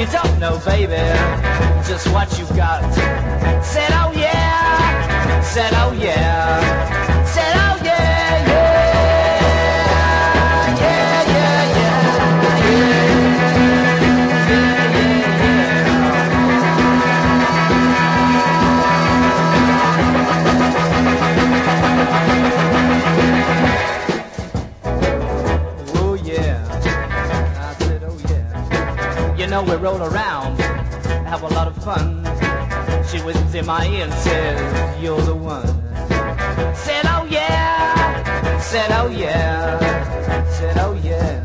You don't know, baby, just what you've got. Said, oh yeah. Said, oh yeah. We roll around, have a lot of fun. She whispers in my ear and says, you're the one. Said, oh yeah. Said, oh yeah. Said, oh yeah.